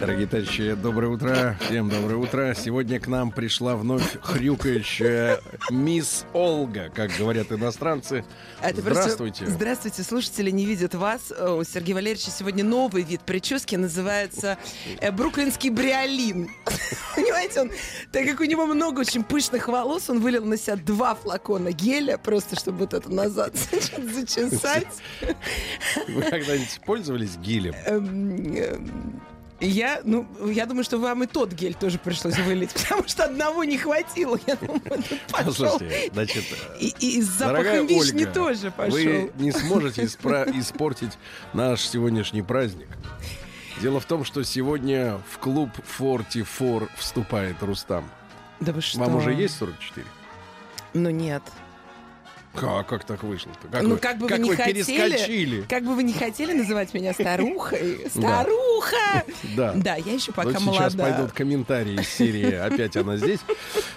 Дорогие товарищи, доброе утро. Всем доброе утро. Сегодня к нам пришла вновь хрюкающая мисс Олга, как говорят иностранцы. Это просто- Здравствуйте. Здравствуйте, слушатели не видят вас. Э, У Сергея Валерьевича сегодня новый вид прически, называется э, бруклинский бриолин. Понимаете, он, так как у него много очень пышных волос, он вылил на себя два флакона геля, просто чтобы вот это назад зачесать. Вы когда-нибудь пользовались гелем? Я, ну, я думаю, что вам и тот гель тоже пришлось вылить, потому что одного не хватило. Я думаю, тут пошел. Послушайте, значит, И, и с дорогая запахом вишни Ольга, тоже пошел. вы не сможете испра- испортить наш сегодняшний праздник. Дело в том, что сегодня в клуб 44 вступает Рустам. Да вы что? Вам уже есть 44? Ну нет. Как, как так вышло-то? Как ну вы, как бы как вы не вы хотели, перескочили? как бы вы не хотели называть меня старухой, старуха. Да. Да, я еще пока Вот сейчас молода. пойдут комментарии из серии «Опять она здесь».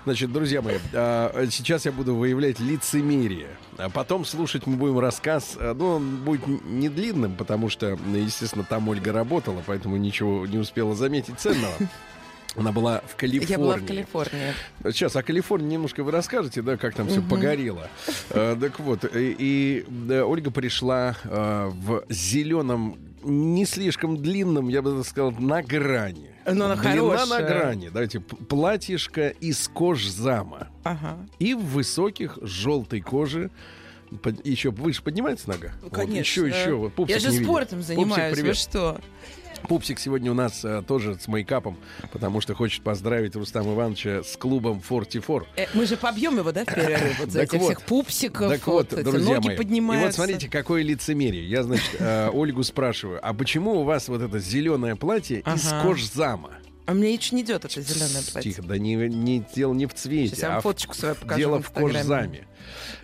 Значит, друзья мои, а, сейчас я буду выявлять лицемерие. А потом слушать мы будем рассказ. а, Ну, он будет не длинным, потому что, естественно, там Ольга работала, поэтому ничего не успела заметить ценного. Она была в Калифорнии. Я была в Калифорнии. Сейчас о Калифорнии немножко вы расскажете, да, как там все погорело. Э, так вот, и, и, да, Ольга пришла э, в зеленом, не слишком длинном, я бы сказал, на грани. Но она Длина хорошая. на грани. Давайте, платьишко из кожзама. Ага. И в высоких желтой коже. Под- еще выше поднимается нога? Ну, Вот, конечно. еще, еще. Вот пупсик Я же спортом Пупсик, занимаюсь. Вы привет. что? Пупсик сегодня у нас э, тоже с мейкапом, потому что хочет поздравить Рустама Ивановича с клубом 44. Э, мы же побьем его, да, в перерыв? Вот за этих вот, всех пупсиков. Так вот, эти друзья ноги мои. И поднимаются. вот смотрите, какое лицемерие. Я, значит, э, Ольгу спрашиваю, а почему у вас вот это зеленое платье из Ага. кожзама? А мне еще не идет это зеленое платье. Тихо, да не, не дело не в цвете, Сейчас я вам а фоточку свою покажу дело в кожзаме.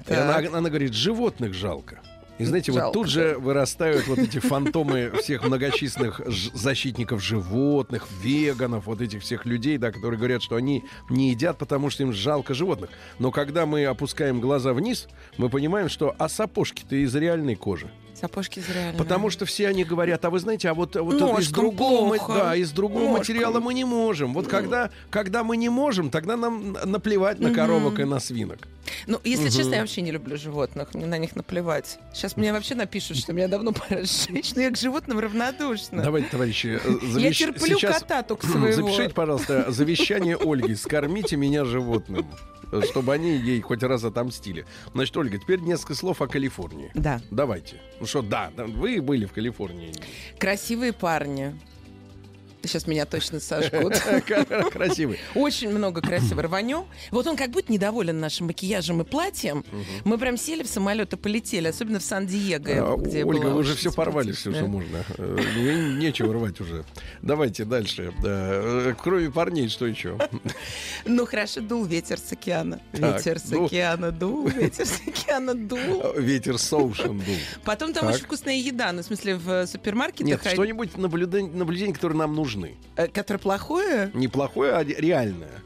И. Она, она говорит, животных жалко. И знаете, вот Жалко, тут же вырастают вот эти фантомы всех многочисленных защитников животных, веганов, вот этих всех людей, да, которые говорят, что они не едят, потому что им жалко животных. Но когда мы опускаем глаза вниз, мы понимаем, что а сапожки-то из реальной кожи. Сапожки зря. Потому что все они говорят, а вы знаете, а вот, вот из Ножкам другого, ма- плохо. да, из другого Ножкам. материала мы не можем. Вот когда, когда мы не можем, тогда нам наплевать на коровок и на свинок. Ну, если честно, я вообще не люблю животных. Мне на них наплевать. Сейчас мне вообще напишут, что меня давно пора сжечь, но я к животным равнодушна. Давайте, товарищи, э, Я завещ- терплю сейчас кота только своего. запишите, пожалуйста, завещание Ольги. Скормите меня животным, э, чтобы они ей хоть раз отомстили. Значит, Ольга, теперь несколько слов о Калифорнии. Да. Давайте. Что, да, вы были в Калифорнии. Красивые парни. Сейчас меня точно сожгут. Красивый. Очень много красиво рванем. Вот он как будто недоволен нашим макияжем и платьем. Мы прям сели в самолет и полетели, особенно в Сан-Диего, А, где Ольга, вы уже все порвали, все, что можно. Э, не- Нечего рвать уже. Давайте дальше. Да, э, Кроме парней, что еще? Ну хорошо, дул ветер с океана. Ветер с океана дул, ветер с океана дул. Ветер Соушен дул. Потом там очень вкусная еда, ну, в смысле, в супермаркетах, Нет, что-нибудь наблюдень- наблюдение, которое нам нужны. э, которое плохое. Неплохое, а ре- реальное.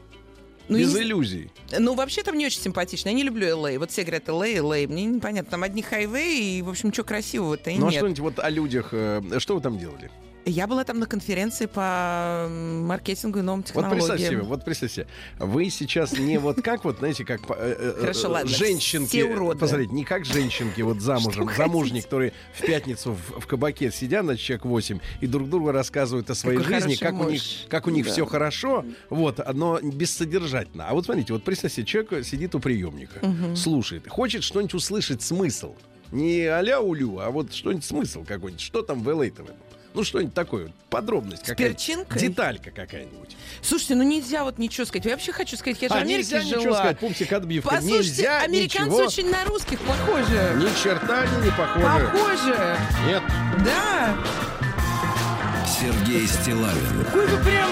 Ну, Без не- иллюзий. Ну, вообще там не очень симпатично. Я не люблю LA. Вот все говорят LA, LA. Мне непонятно. Там одни хайвей, и, в общем, ничего красивого-то и Ну а нет. что-нибудь вот о людях. э, Что вы там делали? Я была там на конференции по маркетингу и новым Вот технологиям. представьте себе, вот представьте себе, вы сейчас не вот как вот, знаете, как э, э, Хорошо, ладно, женщинки, посмотрите, не как женщинки вот замужем, замужние, которые в пятницу в, в кабаке сидят, значит, человек 8, и друг другу рассказывают о своей Какой жизни, как у муж. них, как у них Да. все хорошо, вот, но бессодержательно. А вот смотрите, вот представьте себе, человек сидит у приемника, слушает, хочет что-нибудь услышать, смысл. Не а-ля улю, а вот что-нибудь смысл какой-нибудь. Что там в этом? Ну, что-нибудь такое, подробность какая-нибудь. перчинкой? Деталька какая-нибудь. Слушайте, ну нельзя вот ничего сказать. Я вообще хочу сказать, я же в А Америке нельзя жила. ничего сказать, пупсик отбивка. Послушайте, нельзя американцы ничего. очень на русских похожи. Ни черта они не похожи. Похожи. Нет. Да. Сергей Стилавин Какой вы прям...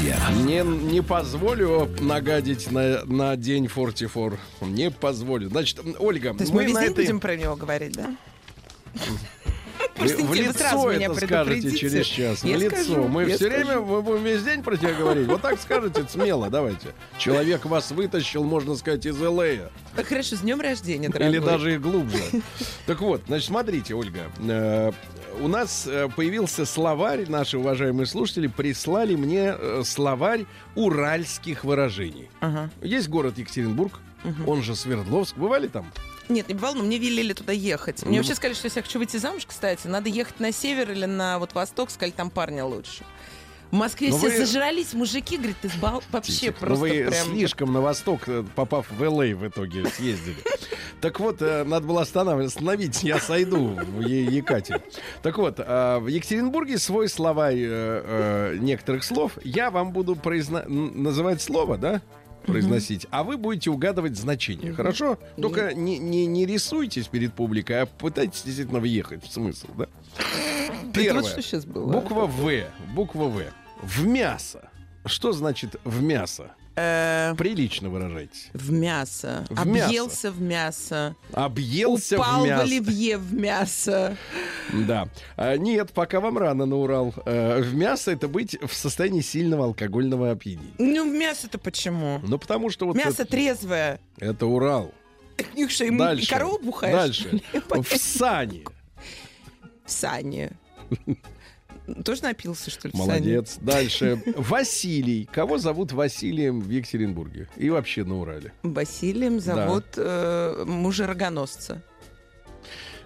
друзья. Не, не позволю нагадить на, на день 44. Не позволю. Значит, Ольга, То есть мы, мы весь на день этой... будем про него говорить, да? Вы в интересно, сразу лицо меня это скажете через час. Я в лицо. скажу, мы все скажу. время мы будем весь день про тебя говорить. Вот так скажете смело, давайте. Человек вас вытащил, можно сказать, из Л.А. Хорошо, с днем рождения, дорогой. Или даже и глубже. Так вот, значит, смотрите, Ольга. э, У нас э, появился словарь, наши уважаемые слушатели прислали мне э, словарь уральских выражений. Ага. Есть город Екатеринбург, он же Свердловск. Бывали там? Нет, не бывало, но мне велели туда ехать. Мне Ну. вообще сказали, что если я хочу выйти замуж, кстати, надо ехать на север или на вот восток, сказали, там парня лучше. В Москве Но все вы- зажрались, мужики, говорит, ты сбал... вообще Тихо. Ну, просто вы прям... слишком на восток, э, попав в Л.А. в итоге, съездили. Так вот, э, надо было остановить, я сойду в Екате. Так вот, э, в Екатеринбурге свой словарь некоторых слов. Я вам буду называть слово, да? Произносить, а вы будете угадывать значение. Хорошо? Только не, не, не рисуйтесь перед публикой, а пытайтесь действительно въехать в смысл, да? Первое. вот что сейчас было. Буква В. Буква В. В мясо. Что значит в мясо? Э, Прилично выражайтесь. в мясо. В мясо. Объелся в мясо. Объелся Упал в в мясо. оливье в мясо. Да. А, нет, пока вам рано на Урал. Э, в мясо это быть в состоянии сильного алкогольного опьянения. Ну, в мясо-то почему? Ну, потому что вот Мясо это, трезвое. это Урал. У них что, им Дальше. корова бухаешь? Дальше. В сане. Саня. Тоже напился, что ли, Молодец. Дальше. Василий. Кого зовут Василием в Екатеринбурге? И вообще на Урале. Саня? Василием зовут э, мужа рогоносца.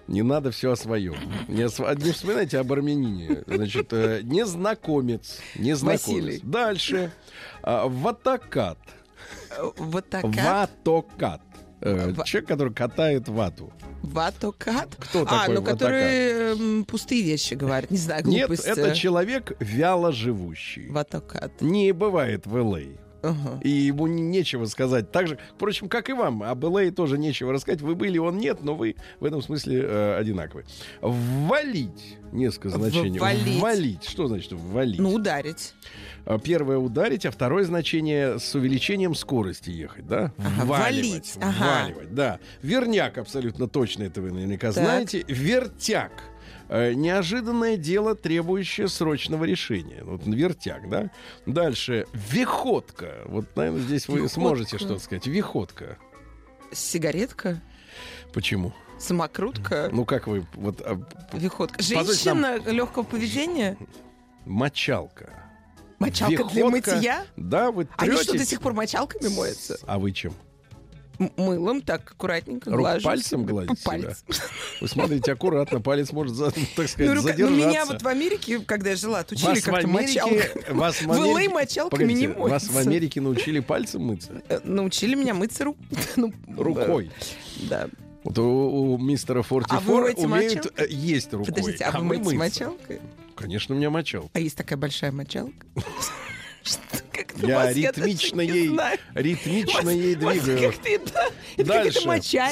Не надо все о своем. Не, осв- не вспоминайте об армянине. Значит, э, незнакомец. Незнакомец. Василий. Дальше. А, ватакат. Э, Вот такая. Ватокат. Э, Ва- Человек, который катает вату. Ватокат? Кто а, такой ну ватокат? который эм, пустые вещи говорит. Не знаю, Нет, глупости. это человек вяло живущий. Ватокат. Не бывает в Л.А. Ага. И ему не- нечего сказать. Так же, впрочем, как и вам. Об Л.А. тоже нечего рассказать. Вы были, он нет, но вы в этом смысле э, одинаковы. Ввалить. Несколько значений. Ввалить. Ввалить. Что значит ввалить? Ну, ударить. А, Первое ударить, а второе значение с увеличением скорости ехать, да? Ага, валить, ага. Вваливать, да. Верняк абсолютно точно это вы наверняка Так. знаете. Вертяк. Э, Неожиданное дело, требующее срочного решения. Вот вертяк, да? Дальше. Виходка. Вот, наверное, здесь вы Виходка. сможете что-то сказать. Виходка. Сигаретка. Почему? Самокрутка. Ну, как вы... Вот, а, Виходка. Женщина легкого поведения. мочалка. Мочалка для Виходка. мытья. Да, вы Они что, до третесь. сих пор мочалками моются? А вы чем? Мылом так аккуратненько Рук глажу. пальцем гладить По себя? Вы смотрите аккуратно, палец может, за- так Ну, сказать, рука- ну, задержаться. меня вот в Америке, когда я жила, отучили в как-то Америке, мочалками. вас в Америке- мочалками Погодите, не Вас в моются. Америке научили пальцем мыться? Э, Научили меня мыться ру- ну, Рукой. Да. Вот у, у мистера А вы 44 моете умеют мочалкой? э, есть рукой. Подождите, а вы мы моете мыться. мочалкой? Конечно, у меня мочал. А есть такая большая мочалка? Я ритмично ей, ритмично ей двигаю. Дальше.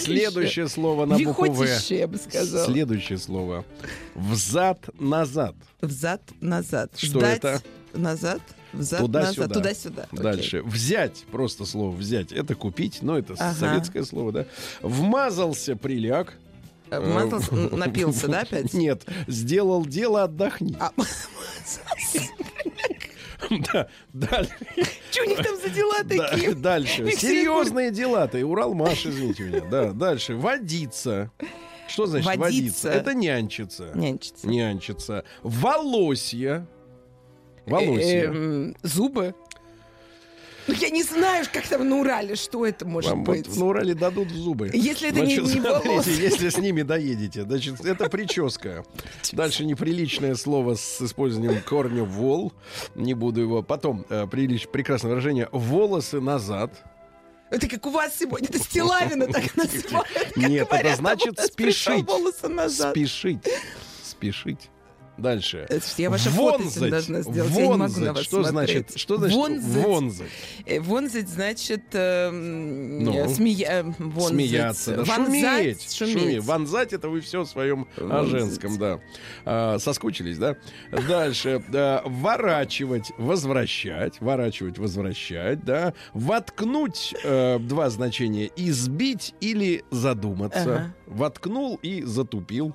Следующее слово на букву В. Я бы сказала. Следующее слово. Взад-назад. Взад-назад. Что это? Назад, взад, Туда-сюда. назад, туда-сюда. Окей. Дальше. Взять, просто слово взять, это купить, но это Ага. советское слово, да. Вмазался, приляг. Э, Вмазался, н- напился, да, опять? Нет, сделал дело, отдохни. А, Да, дальше. Что у них там за дела такие? Дальше. Серьезные дела-то. И Уралмаш, извините меня. Да, дальше. Водиться. Что значит водиться? Водиться. Это нянчиться. Нянчиться. Нянчиться. Волосья. Волосья. Эм, Зубы. Ну, я не знаю, как там на Урале, что это может Вам вот быть. на Урале дадут в зубы. Если это не- Значит, не смотрите, волосы. если с ними доедете. Значит, это прическа. Дальше неприличное слово с использованием корня вол. Не буду его. Потом э, прилич- прекрасное выражение волосы назад. Это как у вас сегодня. Это Стилавина так называют. Нет, это говорят, а значит спешить. Спешить. Спешить. Дальше. Ж я ваша Вонзать. должна сделать. Я не могу на Вонзать. вас Что значит? смотреть. Что значит Вонзать. вонзать? Э, Вонзать значит эм, Ну? э, смея... э, вонзать. Смеяться, да, Вонзать, шуметь, шуметь. шуметь. Вонзать это вы все в своем о Вонзать. женском, да. А, соскучились, да? Дальше. Да, ворачивать, возвращать. Ворачивать, возвращать, да. Воткнуть э, два значения. Избить или задуматься. Ага. Воткнул и затупил.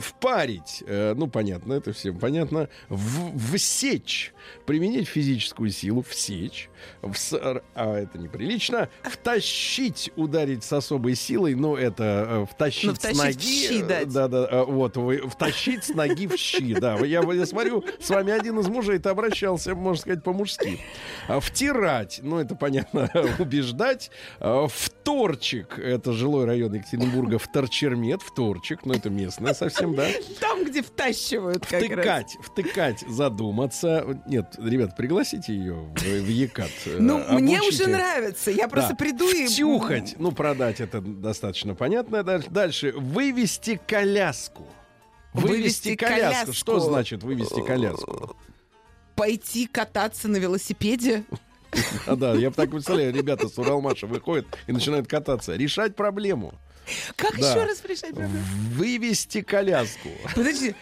Впарить. э, ну, понятно, это всем понятно. В- всечь. Применить физическую силу. Всечь. Вс- а это неприлично. Втащить, ударить с особой силой. Ну, это э, втащить, Ну, втащить с в ноги. щи э, дать. Да, да, э, вот. Вы, втащить с ноги в щи. Да, я, я смотрю, с вами один из мужей-то обращался, можно сказать, по-мужски. А, Втирать. Ну, это понятно. Убеждать. А, Вторчик. Это жилой район Екатеринбурга. Вторчермет. Вторчик. Ну, это местное совсем, да. Там, где втащивают как раз. Втыкать, втыкать, задуматься. Нет, ребят, пригласите ее в, в ЕКАТ. э, Ну, мне обучите. уже нравится. Я просто Да. приду и... Втюхать, ну, продать это достаточно понятно. Дальше, вывести коляску. Вывести коляску. Что значит вывести коляску? Пойти кататься на велосипеде. А, да, я так представляю, ребята с Уралмаша выходят и начинают кататься. Решать проблему. Как Да. еще раз решать проблему? Вывести коляску. Подожди.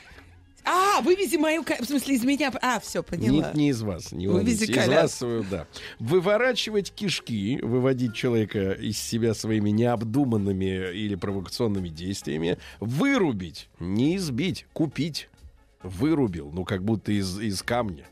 А, вывези мою... В смысле, из меня... А, все, поняла. не из вас, не Вывези. Из коляску. вас, э, да. Выворачивать кишки, выводить человека из себя своими необдуманными или провокационными действиями. Вырубить, не избить, купить. Вырубил, ну как будто из, из камня.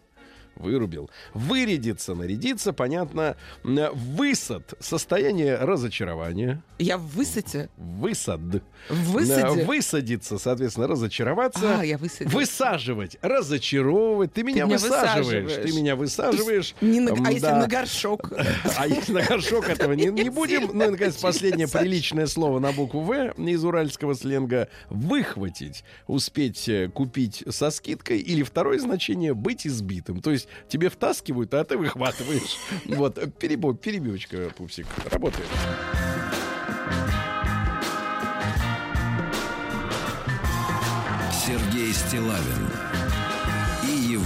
Вырубил. Вырядиться, нарядиться, понятно. Высад, состояние разочарования. Я в высоте. Высад. Высаде. Э, Высадиться, соответственно, разочароваться. А, я высадила. Высаживать, разочаровывать. Ты меня, меня высаживаешь. высаживаешь. Ты меня высаживаешь. Не на- А если да. на горшок? А если на горшок этого не, не будем. Ну и, наконец, последнее приличное слово на букву В из уральского сленга. Выхватить. Успеть э, купить со скидкой. Или второе значение быть избитым. То есть тебе втаскивают, а ты выхватываешь. Вот. Перебивочка, пупсик. Работает. Сергей Стилавин и его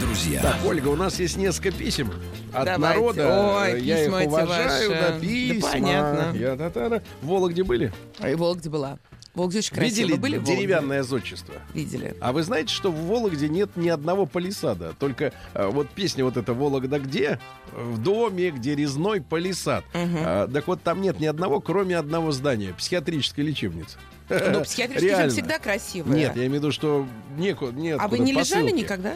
друзья. Так, Ольга, у нас есть несколько писем от Давайте. народа. Ой, Я их уважаю, ваши. да, Да письма. понятно. Я, та-та-та. В Вологде были? А и Вологде была. Вологде очень красиво. Видели были деревянное зодчество? Видели. А вы знаете, что в Вологде нет ни одного палисада? Только э, вот песня вот эта «Вологда где?» В доме, где резной палисад. Мгм. А, так вот, там нет ни одного, кроме одного здания. Психиатрической лечебницы. Ну, психиатрические Реально. всегда красивые. Нет, я имею в виду, что некуда, нет. А вы не лежали никогда?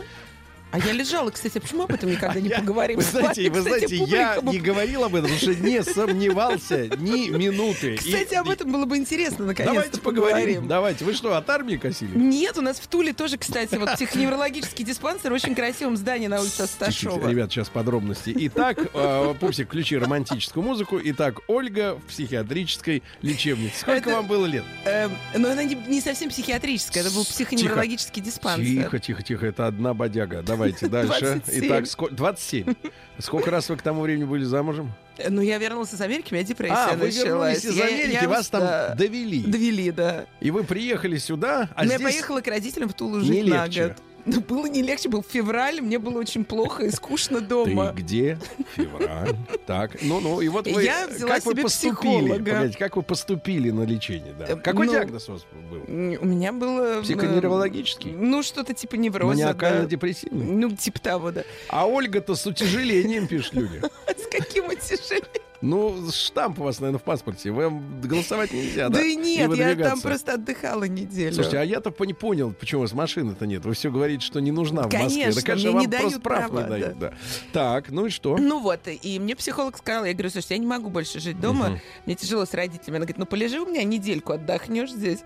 А я лежала, кстати, а почему об этом никогда не Я- поговорим? Вы знаете, вы знаете, я не говорил об этом, потому что не сомневался ни минуты. Кстати, об этом было бы интересно, наконец-то Давайте поговорим. Давайте. Вы что, от армии косили? Нет, у нас в Туле тоже, кстати, вот психоневрологический диспансер в очень красивом здании на улице Асташова. Ребят, сейчас подробности. Итак, э, Пупсик, включи романтическую музыку. Итак, Ольга в психиатрической лечебнице. Сколько вам было лет? Эм, но она не, совсем психиатрическая, это был психоневрологический диспансер. Тихо, тихо, тихо. Это одна бодяга. Давайте дальше. 27. Итак, ско- 27. Сколько раз вы к тому времени были замужем? Э, Ну, я вернулась из Америки, у меня депрессия А, вы началась. вернулись из Я- Америки, я вас там да, довели. довели, да. И вы приехали сюда, а Но я здесь... поехала к родителям в Тулу не жить на год. Ну, было не легче, был февраль, мне было очень плохо и скучно Ты дома. где? Февраль. Так, ну-ну, и вот вы... Я взяла как вы себе поступили? психолога. Погодите, как вы поступили на лечение? Да. Э, Какой ну, диагноз у вас был? У меня было... э, Психоневрологический? Ну, что-то типа невроза. да. Маниакально-депрессивный? Ну, типа того, да. А Ольга-то с утяжелением, пишут люди. С каким утяжелением? Ну, штамп у вас, наверное, в паспорте. Вам голосовать нельзя, да? Да нет, я там просто отдыхала неделю. Слушайте, а я-то не понял, почему у вас машины-то нет. Вы все говорите, что не нужна в Москве. Конечно, Да, конечно, мне вам не дают прав права, не дают. Да. Так, ну и что? Ну вот, и мне психолог сказал, я говорю, слушай, я не могу больше жить дома, мне тяжело с родителями. Она говорит, ну полежи у меня недельку, отдохнешь здесь.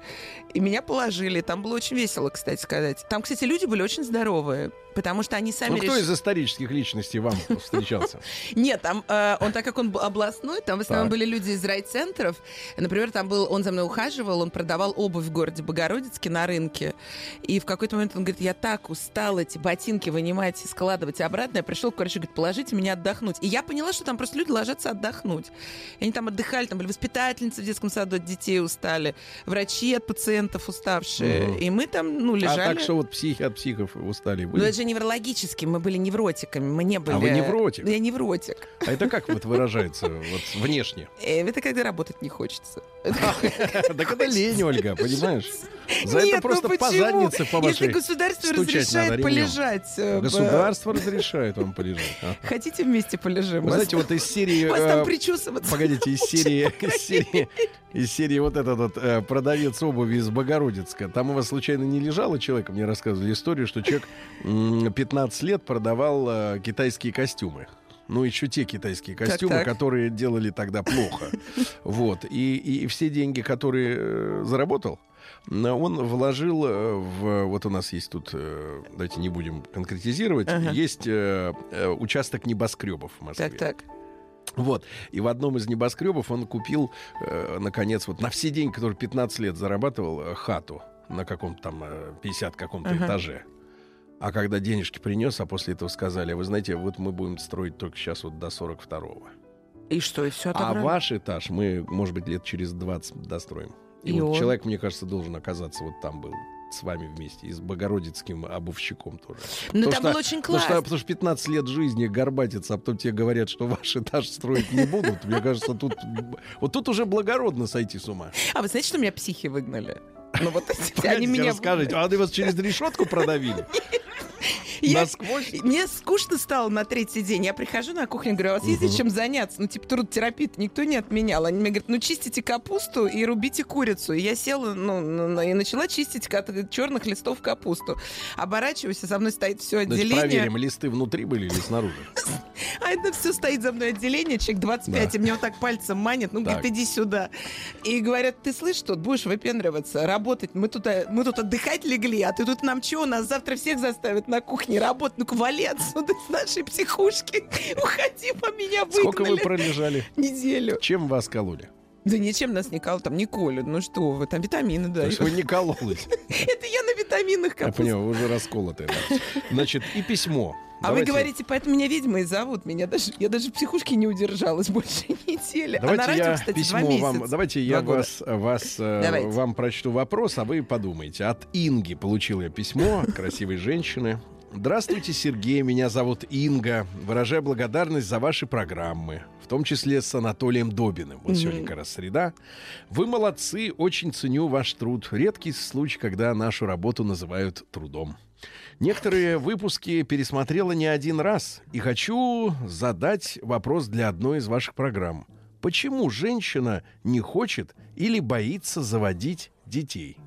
И меня положили, там было очень весело, кстати сказать. Там, кстати, люди были очень здоровые. Потому что они сами Ну, кто решили- из исторических личностей вам встречался? Нет, там э, он так как он областной, там в основном были люди из райцентров. Например, там был, он за мной ухаживал, он продавал обувь в городе Богородицке на рынке. И в какой-то момент он говорит, я так устал эти ботинки вынимать и складывать обратно. Я пришел к врачу, говорит, положите меня отдохнуть. И я поняла, что там просто люди ложатся отдохнуть. И они там отдыхали, там были воспитательницы в детском саду от детей устали, врачи от пациентов уставшие. И мы там, ну, А лежали. так что вот психи от психов устали Ну, вы? это же неврологически, мы были невротиками, мы не были... вы невротик? Я невротик. А это как вот выражается вот внешне? Э, Это когда работать не хочется. Да когда лень, Ольга, понимаешь? За это ну просто по заднице по Если вашей государство стучать надо разрешает полежать. э, б- Государство разрешает вам полежать. Хотите вместе полежим? Вы знаете, вот из серии... Вас там э, причесываться. Погодите, из серии, из серии, вот этот вот продавец обуви из Богородицка. Там у вас случайно не лежало человека? Мне рассказывали историю, что человек 15 лет продавал э, китайские костюмы. Ну, еще те китайские костюмы, так. которые делали тогда плохо. Вот. И, и все деньги, которые э, заработал, м, он вложил э, в... Вот у нас есть тут... э, Давайте не будем конкретизировать. Ага. Есть э, э, участок небоскребов в Москве. Так, так. Вот. И в одном из небоскребов он купил, э, наконец, вот на все деньги, которые 15 лет зарабатывал, э, хату на каком-то там э, 50 каком-то Ага. этаже. А когда денежки принес, а после этого сказали, «А вы знаете, вот мы будем строить только сейчас вот до 42-го. И что, и все А отобрали? ваш этаж мы, может быть, лет через 20 достроим. И, И вот он? человек, мне кажется, должен оказаться вот там был с вами вместе, и с богородицким обувщиком тоже. Ну, там что- было очень Потому что, классно. потому что 15 лет жизни горбатится, а потом тебе говорят, что ваш этаж строить не будут. Мне кажется, тут вот тут уже благородно сойти с ума. А вы знаете, что меня психи выгнали? Ну вот эти- они меня расскажите, а они вас через решетку продавили? Я- Насквозь? Мне скучно стало на третий день. Я прихожу на кухню, говорю, а у вас есть чем заняться? Ну, типа, трудотерапию никто не отменял. Они мне говорят, ну, чистите капусту и рубите курицу. И я села, ну, на- на- и начала чистить черных листов капусту. Оборачиваюсь, и за мной стоит все Давайте отделение. проверим, листы внутри были или снаружи. А это все стоит за мной отделение, человек 25, Да. и мне вот так пальцем манит, ну, Так. говорит, иди сюда. И говорят, ты слышишь, тут будешь выпендриваться, работать, мы тут, э, мы тут отдыхать легли, а ты тут нам что, нас завтра всех заставят на кухне работать, ну-ка вали отсюда с нашей психушки, уходи, по меня выгнали. Сколько вы пролежали? Неделю. Чем вас кололи? Да ничем нас не колол, там не колют, ну что вы, там витамины То есть дают. вы не кололись. Это я на витаминах Я капуста. понял, вы уже расколотые. Значит, и письмо. А вы Давайте- говорите, поэтому меня ведьмой зовут. Меня даже, я даже в психушке не удержалась больше недели. а на Давайте радио, я кстати, письмо два месяца. вам. Давайте я года. вас, вас э, Давайте. вам прочту вопрос, а вы подумайте. От Инги получил я письмо красивой женщины. Здравствуйте, Сергей. Меня зовут Инга. Выражаю благодарность за ваши программы, в том числе с Анатолием Добиным. Вот сегодня как раз среда. Вы молодцы, очень ценю ваш труд. Редкий случай, когда нашу работу называют трудом. Некоторые выпуски пересмотрела не один раз. И хочу задать вопрос для одной из ваших программ. Почему женщина не хочет или боится заводить детей?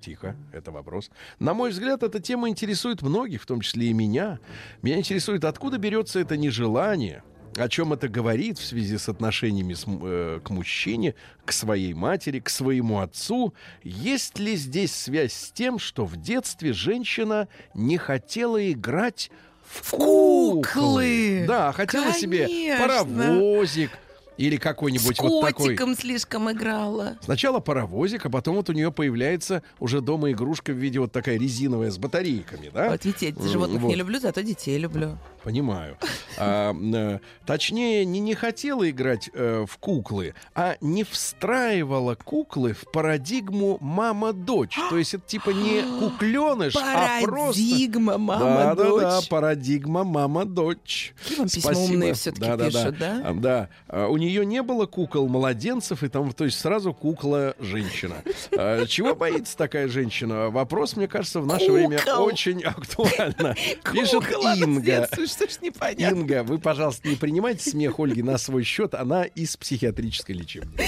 Тихо, это вопрос. На мой взгляд, эта тема интересует многих, в том числе и меня. Меня интересует, откуда берется это нежелание, о чем это говорит в связи с отношениями с э, к мужчине, к своей матери, к своему отцу. Есть ли здесь связь с тем, что в детстве женщина не хотела играть в куклы? куклы! Да, хотела себе Конечно. паровозик или какой-нибудь С вот такой. котиком слишком играла. Сначала паровозик, а потом вот у нее появляется уже дома игрушка в виде вот такая резиновая с батарейками, да? Вот видите, я животных вот. не люблю, зато детей люблю. Понимаю. А, э, точнее, не, не хотела играть э, в куклы, а не встраивала куклы в парадигму мама-дочь. То есть это типа не кукленыш, а просто... Парадигма, мама, да, да, дочь. да, парадигма мама-дочь. Какие вам письма умные все-таки Да, да, пишут, да? Да. А, У нее не было кукол младенцев, и там, то есть сразу кукла женщина. А, Чего боится такая женщина? Вопрос, мне кажется, в наше время Кукол. очень актуально. Пишет Инга. наследствует, что ж непонятно. Инга, вы, пожалуйста, не принимайте смех Ольги на свой счет. Она из психиатрической лечебницы.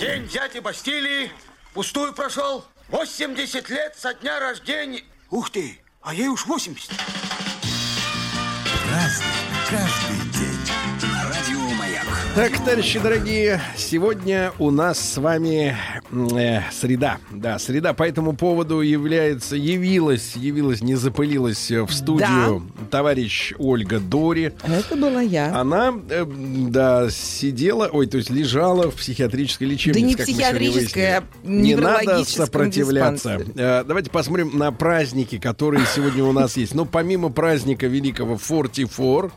День дяди Бастилии пустую прошел. 80 лет со дня рождения. Ух ты, а ей уж 80. Разный, каждый. Так, товарищи дорогие, сегодня у нас с вами э, среда. Да, среда по этому поводу является, явилась, явилась, не запылилась в студию товарищ Ольга Дори. Это была я. Она, э, да, сидела, ой, то есть лежала в психиатрической лечебнице. Да не психиатрическая, выяснили. Не надо сопротивляться. диспансере. Э, Давайте посмотрим на праздники, которые сегодня у нас есть. Ну, помимо праздника великого 44,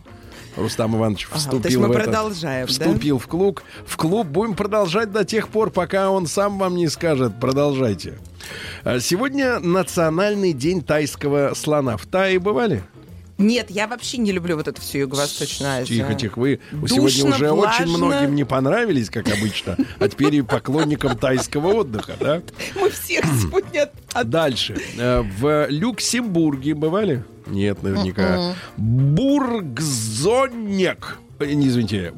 Рустам Иванович Ага, вступил то есть мы в это. продолжаем, да? Вступил в клуб. В клуб будем продолжать до тех пор, пока он сам вам не скажет. Продолжайте. А Сегодня национальный день тайского слона. В Тае бывали? Нет, я вообще не люблю вот это все Юго-Восточная Азия. Тихо, тихо. Вы Душно, сегодня уже очень влажно. многим не понравились, как обычно. А теперь и поклонникам тайского отдыха, да? Мы всех сегодня Дальше. Э, В Люксембурге бывали? Нет, наверняка. Бургзоннек. Э, Не извините,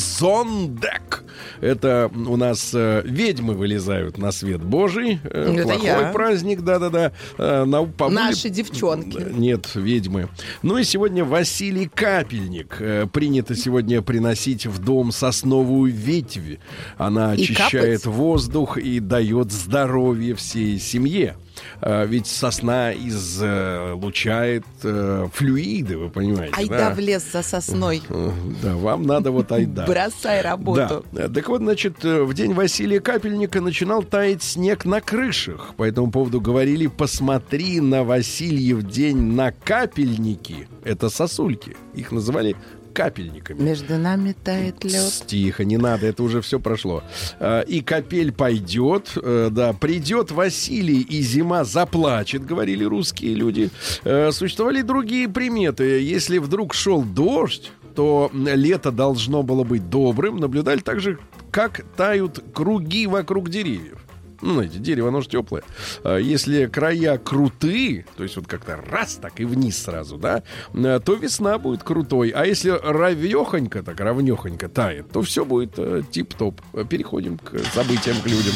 Бургзондек. Это у нас э, ведьмы вылезают на свет Божий. Э, Это Плохой я. праздник, да-да-да. Э, на- побыли- Наши девчонки. Нет, ведьмы. Ну и сегодня Василий Капельник. Э, Принято сегодня приносить в дом сосновую ветвь. Она И очищает капать? воздух и дает здоровье всей семье. А, Ведь сосна излучает э, флюиды, вы понимаете. Айда да? в лес за сосной. Э, Да, вам надо вот айда. Бросай работу. Да. Так вот, значит, э, в день Василия Капельника начинал таять снег на крышах. По этому поводу говорили, посмотри на Васильев день на капельники. Это сосульки. Их называли капельниками. Между нами тает лед. Тихо, не надо, это уже все прошло. А, И капель пойдет, э, да, придет Василий, и зима заплачет, говорили русские люди. Э, Существовали другие приметы. Если вдруг шел дождь, то лето должно было быть добрым. Наблюдали также, как тают круги вокруг деревьев. Ну, знаете, дерево, оно же теплое. А Если края крутые, то есть вот как-то раз так и вниз сразу, да, э, то весна будет крутой. А если равнехонько, так равнехонько тает, то все будет э, тип-топ. Переходим к событиям, к людям.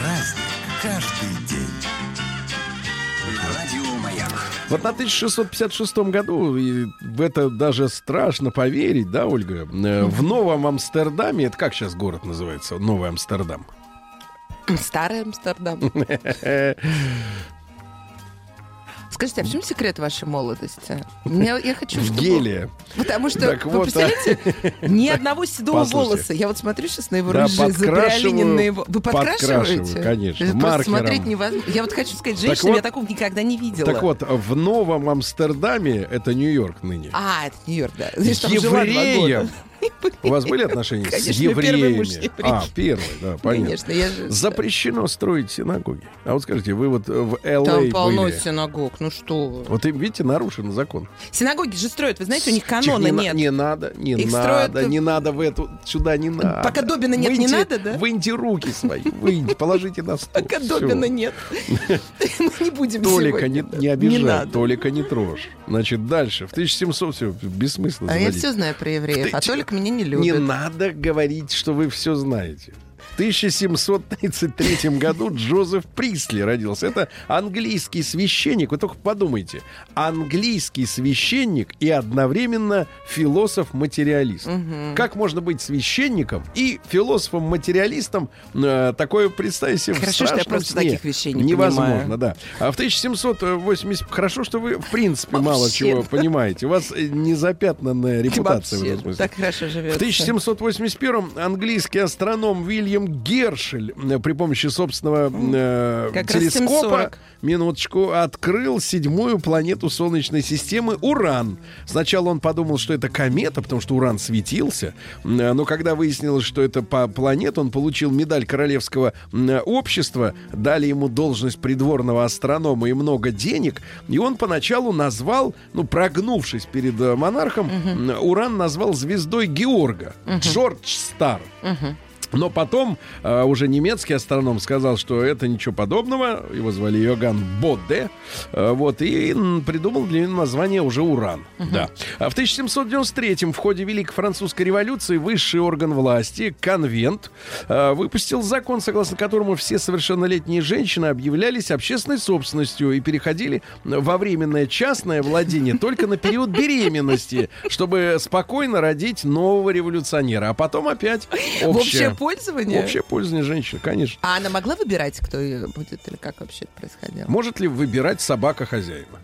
Праздник каждый день. Вот на 1656 году, и в это даже страшно поверить, да, Ольга, э, в Новом Амстердаме, это как сейчас город называется, Новый Амстердам? Старый Амстердам. Скажите, а в чем секрет вашей молодости? Меня- я хочу, В чтобы... геле. Потому что, Так вы вот, а. представляете, ни одного седого Послушайте. волоса. Я вот смотрю сейчас на его Да, рыжие забриолиненные... во- Вы подкрашиваете? конечно, просто маркером. смотреть невозможно. Я вот хочу сказать, Так женщина, вот- я такого никогда не видела. Так вот, в Новом Амстердаме, это Нью-Йорк ныне, А, это Нью-Йорк, да. Знаешь, там У вас были отношения с Конечно, евреями? еврей. А, первый, да, понятно. Конечно, я же... Запрещено строить синагоги. А вот скажите, вы вот в Там Л.А. полно были. синагог, ну что вы. Вот и видите, нарушен закон. Синагоги же строят, вы знаете, у них канона не, нет. не надо, не Их надо, строят- не надо в эту, сюда не надо. Пока Добина нет, не надо, да? Выньте руки свои, выньте, положите на стол. Пока. Добина нет. Мы не будем Толика сегодня, не, не обижай. Толика не трожь. Значит, дальше. В 1700 все, бессмысленно А я все знаю про евреев, а Ты- Меня не Не любит. надо говорить, что вы все знаете. В 1733 году Джозеф Присли родился. Это английский священник. Вы только подумайте. Английский священник и одновременно философ-материалист. Как можно быть священником и философом-материалистом? Э, такое представить себе в Хорошо, что я просто сне. таких вещей не Невозможно, понимаю. да. А в 1780... Хорошо, что вы, в принципе, мало чего понимаете. У вас э, незапятнанная репутация в Вообще, этом смысле. так хорошо живет. В 1781 английский астроном Вильям Гершель э, при помощи собственного э, Как телескопа 740. минуточку открыл седьмую планету Солнечной системы Уран. Сначала он подумал, что это комета, потому что Уран светился, Э, но когда выяснилось, что это по планета, он получил медаль королевского м, общества, дали ему должность придворного астронома и много денег, и он поначалу назвал, ну прогнувшись перед э, монархом, м, Уран назвал звездой Георга, Джордж Стар. Но потом э, уже немецкий астроном сказал, что это ничего подобного. Его звали Йоган Бодде. Э, вот, и придумал для него название уже уран. Да. А в 1793 в ходе Великой Французской революции высший орган власти, конвент, э, выпустил закон, согласно которому все совершеннолетние женщины объявлялись общественной собственностью и переходили во временное частное владение только на период беременности, чтобы спокойно родить нового революционера. А потом опять общее. Пользование? Общее пользование женщин, конечно. А она могла выбирать, кто ее будет, или как вообще это происходило? Может ли выбирать собака хозяина?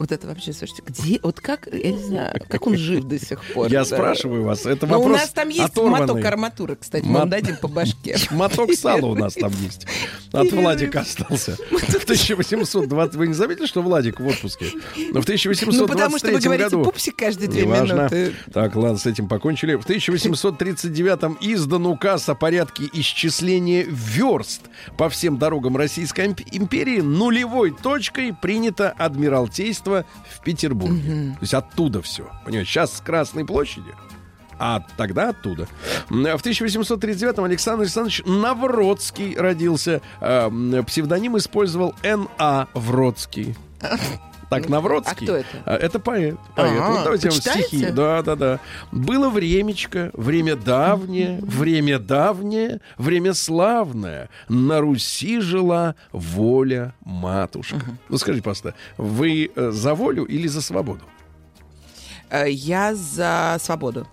Вот это вообще, слушайте, где, вот как, я не знаю, как он жив до сих пор? Я да? спрашиваю вас, это Но вопрос у нас там есть оторванный. моток арматуры, кстати, мы Мот- вам дадим по башке. Моток сала у нас там есть. От. Владика остался. В 1820... Вы не заметили, что Владик в отпуске? Но в Ну, потому что вы 1823 говорите году... пупсик каждые две минуты. Так, ладно, с этим покончили. В 1839-м издан указ о порядке исчисления верст по всем дорогам Российской имп- империи. Нулевой точкой принято Адмиралтейство в Петербурге. То есть оттуда все. Понимаете, сейчас с Красной площади, а тогда оттуда. В 1839-м Александр Александрович Навродский родился. А, м, Псевдоним использовал Н.А. Вродский. Так, Навродский. А кто это? А, Это поэт. поэт. А, вот давайте я вам стихи. Да, да, да. Было времечко, время давнее, время давнее, время славное. На Руси жила воля матушка. Ну скажите просто, вы э, за волю или за свободу? Э, Я за свободу.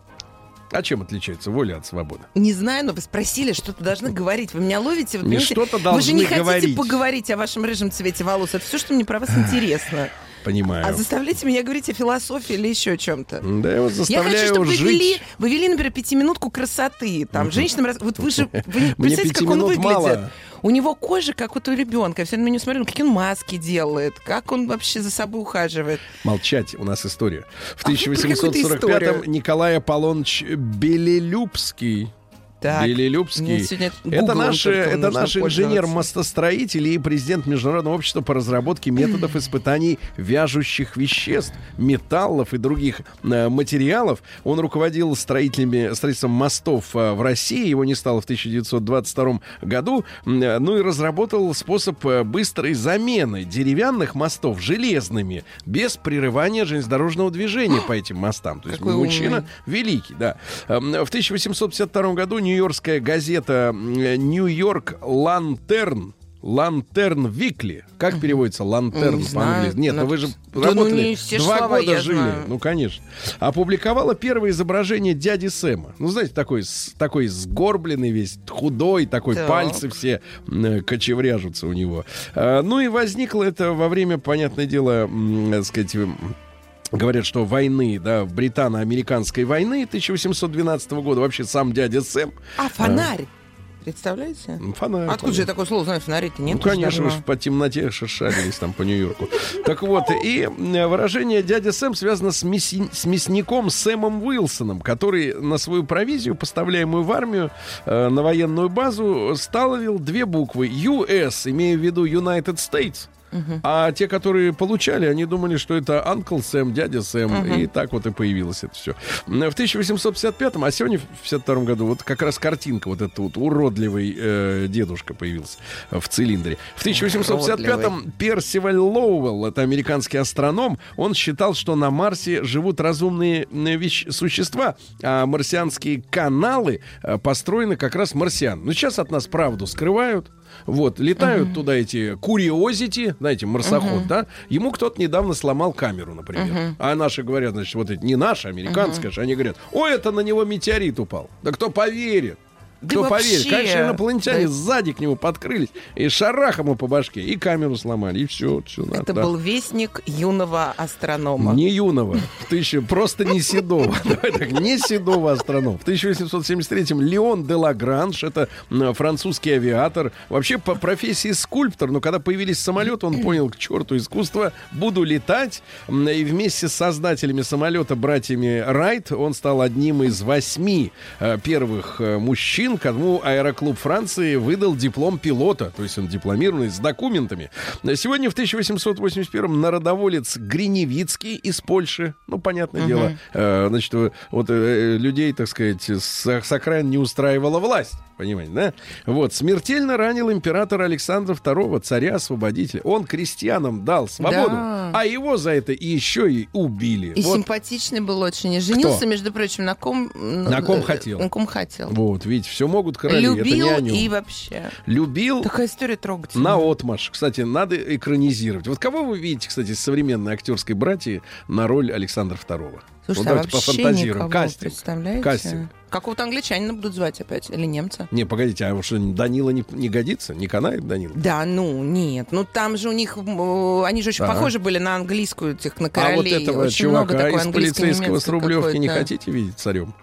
А чем отличается воля от свободы? Не знаю, но вы спросили, что-то должны говорить. Вы меня ловите, вы Не что-то Вы же не должны хотите говорить. поговорить о вашем рыжем цвете волос. Это все, что мне про вас интересно. Понимаю. А заставляйте меня говорить о философии или еще о чем-то. Да, я Я заставляю хочу, чтобы вы жить. вели, вы вели, например, пятиминутку красоты. Там, женщинам... Вот вы же... Вы не представляете, как он выглядит? мало. У него кожа, как вот у ребенка. Я все на него смотрю, какие он маски делает, как он вообще за собой ухаживает. Молчать, у нас история. В А вы про какую-то 1845-м историю. Николай Аполлоныч Белелюбский Так, сегодня Это наш, это наш инженер-мостостроитель и президент Международного общества по разработке методов испытаний вяжущих веществ, металлов и других э, материалов. Он руководил строителями, строительством мостов э, в России. Его не стало в 1922 году. Э, Ну и разработал способ э, быстрой замены деревянных мостов железными без прерывания железнодорожного движения по этим мостам. То есть Какой мужчина умный. великий, да. В 1852 году нью-йоркская газета э, «Нью-Йорк Лантерн» Лантерн Викли. Как переводится лантерн по-английски? Нет, Ну, ну вы же да ну, работали. все Два года жили. знаю. Ну, конечно. Опубликовала первое изображение дяди Сэма. Ну, знаете, такой, такой сгорбленный весь, худой, такой, Так. пальцы все э, кочевряжутся у него. А, Ну и возникло это во время, понятное дело, так сказать, м, Говорят, что войны, да, британо-американской войны 1812 года, вообще сам дядя Сэм, А, фонарь. Представляете? фонарь. Откуда же я такое слово знаю? Фонарей-то нет. Ну, конечно, уж по темноте шарились там по Нью-Йорку. Так вот, и э, выражение дядя Сэм связано с, мяси- с мясником Сэмом Уилсоном, который на свою провизию, поставляемую в армию, э, на военную базу, ставил две буквы US, имея в виду United States. А те, которые получали, они думали, что это Uncle Сэм, дядя Сэм. И так вот и появилось это все. В 1855-м, а сегодня в 52 году, вот как раз картинка, вот этот вот уродливый э, дедушка появился в цилиндре. В 1855-м Персиваль Лоуэлл, это американский астроном, он считал, что на Марсе живут разумные э, вещ- существа, а марсианские каналы э, построены как раз марсиан. Но сейчас от нас правду скрывают. Вот, летают туда эти куриозити, знаете, марсоход, да? Ему кто-то недавно сломал камеру, например. А наши говорят, значит, вот это не наша, американская же, они говорят, ой, это на него метеорит упал. Да кто поверит? Да Кто поверит? вообще. Конечно, инопланетяне Да. сзади к нему подкрылись и шарах ему по башке, и камеру сломали, и все. все Это был вестник юного астронома. не юного, в тысячу, просто не седого. Давай так, не седого астроном. В 1873-м Леон де Лагранж, это французский авиатор, вообще по профессии скульптор, но когда появились самолеты, он понял, к черту искусство, буду летать. И вместе с создателями самолета, братьями Райт, он стал одним из восьми э, первых э, мужчин, кому аэроклуб Франции выдал диплом пилота, то есть он дипломированный, с документами. Сегодня в 1881-м народоволец Гриневицкий из Польши, ну, понятное дело, э, значит, э, вот э, людей, так сказать, с, с окраин не устраивала власть. Понимаете, да? Вот, смертельно ранил императора Александра II, царя-освободителя. Он крестьянам дал свободу, Да. а его за это еще и убили. И Вот. симпатичный был очень. И женился, между прочим, на ком... На ком хотел. На ком хотел. Вот, видите, все могут короли, это Любил не о нем. и вообще. Любил Такая история трогательная. на отмаш. Кстати, надо экранизировать. Вот кого вы видите, кстати, из современной актерской братьи на роль Александра II? Слушай, вот а давайте пофантазируем. никого, Кастинг. представляете? Кастинг. Какого-то англичанина будут звать опять, или немца. Не, погодите, а что, Данила не, не годится? Не канает Данила? Да, ну, нет. Ну, там же у них... м, Они же очень Ага. похожи были на английскую, этих, на А королей. вот этого очень много чувака такой из полицейского с Рублевки не хотите видеть царем?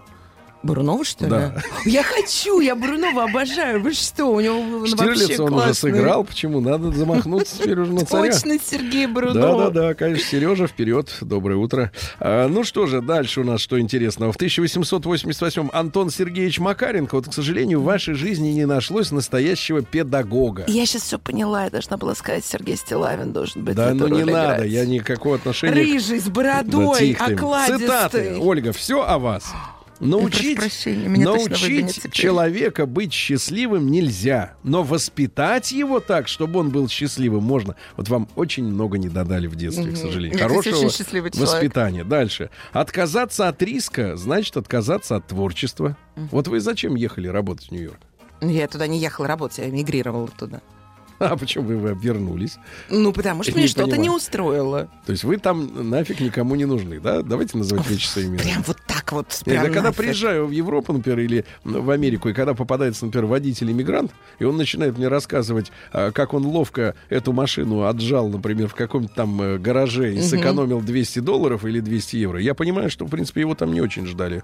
Брунова, что ли? Да. Я хочу, я Брунова обожаю. Вы что, у него вообще Штирлиц он уже сыграл, почему? Надо замахнуться теперь уже на царя. Точно Сергей Брунов. да, да, конечно, Сережа, вперед, доброе утро. А, ну что же, дальше у нас что интересного. В 1888 Антон Сергеевич Макаренко, вот, к сожалению, в вашей жизни не нашлось настоящего педагога. Я сейчас все поняла, я должна была сказать, Сергей Стилавин должен быть. Да, ну не надо, играть. я никакого отношения... Рыжий, с бородой, окладистый. Цитаты. Ольга, все о вас. Научить, научить человека быть счастливым нельзя, но воспитать его так, чтобы он был счастливым, можно. Вот вам очень много не додали в детстве, к сожалению. Хорошего воспитания. Дальше. Отказаться от риска значит отказаться от творчества. Вот вы зачем ехали работать в Нью-Йорк? Я туда не ехала работать, я эмигрировала туда. А почему вы вернулись? Ну, потому что мне не что-то не устроило. То есть вы там нафиг никому не нужны, да? Давайте называть вещи своими. Прям вот так вот. Нет, я когда приезжаю в Европу, например, или в Америку, и когда попадается, например, водитель-иммигрант, и он начинает мне рассказывать, а, как он ловко эту машину отжал, например, в каком-то там э, гараже и сэкономил 200 долларов или 200 евро, я понимаю, что, в принципе, его там не очень ждали.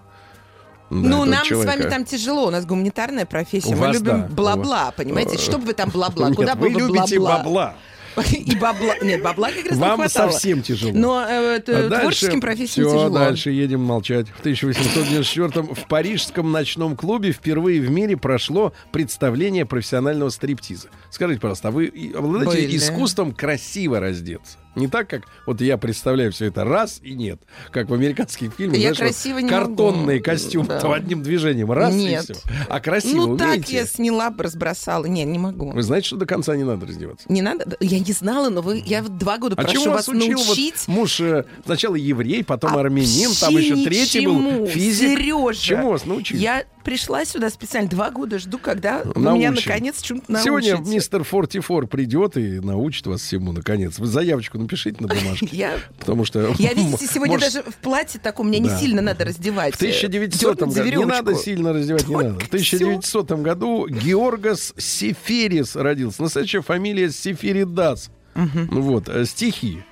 Ну, нам с человека. вами там тяжело, у нас гуманитарная профессия, У мы любим да. бла-бла, понимаете? Что бы вы там бла-бла, куда бы вы любите бла-бла? бабла. И бабла, нет, бабла как раз не Вам хватало. совсем тяжело. Но э, А дальше- творческим профессиям всё, тяжело. дальше едем молчать. В 1894 в парижском ночном клубе впервые в мире прошло представление профессионального стриптиза. Скажите, пожалуйста, а вы обладаете Были. искусством красиво раздеться? Не так, как вот я представляю все это раз и нет. Как в американских фильмах. Я знаешь, вот красиво не Картонные могу. костюмы Да. то одним движением. Раз Нет. и все. А красиво Ну так умеете? я сняла, разбросала. Не, не могу. Вы знаете, что до конца не надо раздеваться? Не надо? Я не знала, но вы, я вот два года А прошу чему вас вас учил вот научить. муж э, сначала еврей, потом А армянин, там еще третий был физик. Сережа, Чему вас научили? Я пришла сюда специально два года, жду, когда вы меня наконец чему-то научите. Сегодня мистер 44 придет и научит вас всему, наконец. Вы заявочку напишите на бумажке. Я, Потому что... я, видите, сегодня может, даже в платье таком, мне Да. не сильно надо раздевать. В 1900 Дёрнуть за году... Не надо сильно раздевать, не Только надо. В 1900 году Георгас Сеферис родился. Настоящая фамилия Сеферидас. Ну вот, э, стихи.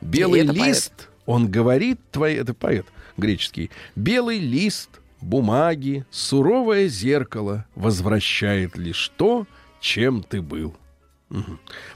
Белый это поэт. лист, он говорит, твой, это поэт греческий. Белый лист, бумаги, суровое зеркало возвращает лишь то, чем ты был.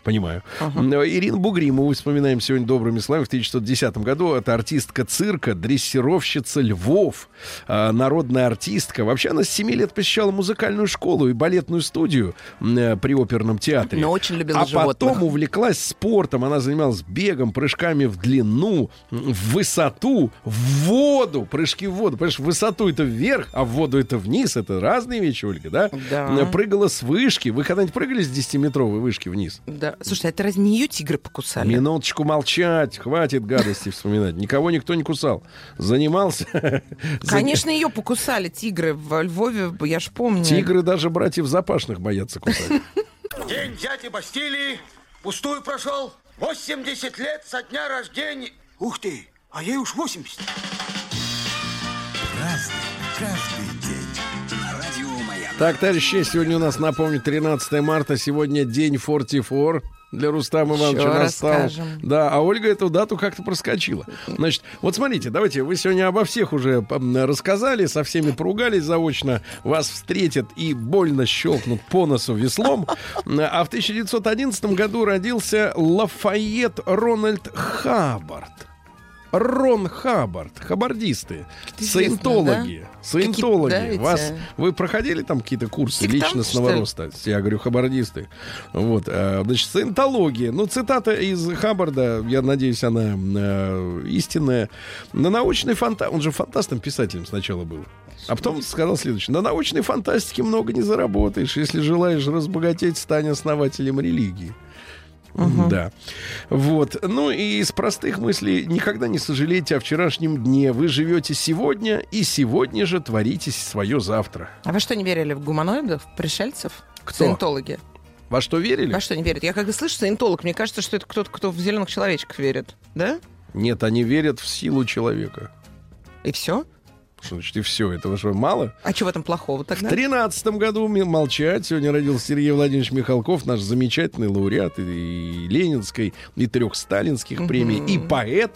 Понимаю. Но Ирину Бугримову вспоминаем сегодня добрыми словами. В 1910 году это артистка цирка, дрессировщица львов, а, народная артистка. Вообще она с 7 лет посещала музыкальную школу и балетную студию э, при оперном театре. Но очень любила а животных. потом увлеклась спортом. Она занималась бегом, прыжками в длину, в высоту, в воду. Прыжки в воду. Понимаешь, в высоту это вверх, а в воду это вниз. Это разные вещи, Ольга, да? Да. Прыгала с вышки. Вы когда-нибудь прыгали с 10-метровой вышки вниз? Да. Слушай, а это разве не ее тигры покусали? Минуточку молчать, хватит гадости вспоминать. Никого никто не кусал. Занимался. за- Конечно, ее покусали тигры во Львове, я ж помню. Тигры даже братьев Запашных боятся кусать. День дяди Бастилии пустую прошел. 80 лет со дня рождения. Ух ты, а ей уж 80. Праздник каждый. Так, товарищи, сегодня у нас, напомню, 13 марта. Сегодня день 44 для Рустама Ивановича Ещё настал. расскажем. Да, а Ольга эту дату как-то проскочила. Значит, вот смотрите, давайте, вы сегодня обо всех уже рассказали, со всеми поругались заочно, вас встретят и больно щелкнут по носу веслом. А в 1911 году родился Лафайет Рональд Хаббард. Рон Хаббард, хаббардисты, саентологи, саентологи. Да, Вас, эти- вы проходили там какие-то курсы Сектанты, личностного роста? Я говорю, хаббардисты. Вот, э, значит, саентология. Ну, цитата из Хаббарда, я надеюсь, она э, истинная. На научной фантастике, он же фантастом писателем сначала был. А потом сказал следующее. На научной фантастике много не заработаешь. Если желаешь разбогатеть, стань основателем религии. Да. Вот. Ну и из простых мыслей никогда не сожалейте о вчерашнем дне. Вы живете сегодня и сегодня же творите свое завтра. А вы что, не верили в гуманоидов, пришельцев? Кто? Саентологи. Во что верили? Во что не верят? Я когда слышу саентолог, мне кажется, что это кто-то, кто в зеленых человечков верит. Да? Нет, они верят в силу человека. И все? Что значит, и все, этого же мало. А что в этом плохого В тогда? тринадцатом году молчать. Сегодня родился Сергей Владимирович Михалков, наш замечательный лауреат и, Ленинской, и трех сталинских премий, и поэт,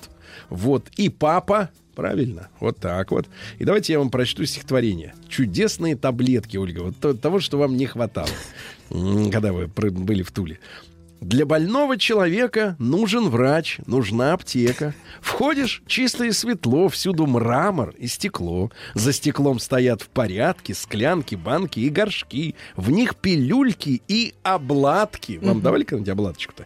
вот, и папа. Правильно, вот так вот. И давайте я вам прочту стихотворение. Чудесные таблетки, Ольга, вот то- того, что вам не хватало, когда вы были в Туле. Для больного человека нужен врач, нужна аптека. Входишь, чисто и светло, всюду мрамор и стекло. За стеклом стоят в порядке склянки, банки и горшки. В них пилюльки и обладки. Вам давали когда-нибудь обладочку-то?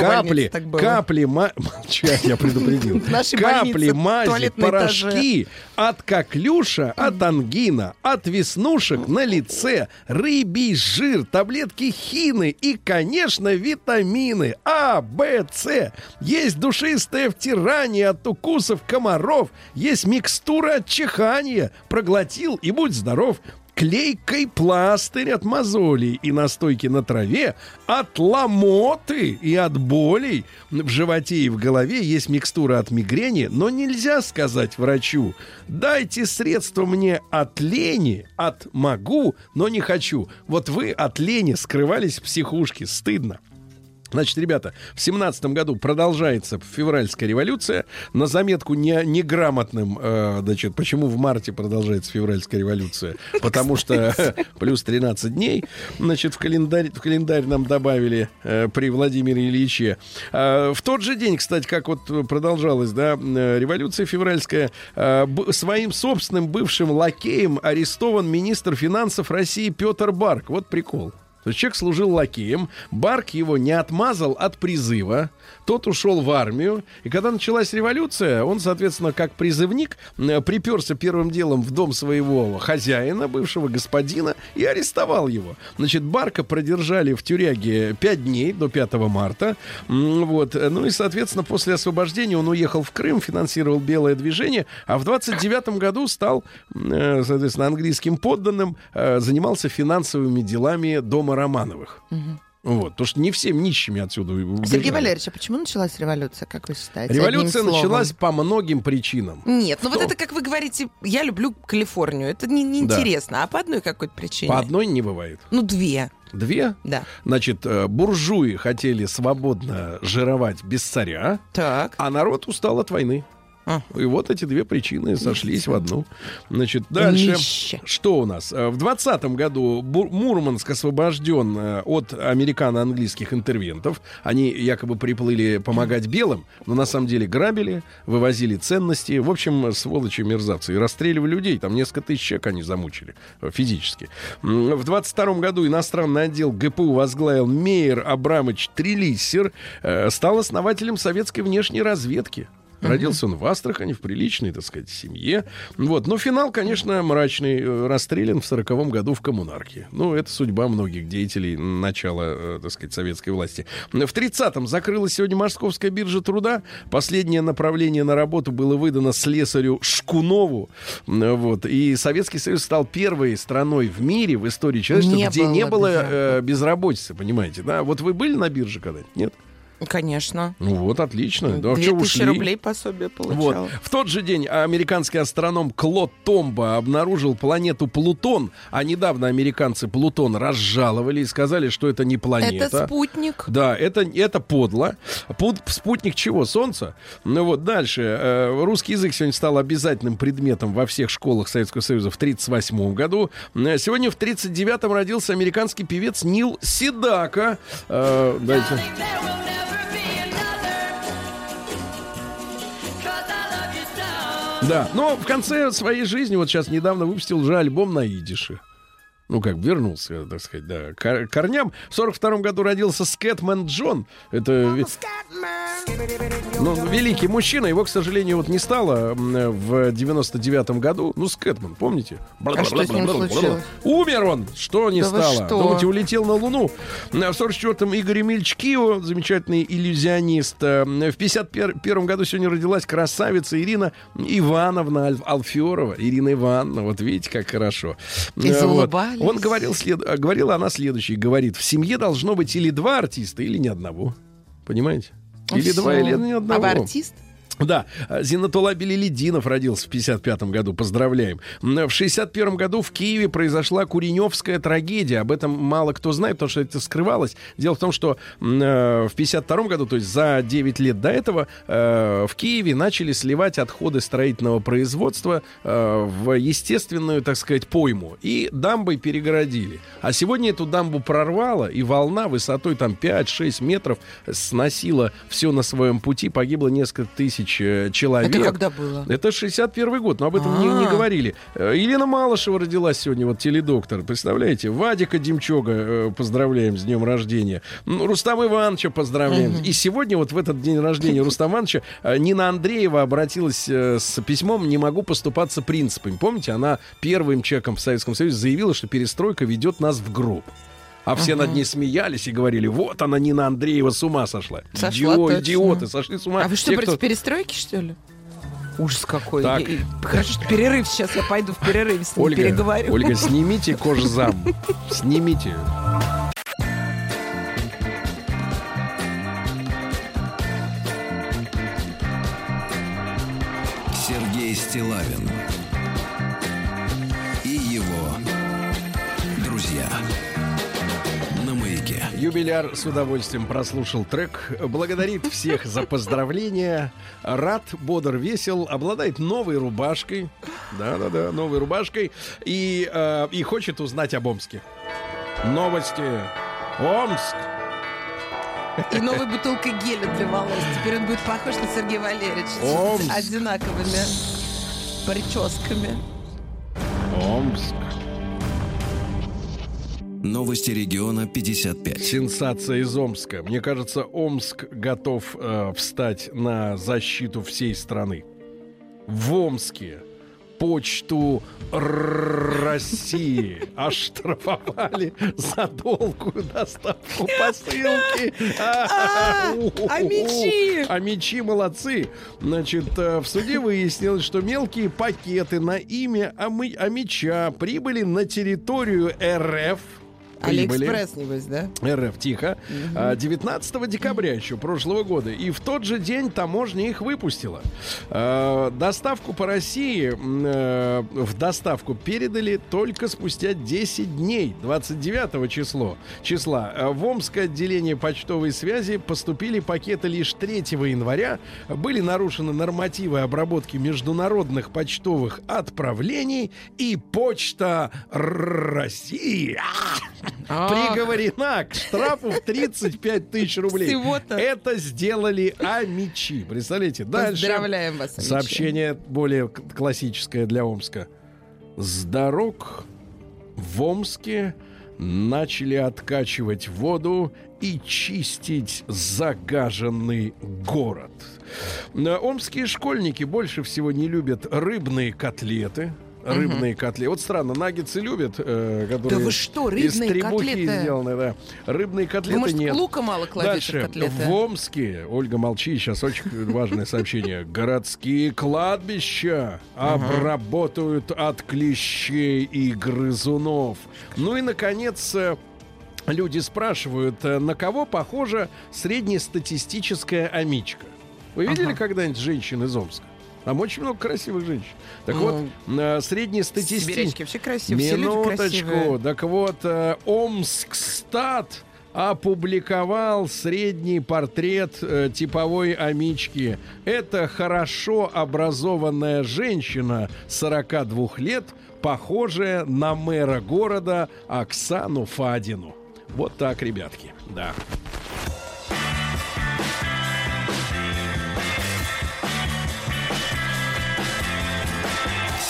Капли, капли, ма... молчать, я предупредил. Капли, мази, порошки от коклюша, от ангина, от веснушек на лице, рыбий жир, таблетки хины и, конечно, витамины А, Б, С. Есть душистое втирание от укусов комаров, есть микстура от чихания. Проглотил и будь здоров. Клейкой пластырь от мозолей и настойки на траве, от ломоты и от болей. В животе и в голове есть микстура от мигрени, но нельзя сказать врачу, дайте средства мне от лени, от могу, но не хочу. Вот вы от лени скрывались в психушке, стыдно. Значит, ребята, в семнадцатом году продолжается февральская революция. На заметку не, неграмотным, э, значит, почему в марте продолжается февральская революция? Потому что плюс 13 дней, значит, в календарь, в календарь нам добавили э, при Владимире Ильиче. А, в тот же день, кстати, как вот продолжалась, да, э, революция февральская, э, б- своим собственным бывшим лакеем арестован министр финансов России Петр Барк. Вот прикол. То есть человек служил лакеем, Барк его не отмазал от призыва, тот ушел в армию, и когда началась революция, он, соответственно, как призывник, э, приперся первым делом в дом своего хозяина, бывшего господина, и арестовал его. Значит, Барка продержали в тюряге 5 дней, до 5 марта, вот, ну и, соответственно, после освобождения он уехал в Крым, финансировал белое движение, а в 29 году стал, э, соответственно, английским подданным, э, занимался финансовыми делами дома Романовых. Вот, потому что не всем нищими отсюда убежали. Сергей Валерьевич, а почему началась революция, как вы считаете? Революция началась по многим причинам. Нет, ну вот это, как вы говорите, я люблю Калифорнию. Это не- неинтересно. А по одной какой-то причине? По одной не бывает. Ну, две, Две. да. Значит, э, буржуи хотели свободно жировать без царя, Так. а народ устал от войны. А. И вот эти две причины сошлись в одну. Значит, дальше. Что у нас? Э, В 20 году Мурманск освобожден э, от американо-английских интервентов. Они якобы приплыли помогать белым, но на самом деле грабили, вывозили ценности. В общем, сволочи мерзавцы. И расстреливали людей. Там несколько тысяч человек они замучили э, физически. В 22 году иностранный отдел ГПУ возглавил Мейер Абрамович Трилиссер. э, Стал основателем советской внешней разведки. Родился он в Астрахани, в приличной, так сказать, семье. Вот. Но финал, конечно, мрачный. Э, Расстрелян в сороковом году в коммунарке. Ну, это судьба многих деятелей начала, э, так сказать, советской власти. В 30-м закрылась сегодня Московская биржа труда. Последнее направление на работу было выдано слесарю Шкунову. Вот. И Советский Союз стал первой страной в мире, в истории человечества, Не где не было было безработицы. э, безработицы, понимаете, да? Вот вы были на бирже когда-нибудь? Нет? Конечно. Ну вот, отлично. Да, Две чё тысячи ушли? рублей пособие Вот. получал. В тот же день американский астроном Клод Томба обнаружил планету Плутон, а недавно американцы Плутон разжаловали и сказали, что это не планета. Это спутник. Да, это, это подло. Пут- спутник чего? Солнца? Ну вот дальше. Э, русский язык сегодня стал обязательным предметом во всех школах Советского Союза в 1938 году. Э, Сегодня в 1939 родился американский певец Нил Седака. Э, дайте. Да, но в конце своей жизни, вот сейчас недавно выпустил же альбом на идише. Ну, как вернулся, так сказать, да, к корням. В 42 году родился Скэтмен Джон. Это ну, великий мужчина. Его, к сожалению, вот не стало в 99 году. Ну, Скэтмен, помните? А что с ним случилось? Умер он! Что не Да стало? что? Думаете, улетел на Луну? В 44-м Игорь Эмильевич Кио, замечательный иллюзионист. Э, В 51 году сегодня родилась красавица Ирина Ивановна Алферова. Ирина Ивановна, вот видите, как хорошо. И Э, вот. заулыбались. Он говорил, след... а, говорила она следующее. Говорит, в семье должно быть или два артиста, или ни одного. Понимаете? Или Всё. два, или ни А одного. вы артист? Да, Зинатула Белелединов родился в 55 году, поздравляем. В 61 году в Киеве произошла Куреневская трагедия. Об этом мало кто знает, потому что это скрывалось. Дело в том, что э, в 52 году, то есть за 9 лет до этого, э, в Киеве начали сливать отходы строительного производства э, в естественную, так сказать, пойму. И дамбой перегородили. А сегодня эту дамбу прорвало, и волна высотой там 5-6 метров сносила все на своем пути. Погибло несколько тысяч э, человек. Это когда было? Это 61 год, но об этом не, не А. говорили. Э, Елена Малышева родилась сегодня, вот теледоктор, представляете? Вадика Демчога э, поздравляем с днем рождения. Рустам Ивановича поздравляем. И сегодня вот в этот день рождения Рустама Ивановича Нина Андреева обратилась с письмом «Не могу поступаться принципами». Помните, она первым человеком в Советском Союзе заявила, что перестройка ведет нас в гроб. А все над ней смеялись и говорили, вот она, Нина Андреева, с ума сошла. Сошла Идио- точно. идиоты, сошли с ума. А вы что, Те, против кто- перестройки, что ли? Ужас какой. Так. Я- Хорошо, что перерыв сейчас. Я пойду в перерыве с ним Ольга, переговорю. Ольга, снимите кожзам. Снимите. Сергей Стилавин Юбиляр с удовольствием прослушал трек. Благодарит всех за поздравления. Рад, бодр, весел. Обладает новой рубашкой. Да-да-да, новой рубашкой. И, э, и хочет узнать об Омске. Новости. Омск. И новой бутылкой геля для волос. Теперь он будет похож на Сергея Валерьевича. Омск. С одинаковыми прическами. Омск. Новости региона 55. Сенсация из Омска. Мне кажется, Омск готов э, встать на защиту всей страны. В Омске почту России оштрафовали за долгую доставку посылки. А, а мечи? А мечи молодцы. Значит, э, в суде выяснилось, что мелкие пакеты на имя Амича прибыли на территорию РФ. Прибыли. Алиэкспресс, небось, да? РФ, тихо. А, 19 декабря еще прошлого года. И в тот же день таможня их выпустила. А, Доставку по России э, в доставку передали только спустя 10 дней, 29 число, числа. А В Омское отделение почтовой связи поступили пакеты лишь 3 января. Были нарушены нормативы обработки международных почтовых отправлений и почта России. Приговорена к штрафу в 35 тысяч рублей. Всего-то? Это сделали амичи. Представляете? Дальше. Поздравляем вас, Амичи. Сообщение более классическое для Омска. С дорог в Омске начали откачивать воду и чистить загаженный город. Омские школьники больше всего не любят рыбные котлеты. Рыбные котлеты. Вот странно, наггетсы любят, э, которые вы что, из рыбные требухи котлеты? сделаны, да. Рыбные котлеты Вы, может, нет. лука мало кладете Дальше. котлеты? В Омске, Ольга, молчи, сейчас очень важное сообщение. Городские кладбища обработают от клещей и грызунов. Ну и, наконец, э, люди спрашивают, э, на кого похожа среднестатистическая амичка? Вы видели Ага. когда-нибудь женщин из Омска? Там очень много красивых женщин. Так Ну, вот, э, среднестатистическая... Сибирячки вообще красивые, все люди красивые. Минуточку. Так вот, э, Омскстат опубликовал средний портрет э, типовой амички. Это хорошо образованная женщина 42 лет, похожая на мэра города Оксану Фадину. Вот так, ребятки. Да.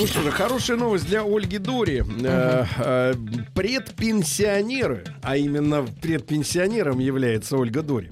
Ну что же, хорошая новость для Ольги Дори. Э, э, Предпенсионеры, а именно предпенсионером является Ольга Дори,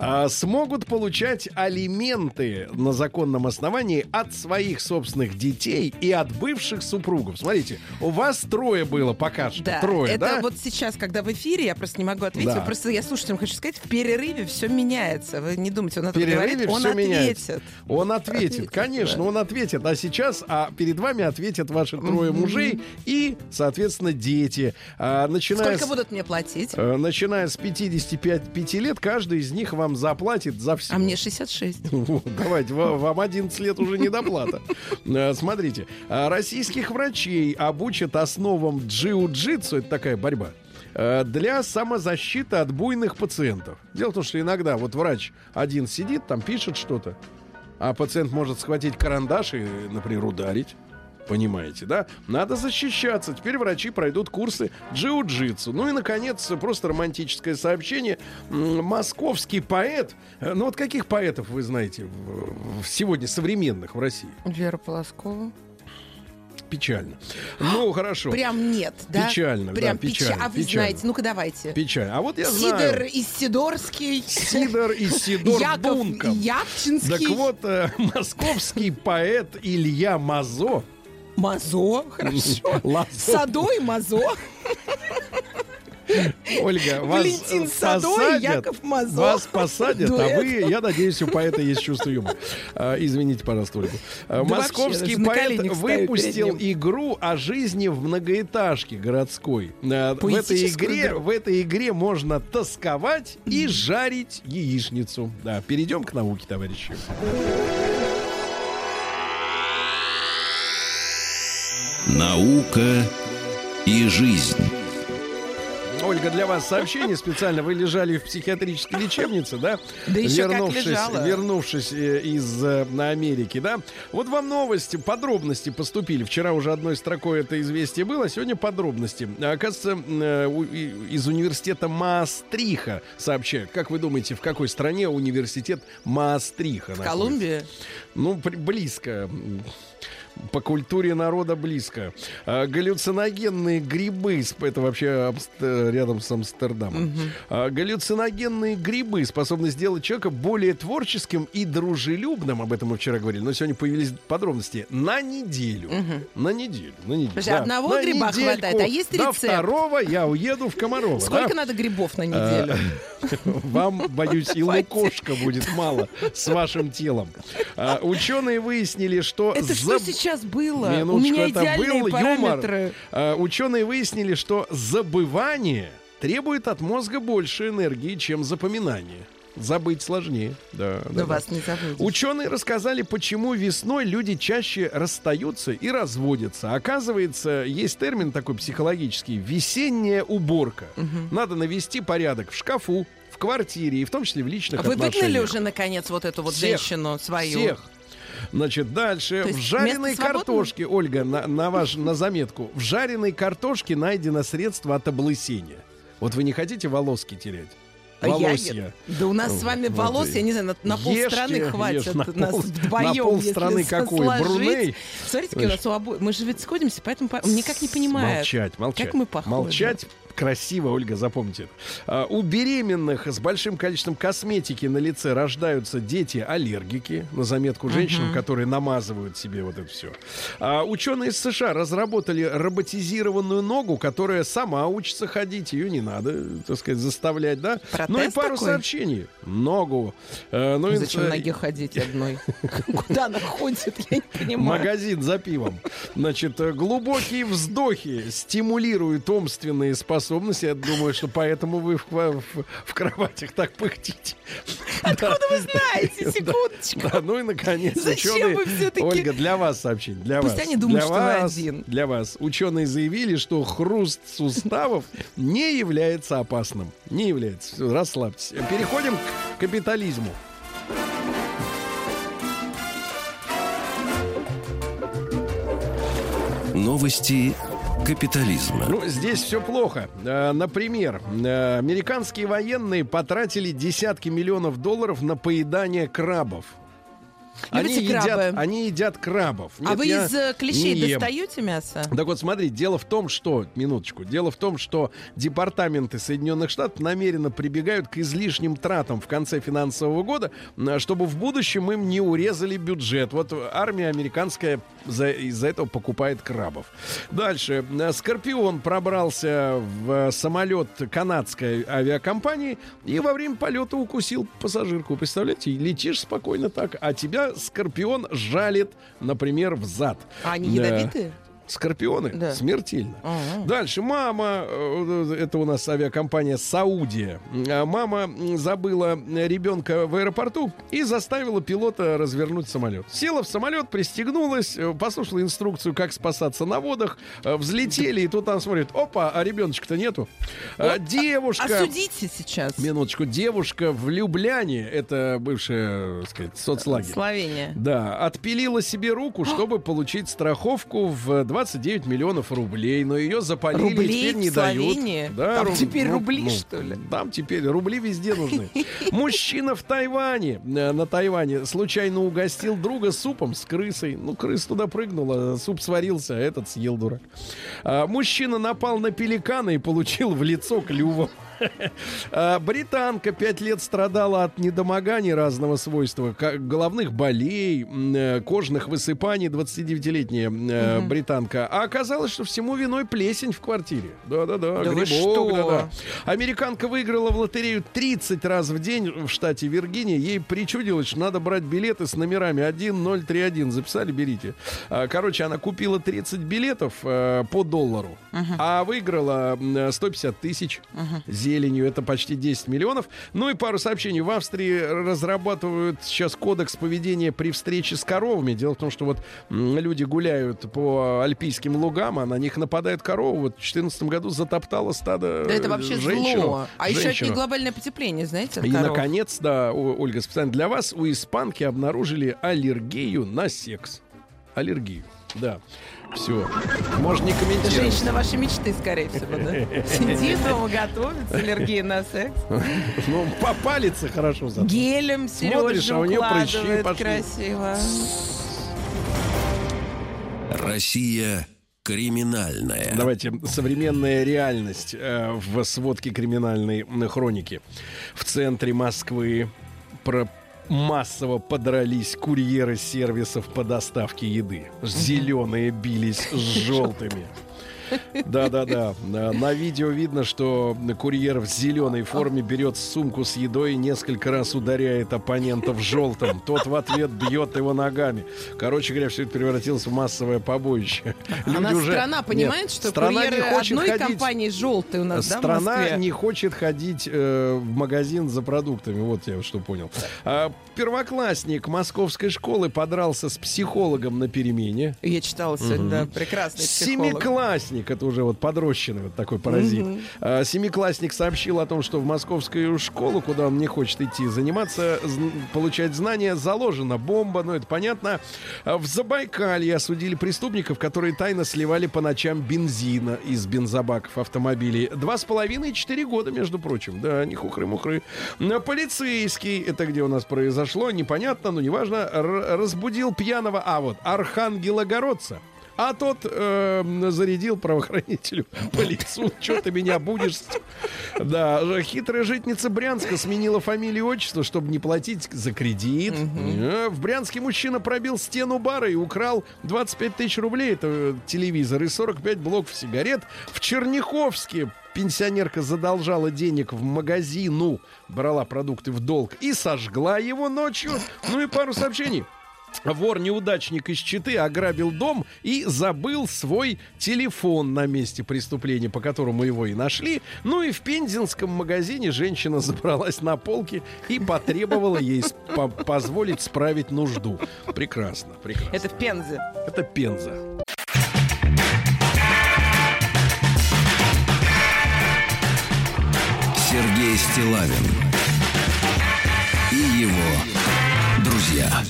а, смогут получать алименты на законном основании от своих собственных детей и от бывших супругов. Смотрите, у вас трое было пока что. Да, Трое, это да? вот сейчас, когда в эфире, я просто не могу ответить. Да. Просто я слушателям хочу сказать, в перерыве все меняется. Вы не думайте, он это перерыве говорит, он ответит. меняется. Он ответит, Ответит, конечно, да. он ответит. А сейчас, а перед вами ответят ваши трое мужей и, соответственно, дети. А, начиная Сколько с- будут мне платить? Э, Начиная с 55 пяти лет, каждый из них вам заплатит за все. А мне 66. Вот, Давайте, ва- вам 11 лет уже недоплата. Э, Смотрите, а, российских врачей обучат основам джиу-джитсу, это такая борьба, э, для самозащиты от буйных пациентов. Дело в том, что иногда вот врач один сидит, там пишет что-то, а пациент может схватить карандаш и, например, ударить. Понимаете, да? Надо защищаться. Теперь врачи пройдут курсы джиу-джитсу. Ну и, наконец, просто романтическое сообщение. Московский поэт. э, Ну вот каких поэтов вы знаете сегодня современных в России? Вера Полоскова. Печально. Ну, хорошо. Прям нет, да? Печально, да, Прям печально, печа- А вы печально. знаете, ну-ка давайте. Печально. А вот я Сидор знаю. Исидорский. Сидор и Сидор Яков Бунков. Япчинский. Так вот, э, московский поэт Илья Мазо. Мазо, хорошо. Садо и Мазо. Ольга, вас Валентин Садо и посадят, Яков Мазо. Вас посадят, а Дуэт. вы, я надеюсь, у поэта есть чувство юмора. А, Извините, пожалуйста, Ольга. А, вообще, Московский поэт выпустил игру о жизни в многоэтажке городской. А, В этой игре, игру. в этой игре можно тосковать и жарить яичницу. Да, перейдем к науке, товарищи. Наука и жизнь. Ольга, для вас сообщение специально. Вы лежали в психиатрической лечебнице, да? Да еще как вернувшись, лежала. вернувшись э, из э, на Америки, да? Вот вам новости, подробности поступили. Вчера уже одной строкой это известие было, сегодня подробности. А, Оказывается, э, из университета Маастриха сообщают. Как вы думаете, в какой стране университет Маастриха В находится? Колумбии. Ну, близко. По культуре народа близко. А, галлюциногенные грибы, это вообще рядом с Амстердамом. А, галлюциногенные грибы способны сделать человека более творческим и дружелюбным. Об этом мы вчера говорили, но сегодня появились подробности. На неделю. На неделю. На неделю. Подожди, одного на гриба недельку. хватает, а есть До рецепт? второго я уеду в Комарова. Сколько да? надо грибов на неделю? Вам, боюсь, и лукошка будет мало с вашим телом. А, ученые выяснили, что... Это что заб- сейчас было? У меня это идеальные был параметры. юмор. А, ученые выяснили, что забывание требует от мозга больше энергии, чем запоминание. Забыть сложнее. Да, да, Но да. вас не забудешь. Ученые рассказали, почему весной люди чаще расстаются и разводятся. Оказывается, есть термин такой психологический весенняя уборка. Надо навести порядок в шкафу, в квартире и в том числе в личных А Вы отношениях. выгнали уже, наконец, вот эту вот Всех. женщину свою? Всех. Значит, дальше. В жареной картошке, Ольга, на, на, ваш, на заметку. В жареной картошке найдено средство от облысения. Вот вы не хотите волоски терять? А я Волосья. нет. Да у нас с вами Вот волос, я не знаю, на, на полстраны ешь, хватит. на нас пол- вдвоем, на полстраны какой? сложить. Бруней? Смотрите, какие у нас у обоих. Мы же ведь сходимся, поэтому по- никак не понимают. Молчать, молчать. Как мы похожи. Молчать красиво, Ольга, запомните. это. А, у беременных с большим количеством косметики на лице рождаются дети-аллергики. На заметку женщинам, которые намазывают себе вот это все. А, ученые из США разработали роботизированную ногу, которая сама учится ходить. Ее не надо, так сказать, заставлять, да? Протез ну и пару такой? сообщений. Ногу. Э, ну, и- Зачем ноге ходить одной? Куда она ходит, я не понимаю. Магазин за пивом. Значит, э, глубокие вздохи стимулируют умственные способности. Я думаю, что поэтому вы в, в- в кроватях так пыхтите. Откуда вы знаете? Секундочку. Да, ну и наконец, Зачем ученые... вы всё-таки- Ольга, для вас сообщение. Для Пусть вас. они думают, для что вы вас, один. Для вас. Ученые заявили, что хруст суставов не является опасным. Не является. Всё, расслабьтесь. Переходим к капитализму. Новости капитализма. Ну, здесь все плохо. Э, Например, э, американские военные потратили десятки миллионов долларов на поедание крабов. Они Любите едят, крабы? они едят крабов. а Нет, вы я из э, клещей не достаете мясо? Так вот, смотри, дело в том, что, минуточку, дело в том, что департаменты Соединенных Штатов намеренно прибегают к излишним тратам в конце финансового года, чтобы в будущем им не урезали бюджет. Вот армия американская за- из-за этого покупает крабов. Дальше. Э, Скорпион пробрался в самолет канадской авиакомпании и во время полета укусил пассажирку. Представляете, летишь спокойно так, а тебя скорпион жалит, например, в зад. А они ядовитые? Скорпионы Да. смертельно. Ага. Дальше мама, э, это у нас авиакомпания Саудия. А Мама забыла ребенка в аэропорту и заставила пилота развернуть самолет. Села в самолет, пристегнулась, э, послушала инструкцию, как спасаться на водах, э, взлетели, и тут она смотрит, опа, а ребеночка-то нету. А Девушка... Осудите сейчас. Минуточку, девушка в Любляне, это бывшая, так сказать, соцлагерь. Словения. Да, отпилила себе руку, чтобы получить страховку в 29 миллионов рублей, но ее запалили Рублей теперь не дают. Словении? Там теперь рубли, что ли? Там теперь рубли везде нужны. Мужчина в Тайване, э, на Тайване, случайно угостил друга супом с крысой. Ну, крыса туда прыгнула, суп сварился, а этот съел дурак. А, мужчина напал на пеликана и получил в лицо клювом. А, Британка пять лет страдала от недомоганий разного свойства, головных болей, э, кожных высыпаний, 29-летняя э, британка. А оказалось, что всему виной плесень в квартире. Да-да-да, Да грибок, да-да. Американка выиграла в лотерею 30 раз в день в штате Виргиния. Ей причудилось, что надо брать билеты с номерами 1031. Записали, берите. А, Короче, она купила 30 билетов э, по доллару, а выиграла м, 150 тысяч зеленью. Это почти 10 миллионов. Ну и пару сообщений. В Австрии разрабатывают сейчас кодекс поведения при встрече с коровами. Дело в том, что вот люди гуляют по альпийским лугам, а на них нападает корова. Вот в 2014 году затоптала стадо Да это э, вообще женщину. зло. А еще Женщину. них глобальное потепление, знаете, И, коров. наконец, да, Ольга, специально для вас, у испанки обнаружили аллергию на секс. Аллергию, да. Все. Можно не комментировать. женщина вашей мечты, скорее всего, да? Сидит дома, готовится, аллергия на секс. Ну, по палице хорошо зато. Гелем Смотришь, а у неё прыщи пошли. красиво. Россия криминальная. Давайте современная реальность э, в сводке криминальной хроники. В центре Москвы про массово подрались курьеры сервисов по доставке еды. Зеленые бились с желтыми. Да-да-да. На на видео видно, что курьер в зеленой форме берет сумку с едой и несколько раз ударяет оппонента в желтом. Тот в ответ бьет его ногами. Короче говоря, все это превратилось в массовое побоище. А у нас Люди уже- страна понимает, Нет, что страна не курьеры хочет одной ходить- компании желтые у нас, да, в Страна Москве? не хочет ходить э, в магазин за продуктами. Вот я что понял. А, первоклассник московской школы подрался с психологом на перемене. Я читала сегодня, да, прекрасный психолог. Семиклассник, это уже вот подрощенный вот такой паразит. А, семиклассник сообщил о том, что в московскую школу, куда он не хочет идти, заниматься, получать знания, заложена бомба, ну это понятно. А в Забайкалье осудили преступников, которые тайно сливали по ночам бензина из бензобаков автомобилей. Два с половиной и четыре года, между прочим. Да, не хухры-мухры. Полицейский, это где у нас произошло, непонятно, но неважно, разбудил пьяного, а вот, архангелогородца. А тот э, зарядил правоохранителю по лицу. Что ты меня будешь? Да, хитрая житница Брянска сменила фамилию и отчество, чтобы не платить за кредит. Э, В Брянске мужчина пробил стену бара и украл 25 тысяч рублей. Это э, телевизор и 45 блоков сигарет. В Черняховске пенсионерка задолжала денег в магазину, брала продукты в долг и сожгла его ночью. Ну и пару сообщений. Вор-неудачник из Читы ограбил дом и забыл свой телефон на месте преступления, по которому его и нашли. Ну и в пензенском магазине женщина забралась на полки и потребовала ей по- позволить справить нужду. Прекрасно, прекрасно. Это в Пензе. Это Пенза. Сергей Стилавин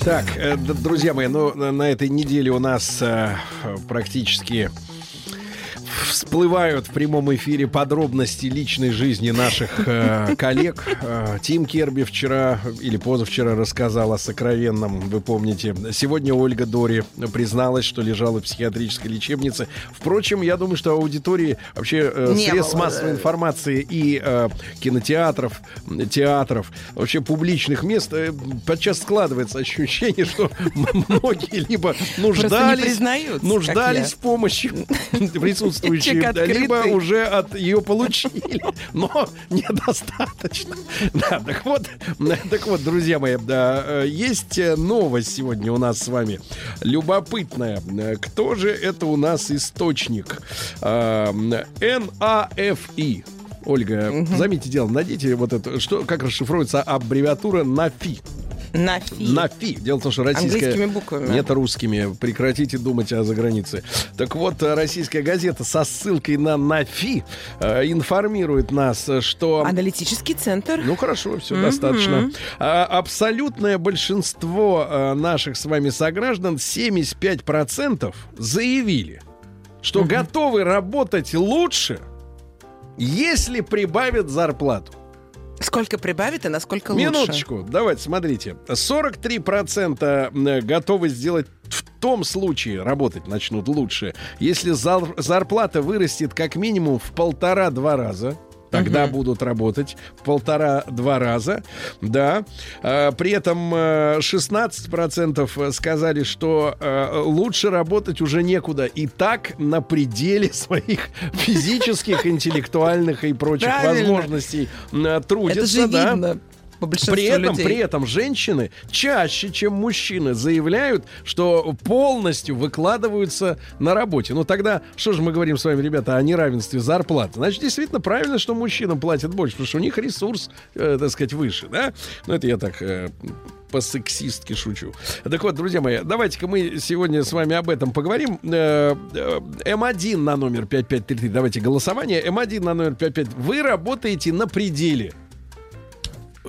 Так, э, друзья мои, ну, на на этой неделе у нас э, практически всплывают в прямом эфире подробности личной жизни наших э, коллег. Э, Тим Керби вчера или позавчера рассказал о сокровенном, вы помните. Сегодня Ольга Дори призналась, что лежала в психиатрической лечебнице. Впрочем, я думаю, что аудитории вообще э, средств было, массовой э. информации и э, кинотеатров, театров, вообще публичных мест э, подчас складывается ощущение, что многие либо нуждались, нуждались в помощи присутствующие, Открытый. либо уже от ее получили, но недостаточно. Да, так вот, так вот, друзья мои, да, э, есть э, новость сегодня у нас с вами любопытная. Кто же это у нас источник? А, НАФИ. Ольга, заметьте дело, найдите вот это, что, как расшифровывается аббревиатура НАФИ. На фи. НАФИ. Дело в том, что российская... Английскими буквами. Нет русскими. Прекратите думать о загранице. Так вот, российская газета со ссылкой на НАФИ э, информирует нас, что... Аналитический центр. Ну хорошо, все достаточно. А, абсолютное большинство э, наших с вами сограждан, 75% заявили, что готовы работать лучше, если прибавят зарплату. Сколько прибавит и насколько лучше? Минуточку, давайте, смотрите. 43% готовы сделать в том случае работать начнут лучше, если зар- зарплата вырастет как минимум в полтора-два раза. Тогда будут работать в полтора-два раза, да. А, при этом э, 16% сказали, что э, лучше работать уже некуда. И так на пределе своих физических, интеллектуальных и прочих возможностей э, трудятся. Это же да. видно При этом, людей. при этом женщины чаще, чем мужчины, заявляют, что полностью выкладываются на работе. Ну тогда, что же мы говорим с вами, ребята, о неравенстве зарплат? Значит, действительно правильно, что мужчинам платят больше, потому что у них ресурс, э, так сказать, выше, да? Ну это я так э, по-сексистски шучу. Так вот, друзья мои, давайте-ка мы сегодня с вами об этом поговорим. Э, э, М1 на номер 5533, давайте голосование. М1 на номер 55. Вы работаете на пределе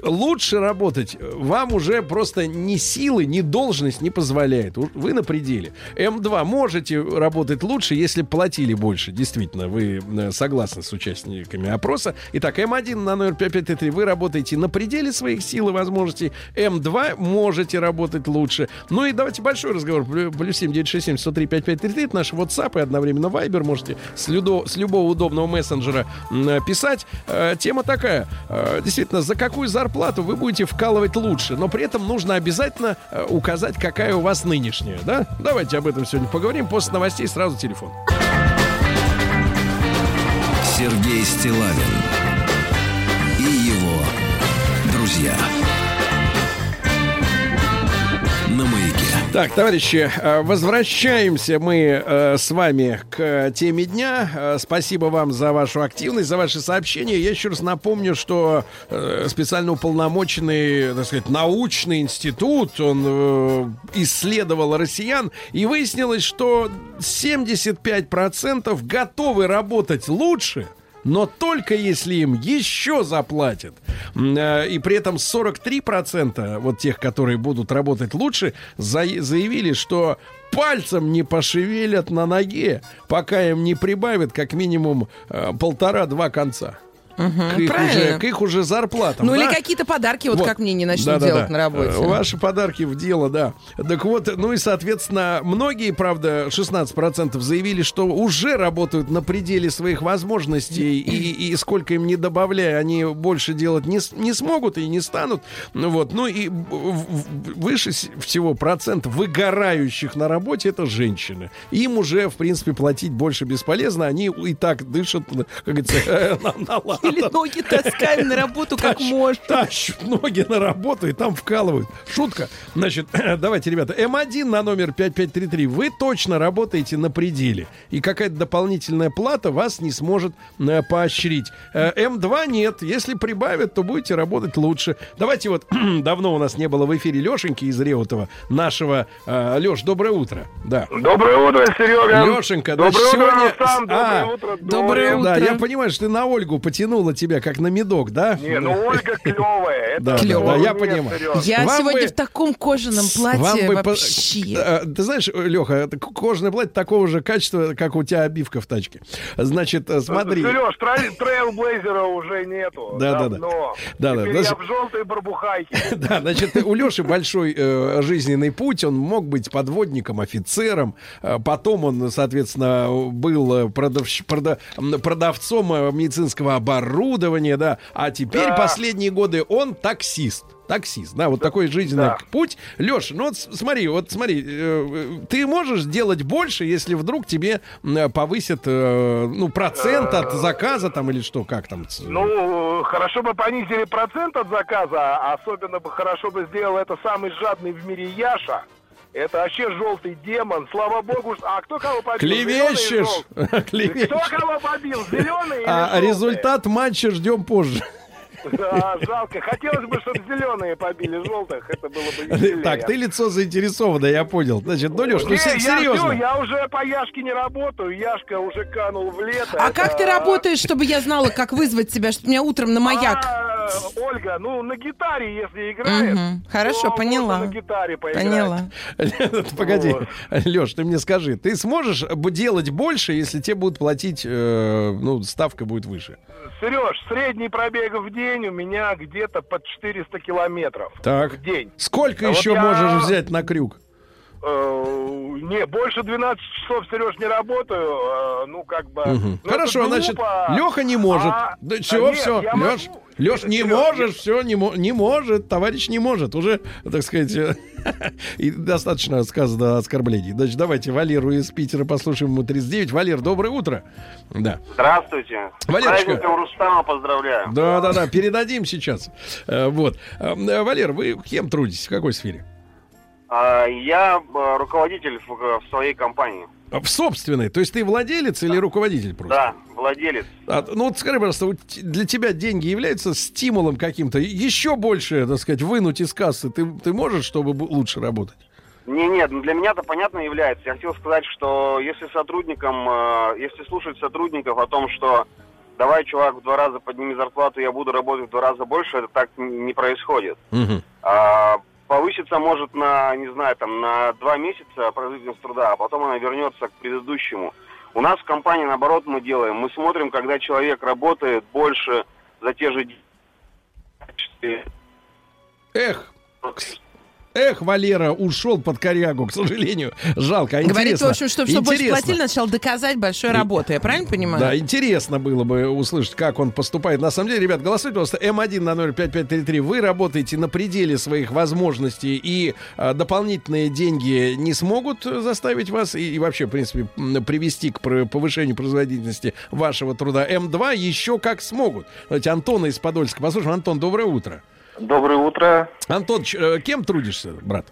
лучше работать вам уже просто ни силы, ни должность не позволяет. Вы на пределе. М2 можете работать лучше, если платили больше. Действительно, вы э, согласны с участниками опроса. Итак, М1 на номер 5533 вы работаете на пределе своих сил и возможностей. М2 можете работать лучше. Ну и давайте большой разговор. Плю- Плюс 7 967 103 5533 это наш WhatsApp и одновременно Viber. Можете с, людо- с любого удобного мессенджера м, писать. Э, Тема такая. Э, Действительно, за какую зарплату вы будете вкалывать лучше, но при этом нужно обязательно э, указать, какая у вас нынешняя, да? Давайте об этом сегодня поговорим. После новостей сразу телефон. Сергей Стилавин и его друзья. Так, товарищи, э, возвращаемся мы э, с вами к теме дня. Э, Спасибо вам за вашу активность, за ваши сообщения. Я еще раз напомню, что специально уполномоченный, так сказать, научный институт, он исследовал россиян, и выяснилось, что 75% готовы работать лучше, но только если им еще заплатят. Э, И при этом 43% вот тех, которые будут работать лучше, за- заявили, что пальцем не пошевелят на ноге, пока им не прибавят как минимум э, полтора-два конца. К, их правильно. уже, к их уже зарплатам. Ну да? или какие-то подарки, вот, Вот. как мне не начнут Да-да-да. делать на работе. Э, Ваши подарки в дело, да. Так вот, ну и, соответственно, многие, правда, 16% заявили, что уже работают на пределе своих возможностей, и, и сколько им не добавляя, они больше делать не, не смогут и не станут. Ну Вот. Ну и выше всего процент выгорающих на работе это женщины. Им уже, в принципе, платить больше бесполезно. Они и так дышат, как говорится, на, на Или ноги таскаем на работу как Тащ- можно. Тащат ноги на работу и там вкалывают. Шутка. Значит, давайте, ребята, М1 на номер 5533. Вы точно работаете на пределе. И какая-то дополнительная плата вас не сможет э, поощрить. Э, М2 нет. Если прибавят, то будете работать лучше. Давайте вот, давно у нас не было в эфире Лешеньки из Реутова, нашего... Э, Леш, доброе утро. Да. Доброе утро, Серега. Лешенька, Доброе значит, утро, сегодня- Рустам. Доброе А, утро, доброе Доля. Да, утро. я понимаю, что ты на Ольгу потянулся. Потянуло тебя, как на медок, да? Не, ну Ольга клевая. Это Да, да, я понимаю. Я Вам сегодня бы- в таком кожаном Вам платье вообще. Э, Ты знаешь, Леха, кожаное платье такого же качества, как у тебя обивка в тачке. Значит, э, смотри. Сереж, трейлблейзера уже нету. Да, да, да. Да, да, я в желтой барбухайке. Да, значит, у Леши большой э, жизненный путь. Он мог быть подводником, офицером. Потом он, соответственно, был продавщ- прода- м, продавцом медицинского оборудования, да. А теперь Да. последние годы он таксист. Таксист, да, вот такой жизненный Да. путь. Леш, ну вот смотри, вот смотри, э, э, ты можешь делать больше, если вдруг тебе повысят, э, ну, процент от заказа там или что, как там? Ну, хорошо бы понизили процент от заказа, а особенно бы хорошо бы сделал это самый жадный в мире Яша. Это вообще желтый демон. Слава богу, а кто кого побил? Клевещешь! Кто кого побил? Зеленый или А результат матча ждем позже. Да, жалко. Хотелось бы, чтобы зеленые побили желтых. Это было бы веселее. Так, ты лицо заинтересованное, я понял. Значит, ну, Леш, ну серьезно. я уже по Яшке не работаю. Яшка уже канул в лето. А Это- как ты работаешь, чтобы я знала, как вызвать тебя, чтобы меня утром на маяк? А, Ольга, ну на гитаре, если играет. Хорошо, поняла. на гитаре поиграть. Поняла. Погоди, Вот. Леш, ты мне скажи, ты сможешь делать больше, если тебе будут платить, э, ну, ставка будет выше? Сереж, средний пробег в день у меня где-то под 400 километров Так. в день. Сколько А вот еще я- можешь взять на крюк? Э, не, больше 12 часов, Сереж, не работаю. э, ну, как бы... Ну, Хорошо, значит. Леха не может. А, да а все, нет, все, Леш, могу. Леш, не Серёж, можешь, я- все, не, не может, товарищ не может. Уже, так сказать, э, и достаточно сказано оскорблений. Значит, давайте Валеру из Питера послушаем, ему 39. Валер, доброе утро. Да. Здравствуйте. Валерочка. С праздником Рустама поздравляю. Да, да, да, передадим сейчас. Вот. Валер, вы кем трудитесь? В какой сфере? А, Я э, руководитель в, в своей компании. А, В собственной. То есть ты владелец или руководитель просто? Да, владелец. А, ну вот скажи, пожалуйста, для тебя деньги являются стимулом каким-то? Еще больше, так сказать, вынуть из кассы ты, ты можешь, чтобы лучше работать? Не, нет, для меня это понятно является. Я хотел сказать, что если сотрудникам, э, если слушать сотрудников о том, что давай, чувак, в два раза подними зарплату, я буду работать в два раза больше, это так не происходит. Мгм. А, повысится может на, не знаю, там, на два месяца производительность труда, а потом она вернется к предыдущему. У нас в компании, наоборот, мы делаем. Мы смотрим, когда человек работает больше за те же. Эх, эх, Валера ушел под корягу, к сожалению. Жалко, а Говорит, в интересно. общем, что чтобы больше платили, начал доказать большой работой. Я правильно понимаю? Да, интересно было бы услышать, как он поступает. На самом деле, ребят, голосуйте, просто М1 на 05533. Вы работаете на пределе своих возможностей, и а, дополнительные деньги не смогут заставить вас и, и вообще, в принципе, привести к повышению производительности вашего труда. М2 еще как смогут. Давайте Антона из Подольска послушаем. Антон, доброе утро. Доброе утро. Антон, э, кем трудишься, брат?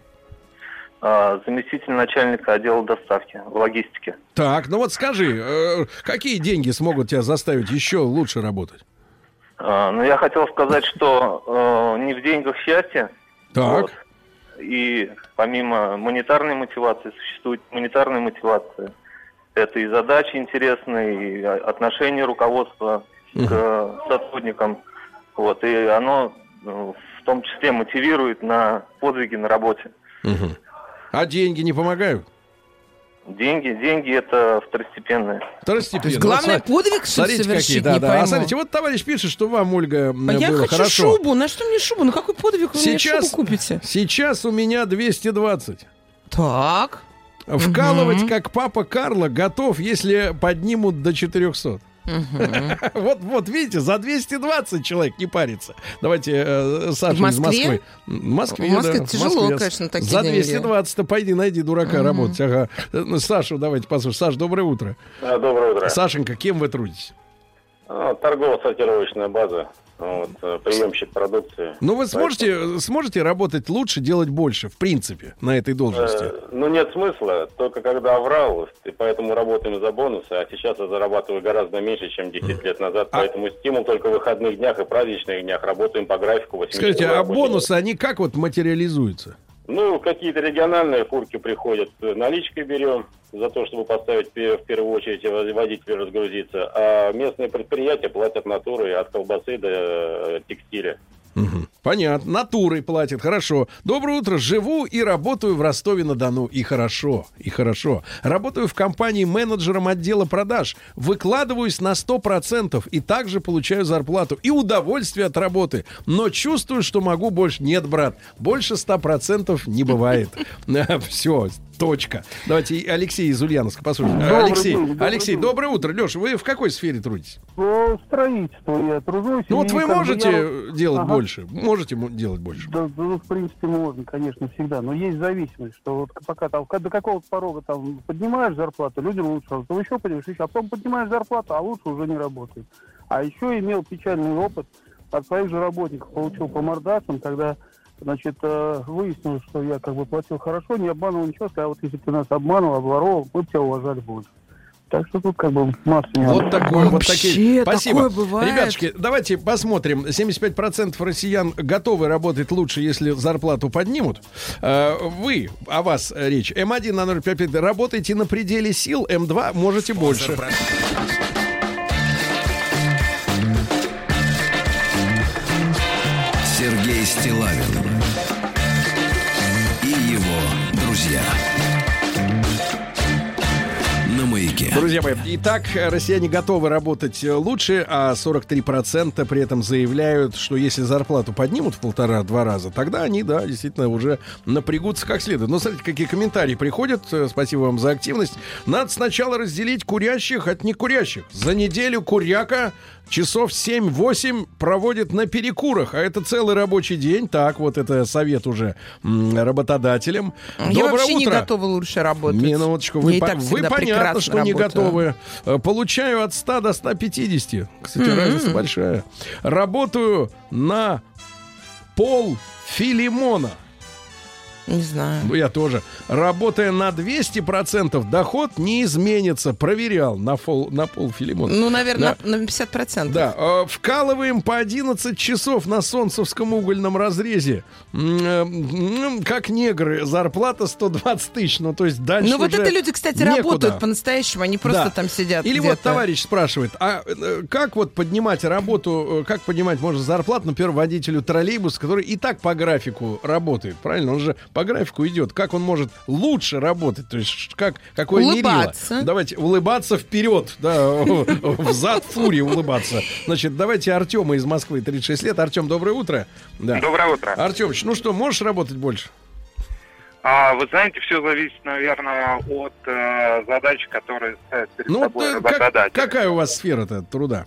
А, Заместитель начальника отдела доставки в логистике. Так, ну вот скажи, э, какие деньги смогут тебя заставить еще лучше работать? А, Ну, я хотел сказать, что э, не в деньгах счастье. Так. Вот. И помимо монетарной мотивации существует монетарная мотивация. Это и задачи интересные, и отношение руководства к сотрудникам. Вот. И оно в том числе мотивирует на подвиги на работе. Мгм. А деньги не помогают? Деньги, деньги это второстепенное. Второстепенно. То есть главное подвиг, Смотрите, какие, совершить, да, не да. А пойму. смотрите, вот товарищ пишет, что вам, Ольга, А я было хочу хорошо. шубу. На что мне шубу? Ну какой подвиг вы мне Сейчас, шубу купите? сейчас у меня 220. Так. Вкалывать, как папа Карло, готов, если поднимут до 400. Вот, вот, видите, за 220 человек не парится. Давайте э, Саша из? Москвы. В Москве, В Москве да, в тяжело, Москве. конечно, такие За деньги. 220-то пойди, найди дурака работать. Ага. Э, Сашу давайте послушаем. Саш, доброе утро. Доброе утро. Сашенька, кем вы трудитесь? А, Торгово-сортировочная база, вот, э, приемщик продукции. Ну, вы сможете, сможете работать лучше, делать больше, в принципе, на этой должности? Э, Ну, нет смысла, только когда врал, и поэтому работаем за бонусы, а сейчас я зарабатываю гораздо меньше, чем 10 лет назад, А- поэтому стимул только в выходных днях и праздничных днях, работаем по графику 8 Скажите, а бонусы, они как вот материализуются? Ну, какие-то региональные фурки приходят, наличкой берем за то, чтобы поставить в первую очередь водителю разгрузиться. А местные предприятия платят натурой от колбасы до э, текстиля. Мгм. Понятно. Натурой платит. Хорошо. Доброе утро. Живу и работаю в Ростове-на-Дону. И хорошо. И хорошо. Работаю в компании менеджером отдела продаж. Выкладываюсь на 100% и также получаю зарплату и удовольствие от работы. Но чувствую, что могу больше. Нет, брат, больше 100% не бывает. Все. Точка. Давайте Алексей из Ульяновска послушаем. Добрый Алексей, день, добрый Алексей, день. доброе утро. Леша, вы в какой сфере трудитесь? По строительству я тружусь. Ну вот вы можете я- делать Ага. больше? Можете мо- делать больше? Да, да, ну, в принципе, можно, конечно, всегда. Но есть зависимость, что вот пока там до какого-то порога там поднимаешь зарплату, людям лучше, а потом еще поднимаешь, а потом поднимаешь зарплату, а лучше уже не работает. А еще имел печальный опыт от своих же работников, получил по мордасам, когда значит, э, выяснилось, что я как бы платил хорошо, не обманывал ничего, сказал, вот если ты нас обманывал, обворовал, мы бы тебя уважали больше. Так что тут как бы масса нюансов. Вот такое, вот Вообще, такие. Спасибо. такое бывает. Ребятушки, давайте посмотрим. 75% россиян готовы работать лучше, если зарплату поднимут. Э, Вы, о вас речь. М1 на 055. Работаете на пределе сил, М2 можете больше. Сергей Стилавин друзья. На маяке. Друзья мои, итак, россияне готовы работать э, лучше, а 43% при этом заявляют, что если зарплату поднимут в полтора-два раза, тогда они, да, действительно уже напрягутся как следует. Но смотрите, какие комментарии приходят. Э, Спасибо вам за активность. Надо сначала разделить курящих от некурящих. За неделю куряка часов 7-8 проводит на перекурах, а это целый рабочий день. Так, вот это совет уже работодателям. Я Доброе вообще не утро. готова лучше работать. Минуточку, вы, по- вы понятно, что не работаю. готовы. Э, Получаю от 100 до 150. Кстати, М-м. разница большая. Работаю на пол Филимона. Не знаю. Ну, Я тоже. Работая на 200%, доход не изменится. Проверял на, фол, на пол Филимона. Ну, наверное, Да. на, на 50%. Да, вкалываем по 11 часов на солнцевском угольном разрезе. Э, Как негры, зарплата 120 тысяч. Ну, то есть дальше Ну, вот это люди, кстати, некуда. работают по-настоящему, они просто Да. там сидят Или вот товарищ спрашивает, а э, как вот поднимать работу, э, как поднимать можно зарплату, например, водителю троллейбуса, который и так по графику работает, правильно? Он же по графику идет. Как он может лучше работать? То есть как, какое Улыбаться. мерило? Давайте улыбаться вперед, да, взад фури улыбаться. Значит, давайте Артема из Москвы, 36 лет. Артем, доброе утро. Да. Доброе утро. Артемыч, ну что, можешь работать больше? А, вы знаете, все зависит, наверное, от э, задач, которые ставят перед Ну, собой э, как- какая у вас сфера-то труда?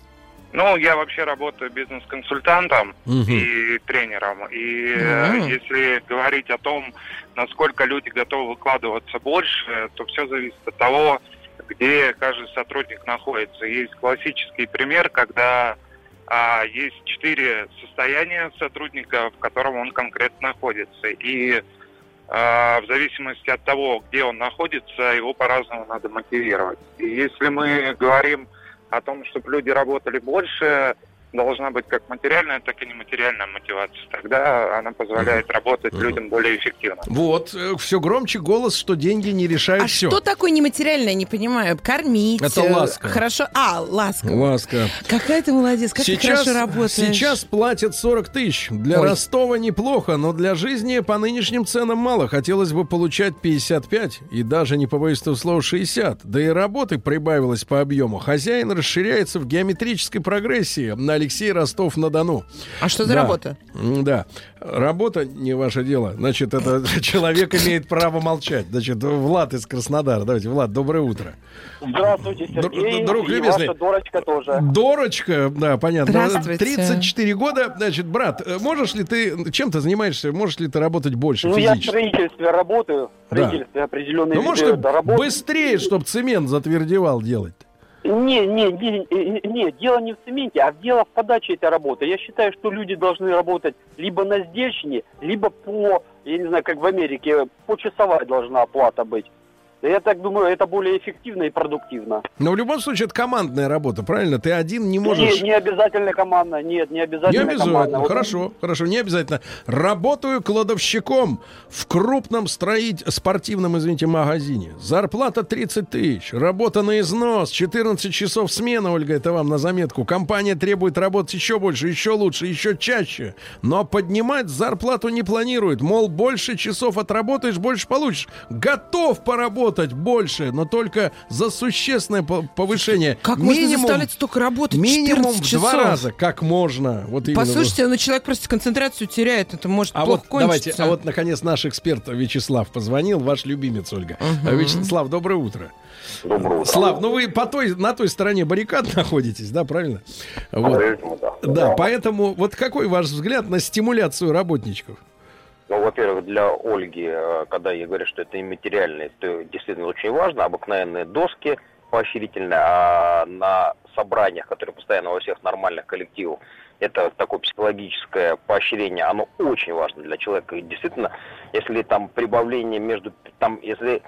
Ну, я вообще работаю бизнес-консультантом Мгм. и тренером. И Мгм. если говорить о том, насколько люди готовы выкладываться больше, то все зависит от того, где каждый сотрудник находится. Есть классический пример, когда а, есть четыре состояния сотрудника, в котором он конкретно находится. И а, в зависимости от того, где он находится, его по-разному надо мотивировать. И если мы говорим о том, чтобы люди работали больше, должна быть как материальная, так и нематериальная мотивация. Тогда она позволяет работать людям более эффективно. Вот, все громче голос, что деньги не решают А все. что такое нематериальное, не понимаю? Кормить. Это э, ласка. Хорошо. А, ласка. Ласка. Какая ты молодец, как ты хорошо работаешь. сейчас платят 40 тысяч. Для Ой. Ростова неплохо, но для жизни по нынешним ценам мало. Хотелось бы получать 55 и даже, не побоюсь этого слова, 60. Да и работы прибавилось по объему. Хозяин расширяется в геометрической прогрессии. На Алексей Ростов-на-Дону. А что за Да. работа? Да. Работа не ваше дело. Значит, это человек имеет право молчать. Значит, Влад из Краснодара. Давайте, Влад, доброе утро. Здравствуйте, Друг- Сергей. друг и любезный. ваша дурочка тоже. Дорочка, да, понятно. Здравствуйте. 34 года. Значит, брат, э, можешь ли ты, чем ты занимаешься, можешь ли ты работать больше Ну, я в физически? строительстве работаю. В Да. строительстве определенные Ну, может, виды ты работ. быстрее, чтобы цемент затвердевал делать? Не, не, не, не, дело не в цементе, а дело в подаче этой работы. Я считаю, что люди должны работать либо на сдельщине, либо по, я не знаю, как в Америке, почасовая должна оплата быть. Я так думаю, это более эффективно и продуктивно. Но в любом случае это командная работа, правильно? Ты один не можешь... Не, не обязательно команда, нет, не Не обязательно, обязательно, команда. Вот хорошо, хорошо, не обязательно. Работаю кладовщиком в крупном строить спортивном, извините, магазине. Зарплата 30 тысяч, работа на износ, 14 часов смена, Ольга, это вам на заметку. Компания требует работать еще больше, еще лучше, еще чаще. Но поднимать зарплату не планирует. Мол, больше часов отработаешь, больше получишь. Готов поработать больше, но только за существенное по- повышение. Как можно Минимум- заставлять столько работать? Минимум 14 в два часов? раза, как можно. Вот именно. Послушайте, ну человек просто концентрацию теряет, это может А плохо вот давайте, кончиться. а вот наконец наш эксперт Вячеслав позвонил, ваш любимец Ольга. А, Вячеслав, доброе утро. Доброе утро. Слав, ну вы по той, на той стороне баррикад находитесь, да, правильно? Вот. Да. Да, поэтому вот какой ваш взгляд на стимуляцию работничков? Ну, во-первых, для Ольги, э, когда ей говорят, что это имматериальное, это действительно очень важно. Обыкновенные доски поощрительные, а на собраниях, которые постоянно во всех нормальных коллективах, это такое психологическое поощрение, оно очень важно для человека. И действительно, если там прибавление между, там, если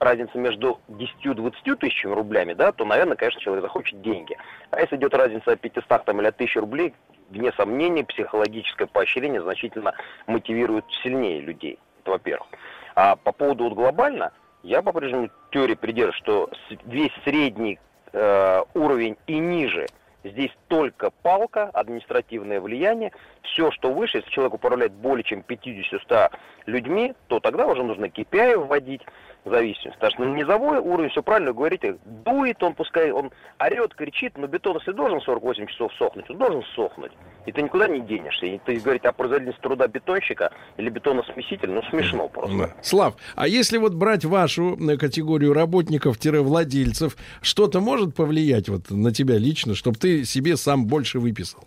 разница между 10-20 тысячами рублями, да, то, наверное, конечно, человек захочет деньги. А если идет разница от 500 там, или от 1000 рублей, вне сомнений, психологическое поощрение значительно мотивирует сильнее людей. Это во-первых. А по поводу вот глобально, я по-прежнему теории придерживаюсь, что весь средний э, уровень и ниже Здесь только палка, административное влияние. Все, что выше, если человек управляет более чем 50-100 людьми, то тогда уже нужно KPI вводить в зависимости. Потому что на низовой уровень, все правильно говорите, дует он, пускай он орет, кричит, но бетон, если должен 48 часов сохнуть, он должен сохнуть. И ты никуда не денешься. И ты говорить о производительности труда бетонщика или бетоносмесителя, ну смешно просто. Да. Слав, а если вот брать вашу э, категорию работников-владельцев, что-то может повлиять вот на тебя лично, чтобы ты себе сам больше выписал?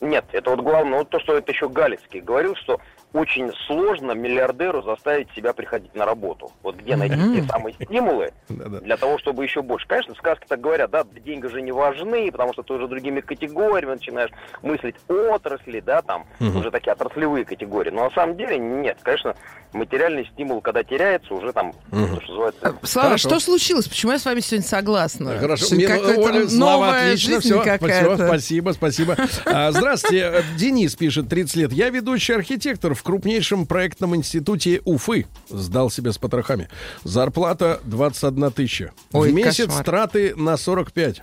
Нет, это вот главное, вот то, что это еще Галицкий говорил, что очень сложно миллиардеру заставить себя приходить на работу. Вот где найти те самые стимулы для того, чтобы еще больше. Конечно, сказки так говорят, да, деньги же не важны, потому что ты уже другими категориями начинаешь мыслить отрасли, да, там, Мгм. уже такие отраслевые категории. Но на самом деле нет, конечно, материальный стимул, когда теряется, уже там, то, что называется... Слава, что случилось? Почему я с вами сегодня согласна? Хорошо, мне, Оля, слова новая отлично, жизнь все, какая-то. спасибо, спасибо. А, здравствуйте, э, Денис пишет, 30 лет. Я ведущий архитектор в крупнейшем проектном институте Уфы. Сдал себя с потрохами. Зарплата 21 тысяча. Ой, в месяц кошмар. траты на 45.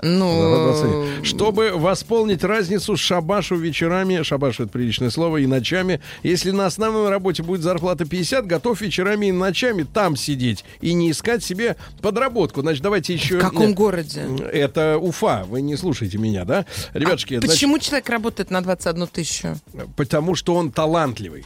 Ну, Да, 20. Чтобы восполнить разницу шабашу вечерами, шабашу это приличное слово, и ночами. Если на основной работе будет зарплата 50, готов вечерами и ночами там сидеть и не искать себе подработку. Значит, давайте еще... в каком городе? Это Уфа, вы не слушаете меня, да? Ребятушки, значит, Почему человек работает на 21 тысячу? потому что он талантливый.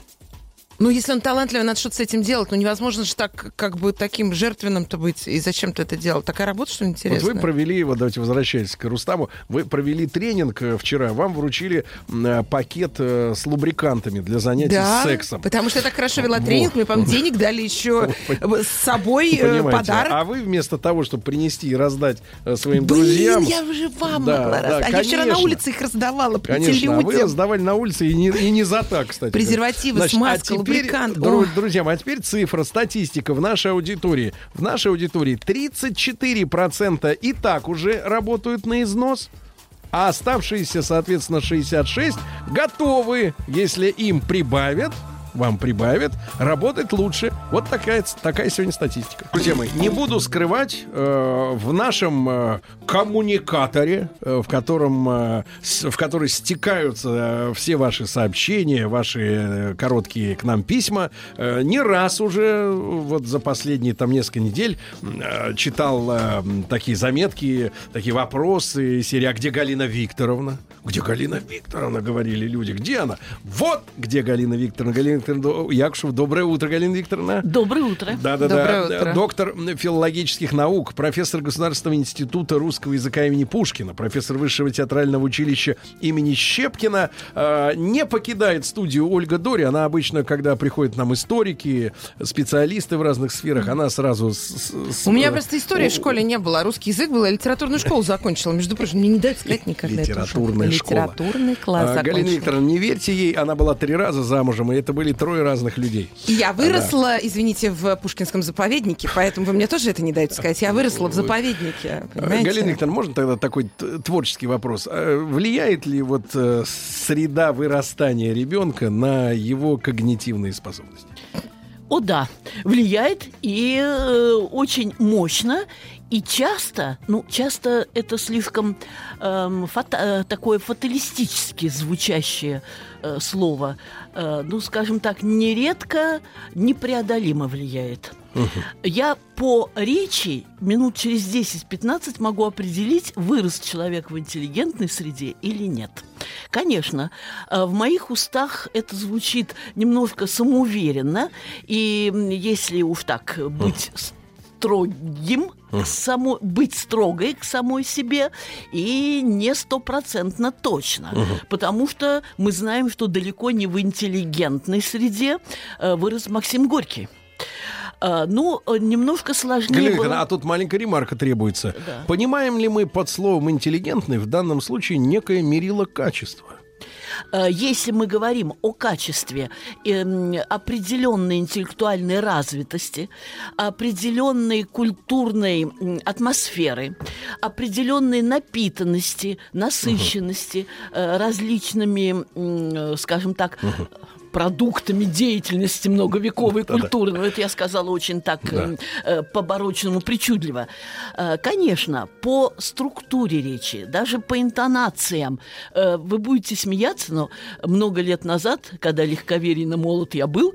Ну, если он талантливый, надо что-то с этим делать. Ну, невозможно же так, как бы, таким жертвенным-то быть. И зачем ты это делал? Такая работа, что ли, интересная? Вот вы провели, вот давайте возвращаясь к Рустаму, вы провели тренинг э, вчера, вам вручили э, пакет э, с лубрикантами для занятий да, с сексом. потому что я так хорошо вела Вот. тренинг, мне, по-моему, денег дали еще с собой э, подарок. А вы вместо того, чтобы принести и раздать э, своим Блин, друзьям... я уже вам Да, могла да, раздать. А я вчера на улице их раздавала Конечно, а вы раздавали на улице и не, и не за так, кстати. Презервативы, Значит, смазка, а теперь, дру- друзья мои, а теперь цифра, статистика в нашей аудитории. В нашей аудитории 34% и так уже работают на износ. А оставшиеся, соответственно, 66 готовы, если им прибавят, вам прибавят, работать лучше. Вот такая, такая сегодня статистика. Друзья мои, не буду скрывать, э, в нашем э, коммуникаторе, э, в котором, э, с- в который стекаются э, все ваши сообщения, ваши э, короткие к нам письма, э, не раз уже вот за последние там несколько недель э, читал э, такие заметки, такие вопросы из серии «А где Галина Викторовна?» Где Галина Викторовна, говорили люди. Где она? Вот где Галина Викторовна. Галина Викторовна До- Якушев. Доброе утро, Галина Викторовна. Доброе утро. Да-да-да. Доброе утро. Доктор филологических наук, профессор Государственного института русского языка имени Пушкина, профессор Высшего театрального училища имени Щепкина. Э, не покидает студию Ольга Дори. Она обычно, когда приходят нам историки, специалисты в разных сферах, она сразу... с- с- У меня э, просто истории в школе не было, русский язык был, я литературную школу закончила. Между прочим, мне не дают сказать никогда. Литературная школа. Литературный класс А, Галина. Викторовна, не верьте ей, она была три раза замужем, и это были были трое разных людей. И я выросла, извините, в Пушкинском заповеднике, поэтому вы мне тоже это не даете сказать. Я выросла в заповеднике, понимаете? Галина Викторовна, можно тогда такой творческий вопрос? А Влияет ли вот э, среда вырастания ребенка на его когнитивные способности? О да, влияет и э, очень мощно. И часто, ну, часто это слишком эм, фата- э, такое фаталистически звучащее э, слово. Э, ну, скажем так, нередко непреодолимо влияет. Я по речи минут через 10-15 могу определить, вырос человек в интеллигентной среде или нет. Конечно, э, в моих устах это звучит немножко самоуверенно, и если уж так быть строгим, к само, быть строгой к самой себе и не стопроцентно точно. Потому что мы знаем, что далеко не в интеллигентной среде э, вырос Максим Горький. А, ну, э, немножко сложнее Галина было. А тут маленькая ремарка требуется. Да. Понимаем ли мы под словом интеллигентный в данном случае некое мерило качества? Э, Если мы говорим о качестве эм, определенной интеллектуальной развитости, определенной культурной атмосферы, определенной напитанности, насыщенности э, различными, э, скажем так, продуктами деятельности многовековой Да-да. культуры. Ну, это я сказала очень так Да. э, э, по-барочному причудливо. Э, Конечно, по структуре речи, даже по интонациям, э, вы будете смеяться, но много лет назад, когда легковерийно молод я был,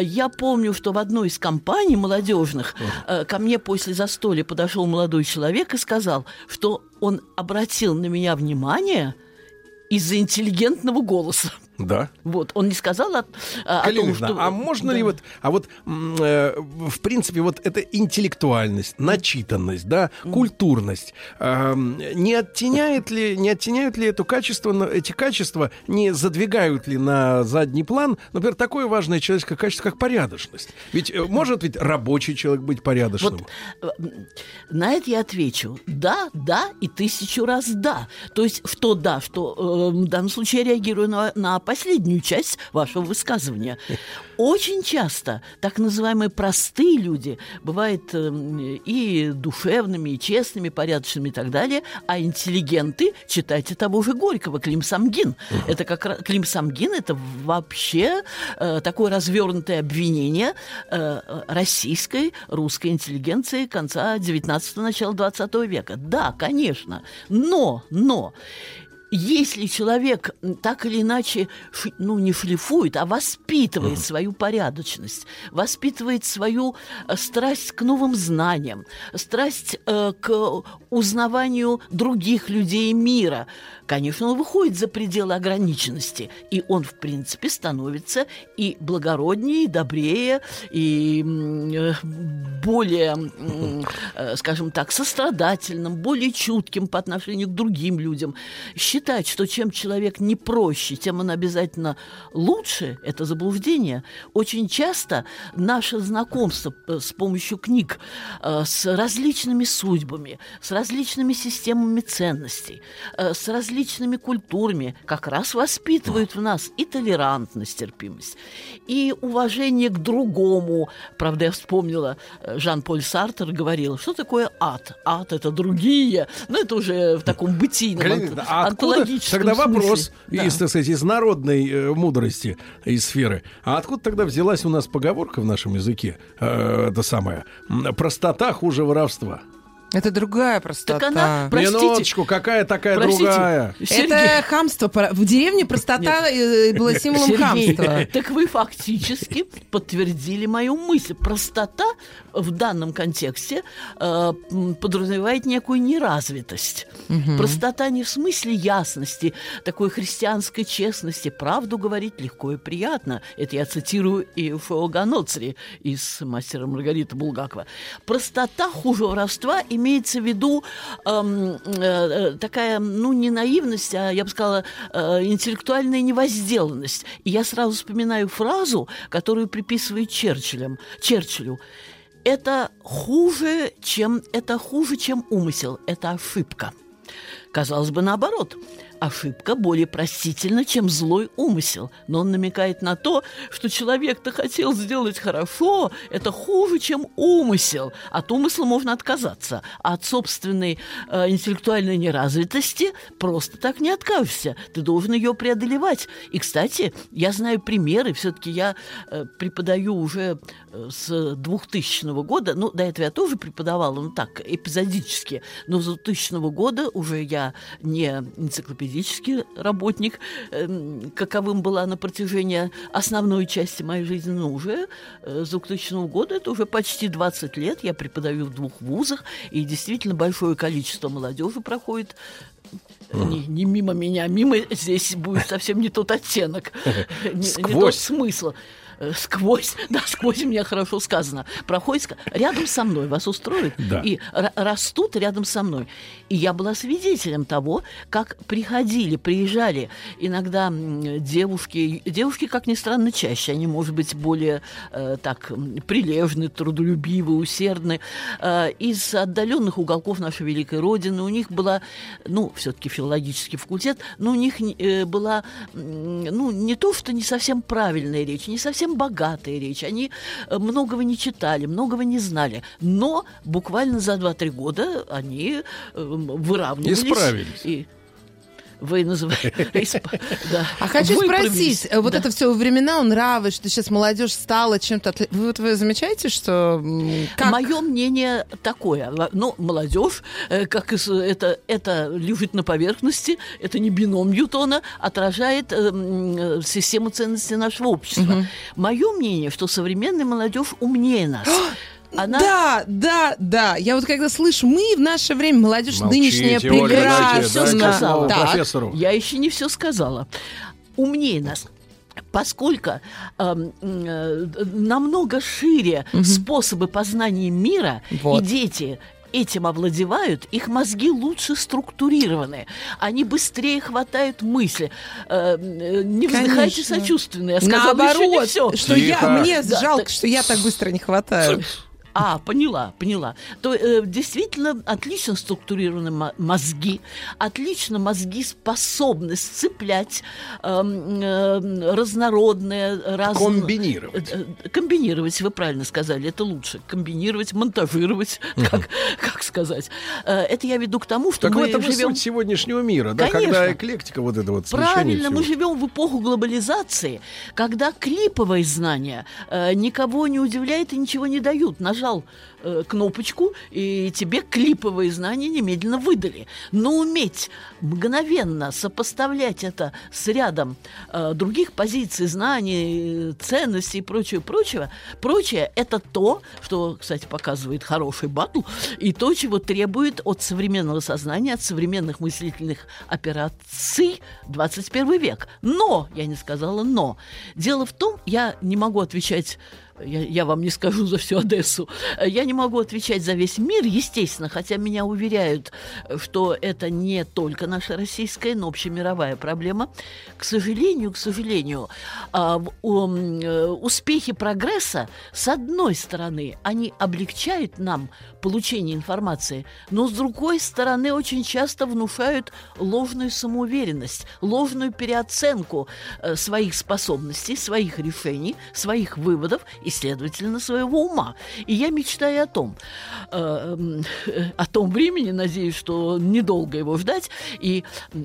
я помню, что в одной из компаний молодежных ко мне после застолья подошел молодой человек и сказал, что он обратил на меня внимание из-за интеллигентного голоса. Да. Вот, он не сказал о, о том, что... а можно Да. ли вот, а вот, э, в принципе, вот эта интеллектуальность, начитанность, да, культурность, эм, не оттеняет ли, не оттеняют ли это качество, эти качества, не задвигают ли на задний план, например, такое важное человеческое качество, как порядочность? Ведь э, может ведь рабочий человек быть порядочным? Вот э, на это я отвечу да, да и тысячу раз да. То есть в то да, что э, в данном случае я реагирую на, на последнюю часть вашего высказывания. Очень часто так называемые простые люди бывают э, и душевными, и честными, порядочными и так далее, а интеллигенты, читайте того же Горького, Клим Самгин. Это как раз Клим Самгин это вообще э, такое развернутое обвинение э, российской, русской интеллигенции конца 19-го, начала 20 века. Да, конечно. Но, но если человек так или иначе, ну, не шлифует, а воспитывает свою порядочность, воспитывает свою э, страсть к новым знаниям, страсть э, к узнаванию других людей мира, конечно, он выходит за пределы ограниченности, и он, в принципе, становится и благороднее, и добрее, и э, более, э, скажем так, сострадательным, более чутким по отношению к другим людям. Считать, что чем человек не проще, тем он обязательно лучше, это заблуждение. Очень часто наше знакомство э, с помощью книг с различными судьбами, с различными системами ценностей, с различными культурами как раз воспитывают в нас и толерантность, терпимость, и уважение к другому. Правда, я вспомнила, э, Жан-Поль Сартер говорил, что такое ад? Ад – это другие. Ну, это уже в таком бытийном, Галина ант- а откуда онтологическом тогда вопрос смысле. Да. из, так сказать, из народной э, мудрости, из сферы. А откуда тогда взялась у нас поговорка в нашем языке, э, это самое, простота хуже воровства? Это другая простота. Так она, простите, Минуточку, какая такая простите, другая? Сергей, Это хамство. В деревне простота э, была символом Сергей, хамства. так вы фактически подтвердили мою мысль. Простота в данном контексте э, подразумевает некую неразвитость. Простота не в смысле ясности, такой христианской честности. Правду говорить легко и приятно. Это я цитирую и Фео Ганоцри из «Мастера Маргарита Булгакова». Простота хуже воровства имеется в виду эм, э, э, такая, ну, не наивность, а, я бы сказала, э, интеллектуальная невозделанность. И я сразу вспоминаю фразу, которую приписывают Черчиллям, Черчиллю. Это хуже, чем, это хуже, чем умысел, это ошибка. Казалось бы, наоборот. Ошибка более простительна, чем злой умысел. Но он намекает на то, что человек-то хотел сделать хорошо, это хуже, чем умысел. От умысла можно отказаться, а от собственной э, интеллектуальной неразвитости просто так не откажешься. Ты должен ее преодолевать. И, кстати, я знаю примеры, все-таки я э, преподаю уже э, с 2000 года, ну, до этого я тоже преподавала, ну так, эпизодически, но с 2000 года уже я не энциклопедический работник, э, каковым была на протяжении основной части моей жизни, но уже э, с 2000 года, это уже почти 20 лет, я преподаю в двух вузах, и действительно большое количество молодежи проходит. Не, не мимо меня, мимо здесь будет совсем не тот оттенок, не, не тот смысл. Э, сквозь, да, сквозь меня хорошо сказано, проходит рядом со мной, вас устроит, Да. и растут рядом со мной. И я была свидетелем того, как приходили, приезжали иногда девушки, девушки, как ни странно, чаще, они, может быть, более э, так прилежны, трудолюбивы, усердны, э, из отдаленных уголков нашей великой родины. У них была, ну, все-таки филологический факультет, но у них э, была, ну, не то, что не совсем правильная речь, не совсем богатая речь. Они э, многого не читали, многого не знали. Но буквально за 2-3 года они э, выравнивались. Исправились. И вы называете... А хочу спросить, вот это все времена, нравы, что сейчас молодежь стала чем-то... вот вы замечаете, что... Мое мнение такое. Ну, молодежь, э, как это, это лежит на поверхности, это не бином Ньютона, отражает э, э, систему ценностей нашего общества. Мое мнение, что современная молодежь умнее нас. Она Да, да, да. Я вот когда слышу, мы в наше время, молодежь Молчите, нынешняя Так. профессору. Я еще не все сказала. Умнее нас. Поскольку эм, э, намного шире способы познания мира, Вот. и дети этим овладевают, их мозги лучше структурированы, они быстрее хватают мысли. Э, э, не вздыхайте Конечно. сочувственно, я сказала еще не Наоборот, все. что я, мне Да, жалко, так- что я так быстро не хватаю. А, поняла, поняла. То э, действительно отлично структурированы мо- мозги, отлично мозги способны сцеплять эм, э, разнородные, разные... Комбинировать. Э, э, Комбинировать, вы правильно сказали, это лучше. Комбинировать, монтажировать, как, как сказать. Э, Это я веду к тому, что Так мы этом и живем... суть сегодняшнего мира, да, Конечно. когда эклектика вот это вот Правильно, мы живем в эпоху глобализации, когда клиповые знания э, никого не удивляют и ничего не дают. Нажал э, кнопочку, и тебе клиповые знания немедленно выдали. Но уметь мгновенно сопоставлять это с рядом э, других позиций, знаний, ценностей и прочего, прочего, прочее, это то, что, кстати, показывает хороший батл, и то, чего требует от современного сознания, от современных мыслительных операций 21 век. Но, я не сказала но. Дело в том, я не могу отвечать я, я вам не скажу за всю Одессу. Я не могу отвечать за весь мир, естественно, хотя меня уверяют, что это не только наша российская, но общемировая проблема. К сожалению, к сожалению, а, э, успехи прогресса, с одной стороны, они облегчают нам получение информации, но с другой стороны, очень часто внушают ложную самоуверенность, ложную переоценку э, своих способностей, своих решений, своих выводов и, следовательно, своего ума. И я мечтаю о том, э, м, э, о том времени, надеюсь, что недолго его ждать, и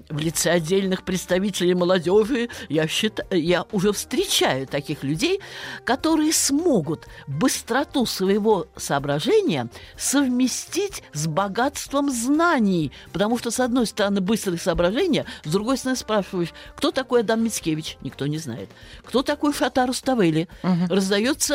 в лице отдельных представителей молодежи я, считаю, я уже встречаю таких людей, которые смогут быстроту своего соображения совместить с богатством знаний. Потому что, с одной стороны, быстрые соображения, с другой стороны, спрашиваешь, кто такой Адам Мицкевич? Никто не знает. Кто такой Шатару Ставели? Раздается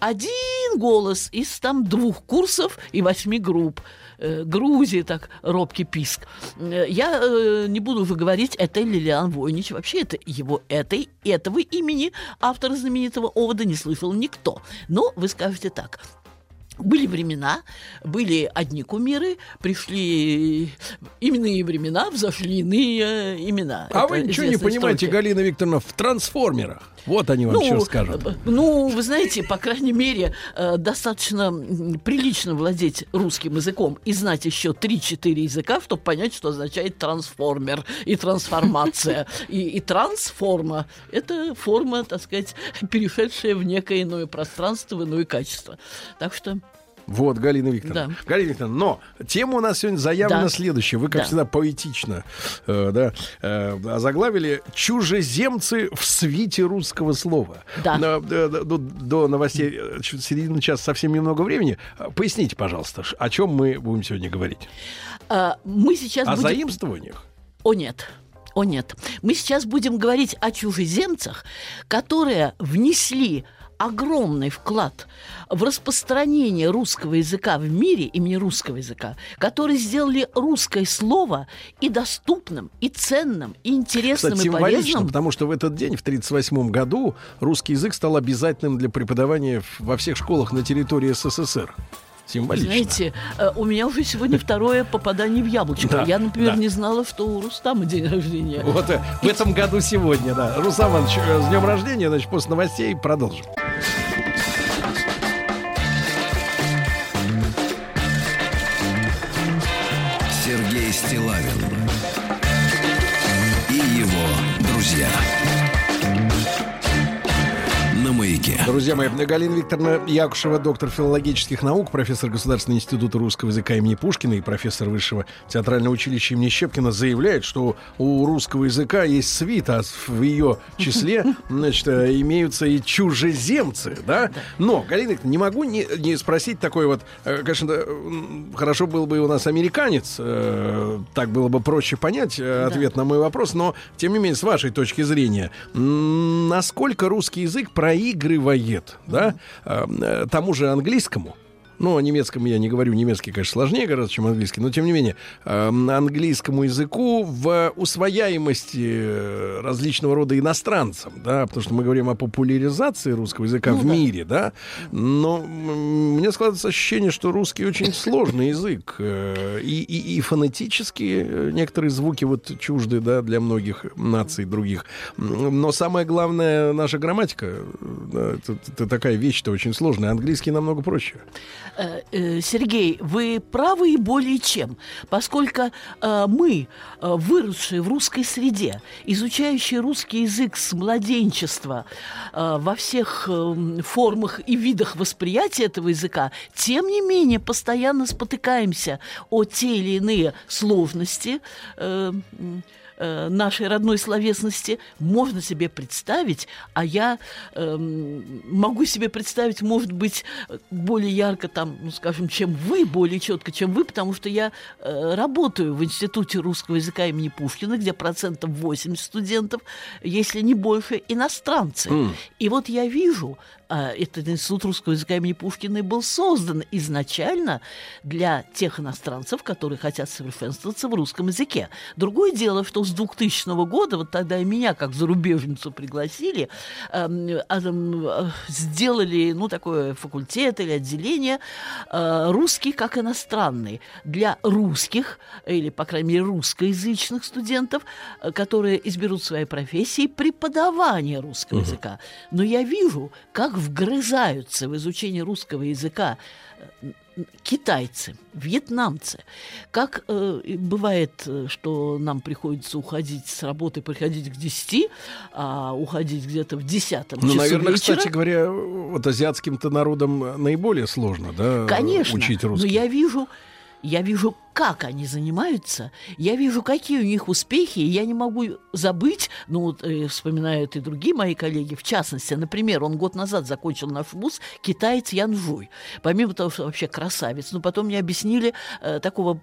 один голос из там двух курсов и восьми групп. Э, Грузии, так, робкий писк. Э, Я э, не буду уже говорить, это Лилиан Войнич. Вообще, это его, этой, этого имени автора знаменитого овода не слышал никто. Но вы скажете так. Были времена, были одни кумиры, пришли именные времена, взошли иные имена. А Это вы ничего не понимаете, история. Галина Викторовна, в трансформерах. Вот они вам Ну, что скажут. э, Ну, вы знаете, по крайней мере, э, достаточно прилично владеть русским языком и знать еще 3-4 языка, чтобы понять, что означает трансформер и трансформация. И, и трансформа – это форма, так сказать, перешедшая в некое иное пространство, в иное качество. Так что Вот, Галина Викторовна. Да. Галина Викторовна, но тема у нас сегодня заявлена Да. следующая. Вы, как Да. всегда, поэтично э, да, э, озаглавили «Чужеземцы в свите русского слова». Да. Но, э, до, до новостей э, середины часа совсем немного времени. Э, Поясните, пожалуйста, о чем мы будем сегодня говорить? э, мы сейчас О будем... заимствованиях? О нет. О нет. Мы сейчас будем говорить о чужеземцах, которые внесли огромный вклад в распространение русского языка в мире, имени русского языка, которые сделали русское слово и доступным, и ценным, и интересным, Кстати, и полезным. потому что в этот день, в 1938 году, русский язык стал обязательным для преподавания во всех школах на территории СССР. Символично. Знаете, э, у меня уже сегодня второе попадание в яблочко. Да, Я, например, да. не знала, что у Рустама день рождения. Вот э, в этом году сегодня, да. Рустам Иванович, э, с днем рождения, значит, после новостей продолжим. Друзья мои, Галина Викторовна Якушева, доктор филологических наук, профессор Государственного института русского языка имени Пушкина и профессор Высшего театрального училища имени Щепкина заявляет, что у русского языка есть свита, а в ее числе, значит, э, имеются и чужеземцы, да? Но, Галина Викторовна, не могу не, не спросить такой вот, э, конечно, хорошо был бы у нас американец, э, так было бы проще понять э, ответ на мой вопрос, но, тем не менее, с вашей точки зрения, насколько русский язык проигрывает, да, э, э, тому же английскому, ну, о немецком я не говорю, немецкий, конечно, сложнее гораздо, чем английский, но тем не менее, э, английскому языку в усвояемости различного рода иностранцам, да, потому что мы говорим о популяризации русского языка в мире, да, но мне складывается ощущение, что русский очень сложный язык, э, и, и, и фонетически э, некоторые звуки вот чужды, да, для многих наций других, но самое главное, наша грамматика, э, да, это, это такая вещь-то очень сложная, английский намного проще. Э, э, Сергей, вы правы и более чем, поскольку э, мы, выросшие в русской среде, изучающие русский язык с младенчества во всех э, формах и видах восприятия этого языка, тем не менее постоянно спотыкаемся о те или иные сложности. Э, э, нашей родной словесности можно себе представить, а я эм, могу себе представить, может быть, более ярко там, ну, скажем, чем вы, более четко, чем вы, потому что я э, работаю в Институте русского языка имени Пушкина, где процентов 80 студентов, если не больше, иностранцы. И вот я вижу, а, этот институт русского языка имени Пушкина был создан изначально для тех иностранцев, которые хотят совершенствоваться в русском языке. Другое дело, что с 2000 года, вот тогда и меня, как зарубежницу, пригласили, эм, э, сделали, ну, такое факультет или отделение э, русский как иностранный для русских, или, по крайней мере, русскоязычных студентов, э, которые изберут своей профессии преподавание русского языка. Но я вижу, как вгрызаются в изучение русского языка э, китайцы, вьетнамцы. Как э, бывает, э, что нам приходится уходить с работы, приходить к 10, а уходить где-то в 10 Ну, наверное, вечера. кстати говоря, вот азиатским-то народам наиболее сложно, да, Конечно, учить но русский. я вижу, я вижу, как они занимаются, я вижу, какие у них успехи, и я не могу забыть, ну, вот, э, вспоминают и другие мои коллеги, в частности, например, он год назад закончил наш вуз, китаец Ян Жуй, помимо того, что вообще красавец, но потом мне объяснили э, такого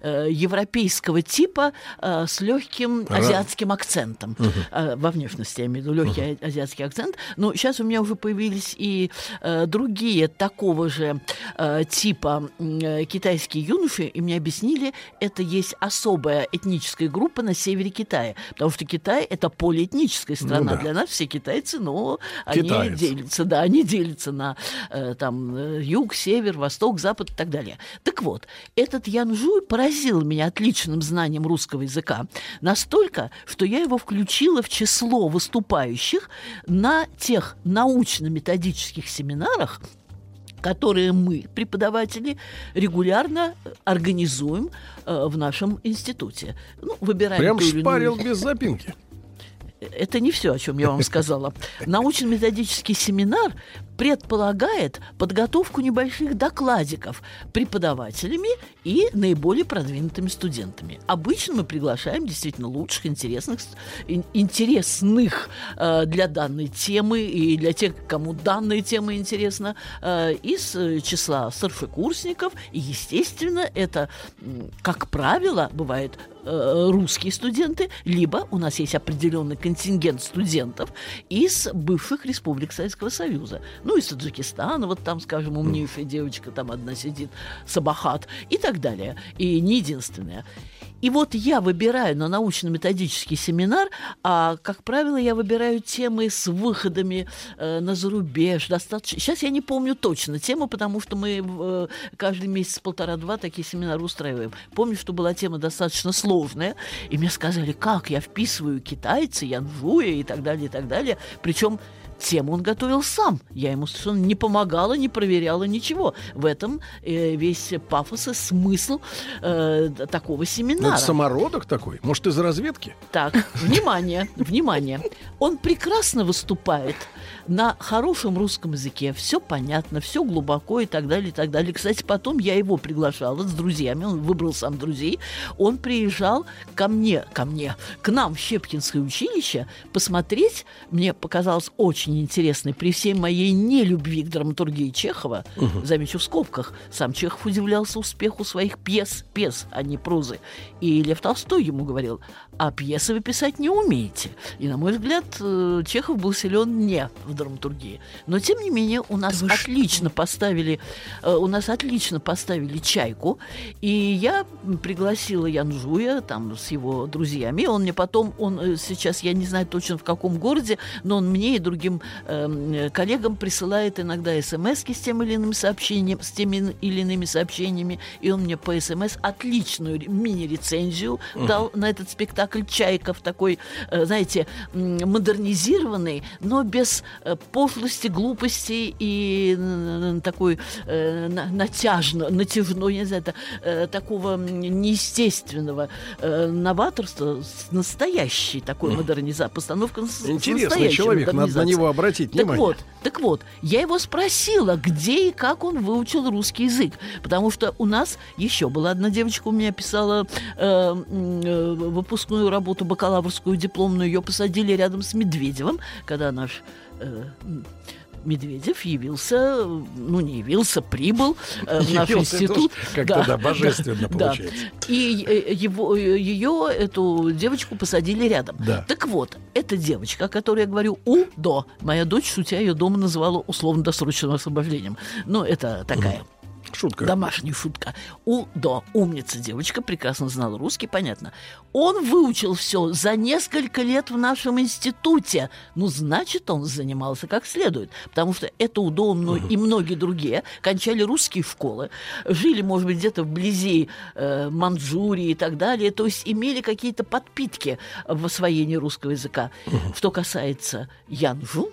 э, европейского типа э, с легким Ра- азиатским акцентом, Э, во внешности, я имею в виду легкий а- азиатский акцент, но сейчас у меня уже появились и э, другие такого же э, типа э, китайские юноши, и мне объяснили, объяснили, это есть особая этническая группа на севере Китая. Потому что Китай – это полиэтническая страна. Ну да. Для нас все китайцы, но они Китаец. делятся, да, они делятся на э, там э, юг, север, восток, запад и так далее. Так вот, этот Ян Жуй поразил меня отличным знанием русского языка настолько, что я его включила в число выступающих на тех научно-методических семинарах, которые мы, преподаватели, регулярно э, организуем э, в нашем институте. Ну, выбираем Прям шпарил без запинки. Это не все, о чем я вам сказала. Научно-методический семинар предполагает подготовку небольших докладиков преподавателями и наиболее продвинутыми студентами. Обычно мы приглашаем действительно лучших, интересных, интересных э, для данной темы и для тех, кому данная тема интересна, э, из э, числа старшекурсников. И, естественно, это, как правило, бывает э, русские студенты, либо у нас есть определенный контингент студентов из бывших республик Советского Союза. Ну, из Таджикистана, вот там, скажем, умнейшая девочка там одна сидит, Сабахат и так далее. И не единственная. И вот я выбираю на научно-методический семинар, а, как правило, я выбираю темы с выходами э, на зарубеж. Достаточно... Сейчас я не помню точно тему, потому что мы э, каждый месяц полтора-два такие семинары устраиваем. Помню, что была тема достаточно сложная, и мне сказали, как я вписываю китайца, янжуя и так далее, и так далее. Причем тему он готовил сам. Я ему совершенно не помогала, не проверяла ничего. В этом э, весь пафос и смысл э, такого Ну, семинара. это самородок такой. Может, из разведки? Так, внимание, внимание. Он прекрасно выступает на хорошем русском языке. Все понятно, все глубоко и так далее, и так далее. Кстати, потом я его приглашала с друзьями. Он выбрал сам друзей. Он приезжал ко мне, ко мне, к нам в Щепкинское училище посмотреть. Мне показалось очень интересно при всей моей нелюбви к драматургии Чехова. Замечу в скобках. Сам Чехов удивлялся успеху своих пьес, пьес, а не прозы. И Лев Толстой ему говорил, а пьесы вы писать не умеете. И, на мой взгляд, э, Чехов был силен не в драматургии. Но, тем не менее, у нас отлично поставили, э, у нас отлично поставили «Чайку», и я пригласила Янжуя там с его друзьями. Он мне потом, он э, сейчас, я не знаю точно в каком городе, но он мне и другим эм, э, коллегам присылает иногда смс с тем или иным сообщением, с теми или иными сообщениями, и он мне по смс отличную ре- мини-рецензию дал на этот спектакль «Чайка» в такой, э, знаете, модернизированный, но без пошлости, глупости и такой э, на- натяжно, натяжной, я не знаю, это, э, такого неестественного э, новаторства с настоящей такой модернизацией, постановка Интересный человек, надо на него обратить Так внимание. вот, так вот, я его спросила, где и как он выучил русский язык. Потому что у нас еще была одна девочка, у меня писала э, э, выпускную работу, бакалаврскую, дипломную. Ее посадили рядом с Медведевым, когда наш... э, Медведев явился, ну не явился, прибыл э, в наш Явился, это институт. как-то, да, божественно да. получается. И э, его, э, ее, эту девочку, посадили рядом. Да. Так вот, эта девочка, о которой я говорю, УДО, моя дочь, шутя, ее дома называла условно-досрочным освобождением. Ну, это такая... Шутка. Домашняя шутка. УДО, умница девочка, прекрасно знала русский, понятно. Он выучил все за несколько лет в нашем институте. Ну, значит, он занимался как следует. Потому что это УДО он мно- и многие другие кончали русские школы, жили, может быть, где-то вблизи э, Манчжурии и так далее. То есть имели какие-то подпитки в освоении русского языка. Что касается Янжу,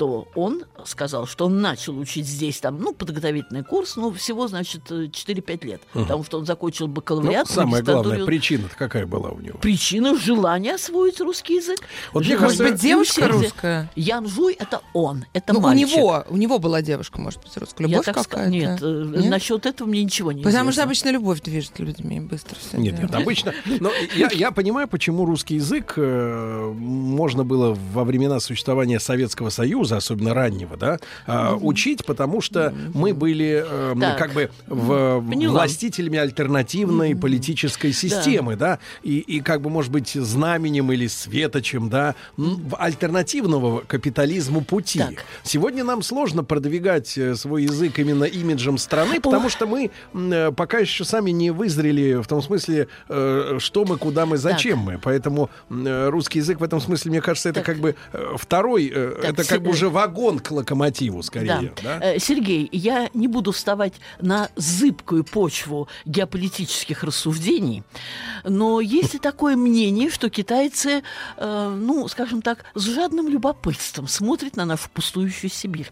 то он сказал, что он начал учить здесь там, ну, подготовительный курс, ну, всего, значит, э, 4-5 лет. Потому что он закончил Ну, бакалавриат. в самая главная причина какая была у него? Причина желания освоить русский язык. Вот мне Желание. кажется, Может быть, девушка русская? Ян Жуй – это он, это Ну, у мальчик. него, у него была девушка, может быть, русская. Я Любовь какая-то? Нет, э, Нет? насчет этого мне ничего не Потому что обычно любовь движет людьми быстро все. Нет, нет, обычно. Но я, я понимаю, почему русский язык э, можно было во времена существования Советского Союза Союза, особенно раннего, да, а, учить, потому что мы были э, Так. как бы в, Поняла. властителями альтернативной политической системы, да, и, и как бы, может быть, знаменем или светочем, да, альтернативного капитализму пути. Так. Сегодня нам сложно продвигать э, свой язык именно имиджем страны, потому что мы э, пока еще сами не вызрели в том смысле, э, что мы, куда мы, зачем мы. Поэтому э, русский язык в этом смысле, мне кажется, это Так. как бы э, второй, э, Так, это как бы уже вагон к локомотиву, Да. скорее. Да. Э, Сергей, я не буду вставать на зыбкую почву геополитических рассуждений, но есть и такое мнение, что китайцы, э, ну, скажем так, с жадным любопытством смотрят на нашу пустующую Сибирь.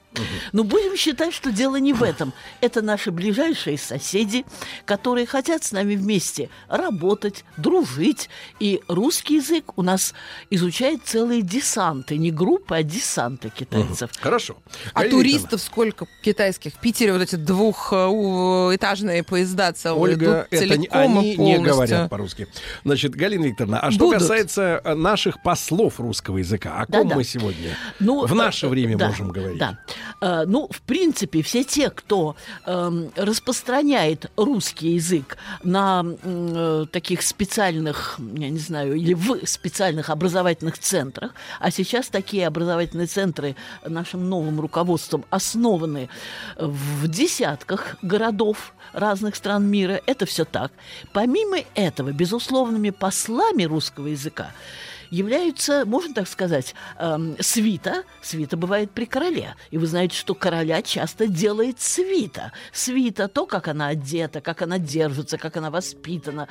Но будем считать, что дело не в этом. Это наши ближайшие соседи, которые хотят с нами вместе работать, дружить. И русский язык у нас изучает целые десанты, не группы, а десанты китайцев. Хорошо. А туристов сколько китайских? В Питере вот эти двухэтажные поезда целые Ольга, идут это не- они не говорят по-русски. Значит, Галина Викторовна, а что Будут. касается э, наших послов русского языка, о ком мы сегодня Ну, в наше э, время да, можем говорить? Да. Э, ну, в принципе, все те, кто эм, распространяет русский язык на э, таких специальных, я не знаю, или в специальных образовательных центрах, а сейчас такие образовательные центры нашим новым руководством основаны в десятках городов разных стран мира, это все так. Помимо этого, безусловными послами русского языка являются, можно так сказать, эм, свита. Свита бывает при короле. И вы знаете, что короля часто делает свита. Свита, то, как она одета, как она держится, как она воспитана.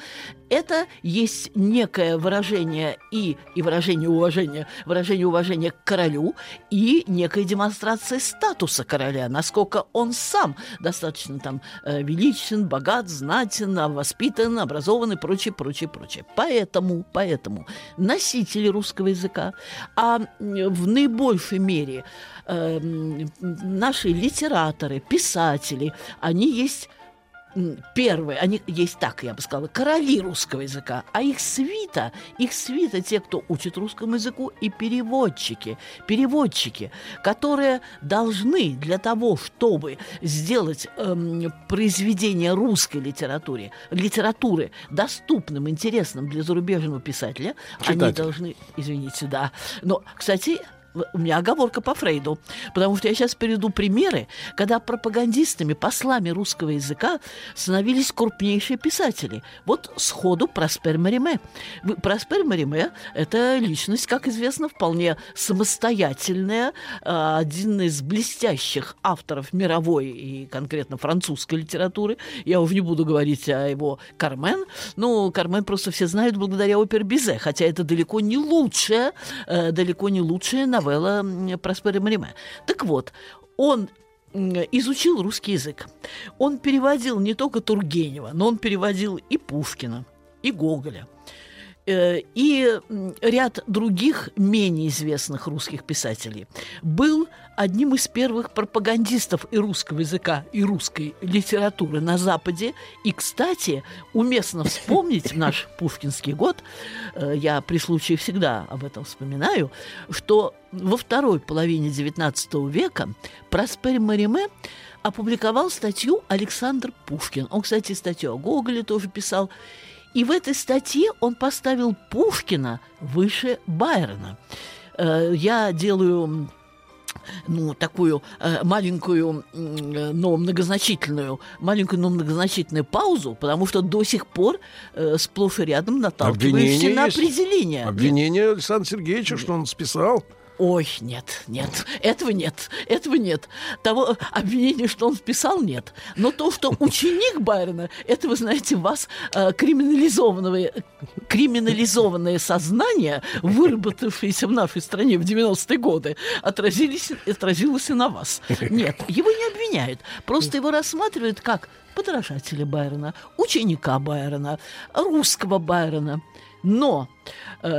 Это есть некое выражение и, и выражение уважения, выражение уважения к королю и некая демонстрация статуса короля, насколько он сам достаточно там э, величен, богат, знатен, воспитан, образован и прочее, прочее, прочее. Поэтому, поэтому носители русского языка, а в наибольшей мере э, наши литераторы, писатели, они есть первые, они есть так, я бы сказала, короли русского языка, а их свита, их свита те, кто учит русскому языку, и переводчики, переводчики, которые должны для того, чтобы сделать эм, произведение русской литературе, литературы доступным, интересным для зарубежного писателя, они Читателя. должны, извините, да, но, кстати, у меня оговорка по Фрейду, потому что я сейчас приведу примеры, когда пропагандистами, послами русского языка становились крупнейшие писатели. Вот сходу Проспер Мариме. Проспер Мариме – это личность, как известно, вполне самостоятельная, а, один из блестящих авторов мировой и конкретно французской литературы. Я уже не буду говорить о его Кармен. Ну, Кармен просто все знают благодаря опере Бизе, хотя это далеко не лучшая, э, далеко не лучшая новелла Проспера Мариме. Так вот, он изучил русский язык. Он переводил не только Тургенева, но он переводил и Пушкина, и Гоголя, и м, ряд других менее известных русских писателей. Был одним из первых пропагандистов и русского языка, и русской литературы на Западе. И, кстати, уместно вспомнить в наш пушкинский год, э, я при случае всегда об этом вспоминаю, что во второй половине XIX века Проспер Мариме опубликовал статью Александр Пушкин. Он, кстати, статью о Гоголе тоже писал. И в этой статье он поставил Пушкина выше Байрона. Э, Я делаю ну, такую э, маленькую, э, но многозначительную, маленькую, но многозначительную паузу, потому что до сих пор э, сплошь и рядом наталкиваешься Обвинение на есть. определение. Обвинение Александра Сергеевича, что он списал. Ой, нет, нет, этого нет, этого нет. Того обвинения, что он вписал, нет. Но то, что ученик Байрона, это, вы знаете, вас э, криминализованное, криминализованное сознание, выработавшееся в нашей стране в 90-е годы, отразились, отразилось и на вас. Нет, его не обвиняют, просто его рассматривают как подражателя Байрона, ученика Байрона, русского Байрона. Но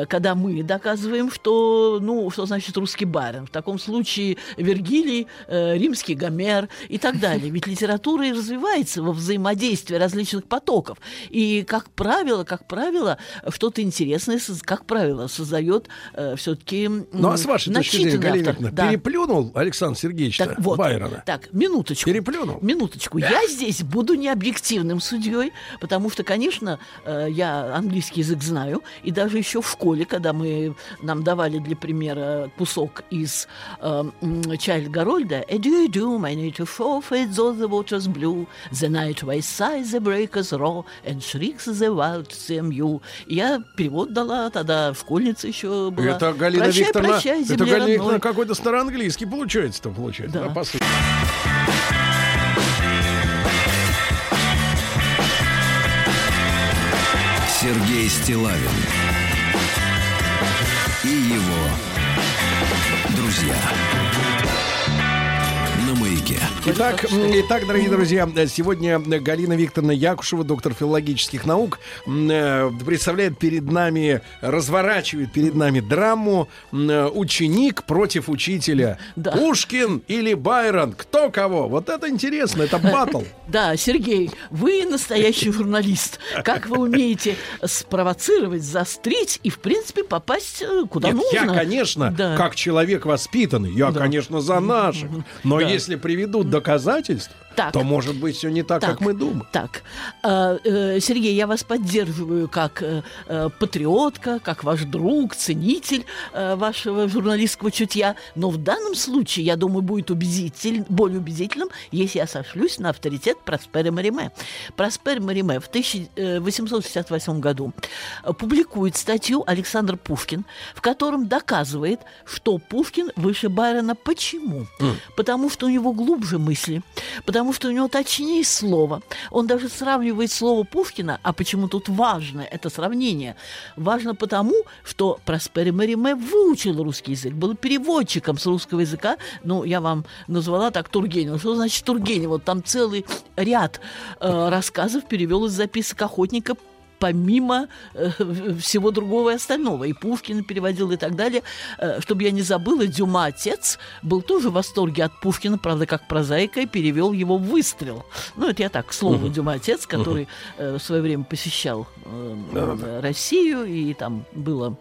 когда мы доказываем, что, ну, что значит русский барин. В таком случае Вергилий, э, римский Гомер и так далее. Ведь литература и развивается во взаимодействии различных потоков. И, как правило, как правило, что-то интересное, как правило, создает э, все-таки Ну, а с вашей точки зрения, Галина да. переплюнул Александр Сергеевич Так вот, Байрона? так, минуточку. Переплюнул? Минуточку. Я здесь буду не объективным судьей, потому что, конечно, э, я английский язык знаю, и даже еще в школе, когда мы нам давали для примера кусок из э, Чайльд Гарольда «A do my native forfeit, though the waters blue, the night waves sigh, the breakers roar, and shrieks the wild CMU». Я перевод дала, тогда школьница еще была. Это Галина прощай, Викторовна, прощай, это Галина родной. Викторовна какой-то староанглийский получается-то, получается. Да. Да. Сергей Стилавин Итак, итак, дорогие друзья, сегодня Галина Викторовна Якушева, доктор филологических наук, э, представляет перед нами, разворачивает перед нами драму э, «Ученик против учителя». Да. Пушкин или Байрон? Кто кого? Вот это интересно, это батл. Да, Сергей, вы настоящий журналист. Как вы умеете спровоцировать, заострить и, в принципе, попасть э, куда Нет, нужно? я, конечно, Да. как человек воспитанный, я, Да. конечно, за наших. Но Да. если приведут доказательства, Так. то, может быть, все не так, как мы думаем. Так, э, э, Сергей, я вас поддерживаю как э, э, патриотка, как ваш друг, ценитель вашего журналистского чутья. Но в данном случае, я думаю, будет убедитель, более убедительным, если я сошлюсь на авторитет Проспера Мариме. Проспер Мариме в 1868 году публикует статью Александр Пушкин, в котором доказывает, что Пушкин выше Байрона. Почему? Потому что у него глубже мысли, потому что у него точнее слово. Он даже сравнивает слово Пушкина, а почему тут важно это сравнение? Важно потому, что Проспери Мериме выучил русский язык, был переводчиком с русского языка. Ну, я вам назвала так Тургенева. Что значит Тургенев? Вот там целый ряд э, рассказов перевел из записок охотника помимо э, всего другого и остального. И Пушкина переводил и так далее. Э, чтобы я не забыла, Дюма отец был тоже в восторге от Пушкина, правда, как прозаика, и перевел его в «Выстрел». Ну, это я так, к слову, Дюма отец, который э, в свое время посещал э, э, Россию, и там было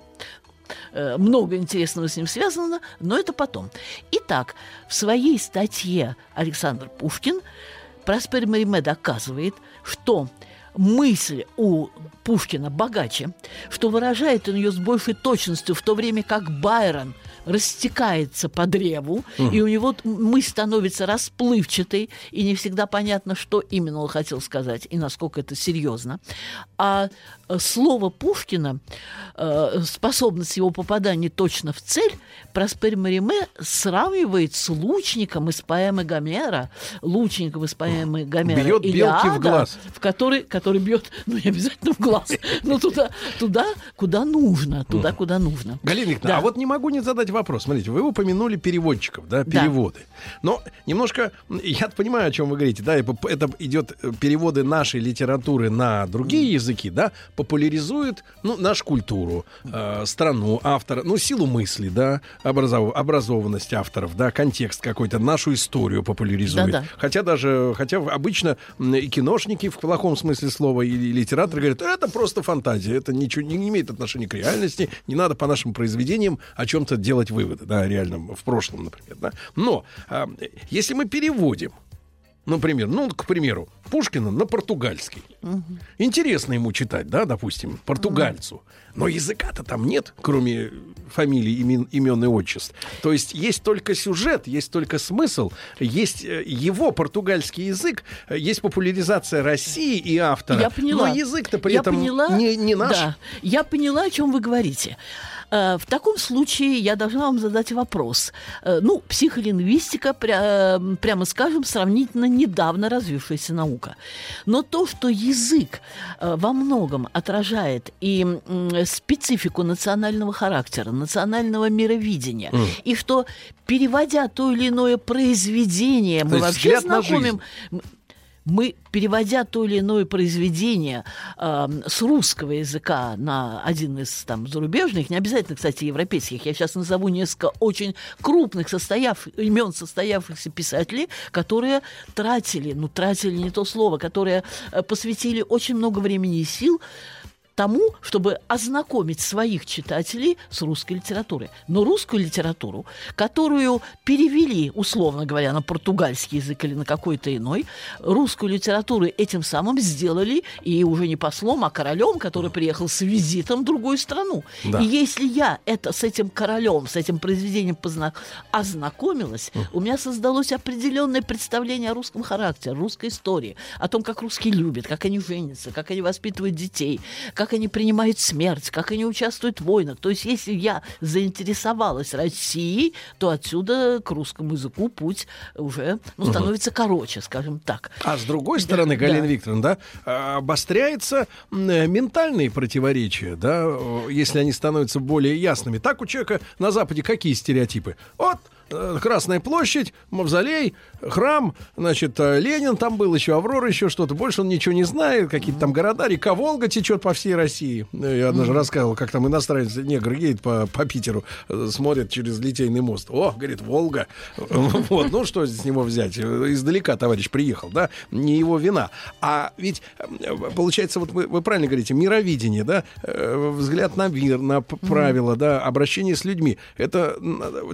э, много интересного с ним связано, но это потом. Итак, в своей статье Александр Пушкин Проспер Мариме доказывает, что мысль у Пушкина богаче, что выражает он ее с большей точностью, в то время как Байрон растекается по древу, и у него мысль становится расплывчатой, и не всегда понятно, что именно он хотел сказать, и насколько это серьезно. А э, слово Пушкина, э, способность его попадания точно в цель, Проспер Мариме сравнивает с лучником из поэмы Гомера, лучником из поэмы Гомера Бьет белки в «Илиада», глаз. в который, который бьет, ну, не обязательно в глаз, но туда, туда, куда нужно, туда, куда нужно. Галина Викторовна, Да. а вот не могу не задать вопрос. Смотрите, вы упомянули переводчиков, да, Да. переводы. Но немножко, я понимаю, о чем вы говорите, да, это идет э, переводы нашей литературы на другие языки, да, популяризует, ну, нашу культуру, э, страну, автора, ну, силу мысли, да, образов- образованность авторов, да, контекст какой-то, нашу историю популяризует. Да-да. Хотя даже, хотя обычно и киношники в плохом смысле слова, и литераторы говорят, это просто фантазия, это ничего не, не имеет отношения к реальности, не надо по нашим произведениям о чем-то делать выводы, да, о реальном, в прошлом, например, да. Но а, если мы переводим, например, ну, к примеру, Пушкина на португальский. Интересно ему читать, да, допустим, португальцу. Но языка-то там нет, кроме фамилий, имен, имен и отчеств. То есть есть только сюжет, есть только смысл, есть э, его португальский язык, э, есть популяризация России и автора. Я поняла. Но язык-то при я этом поняла, не, не наш. Да, я поняла, о чем вы говорите. Э, В таком случае я должна вам задать вопрос. Э, Ну, психолингвистика, э, прямо скажем, сравнительно недавно развившаяся наука. Но то, что язык во многом отражает и специфику национального характера, национального мировидения, и что, переводя то или иное произведение, мы есть вообще знакомим... мы, переводя то или иное произведение э, с русского языка на один из там зарубежных, не обязательно, кстати, европейских, я сейчас назову несколько очень крупных состояв, имен состоявшихся писателей, которые тратили, ну, тратили не то слово, которые э, посвятили очень много времени и сил тому, чтобы ознакомить своих читателей с русской литературой. Но русскую литературу, которую перевели, условно говоря, на португальский язык или на какой-то иной, русскую литературу этим самым сделали и уже не послом, а королем, который приехал с визитом в другую страну. Да. И если я это с этим королем, с этим произведением позна... ознакомилась, у меня создалось определенное представление о русском характере, русской истории, о том, как русские любят, как они женятся, как они воспитывают детей, как они принимают смерть, как они участвуют в войнах. То есть, если я заинтересовалась Россией, то отсюда к русскому языку путь уже ну, становится короче, скажем так. А с другой стороны, Да. Галина Викторовна, да, а, обостряется м, э, ментальные противоречия, да, если они становятся более ясными. Так у человека на Западе какие стереотипы? Вот Красная площадь, мавзолей, храм, значит, э, Ленин там был, еще Аврора, еще что-то. Больше он ничего не знает, какие-то там города, река Волга течет по всей России. Э, Я однажды рассказывал, как там иностранец, негр едет по, по Питеру, э, смотрит через Литейный мост. О, говорит, Волга. Вот, ну что с него взять? Э, Издалека товарищ приехал, да? Не его вина. А ведь, э, получается, вот вы, вы правильно говорите, мировидение, да? Э, Взгляд на мир, на правила, да? Обращение с людьми. Это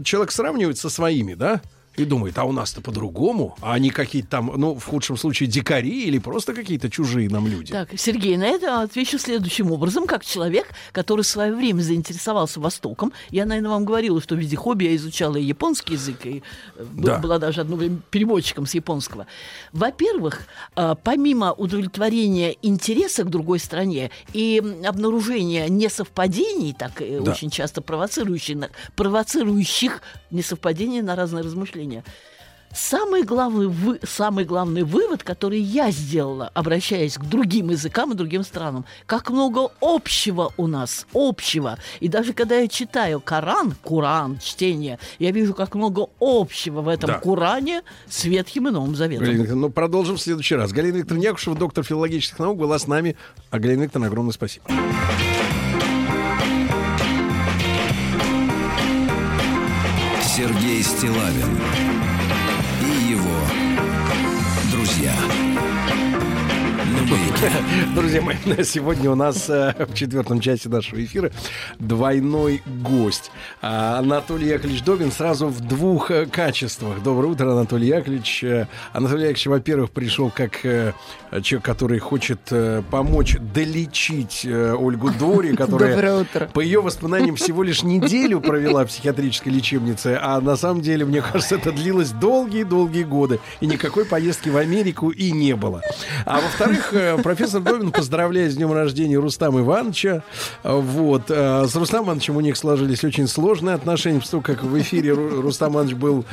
человек сравнивает со своими, да? И думает, а у нас-то по-другому, а они какие-то там, ну, в худшем случае, дикари или просто какие-то чужие нам люди. Так, Сергей, на это отвечу следующим образом. Как человек, который в свое время заинтересовался Востоком, я, наверное, вам говорила, что в виде хобби я изучала и японский язык, и э, Да. была даже одно время переводчиком с японского. Во-первых, э, помимо удовлетворения интереса к другой стране и обнаружения несовпадений, так э, Да. очень часто провоцирующих, провоцирующих несовпадения на разные размышления, Самый главный, вы, самый главный вывод, который я сделала, обращаясь к другим языкам и другим странам, как много общего у нас, общего. И даже когда я читаю Коран, Куран, чтение, я вижу, как много общего в этом Да. Коране с Ветхим и Новым Заветом. Галина Викторовна, ну, продолжим в следующий раз. Галина Викторовна Якушева, доктор филологических наук, была с нами. А Галина Викторовна, огромное спасибо. Стилавин и его друзья. На. Друзья мои, сегодня у нас э, в четвертом части нашего эфира двойной гость. А, Анатолий Яковлевич Добин сразу в двух э, качествах. Доброе утро, Анатолий Яковлевич. Э, Анатолий Яковлевич, во-первых, пришел как человек, который хочет помочь долечить Ольгу Дори, которая по ее воспоминаниям всего лишь неделю провела в психиатрической лечебнице, а на самом деле, мне кажется, это длилось долгие-долгие годы, и никакой поездки в Америку и не было. А во-вторых, профессор Добин поздравляет с днем рождения Рустама Ивановича. Вот. э, С Рустамом Ивановичем у них сложились очень сложные отношения, потому как в эфире Ру- Рустам Иванович был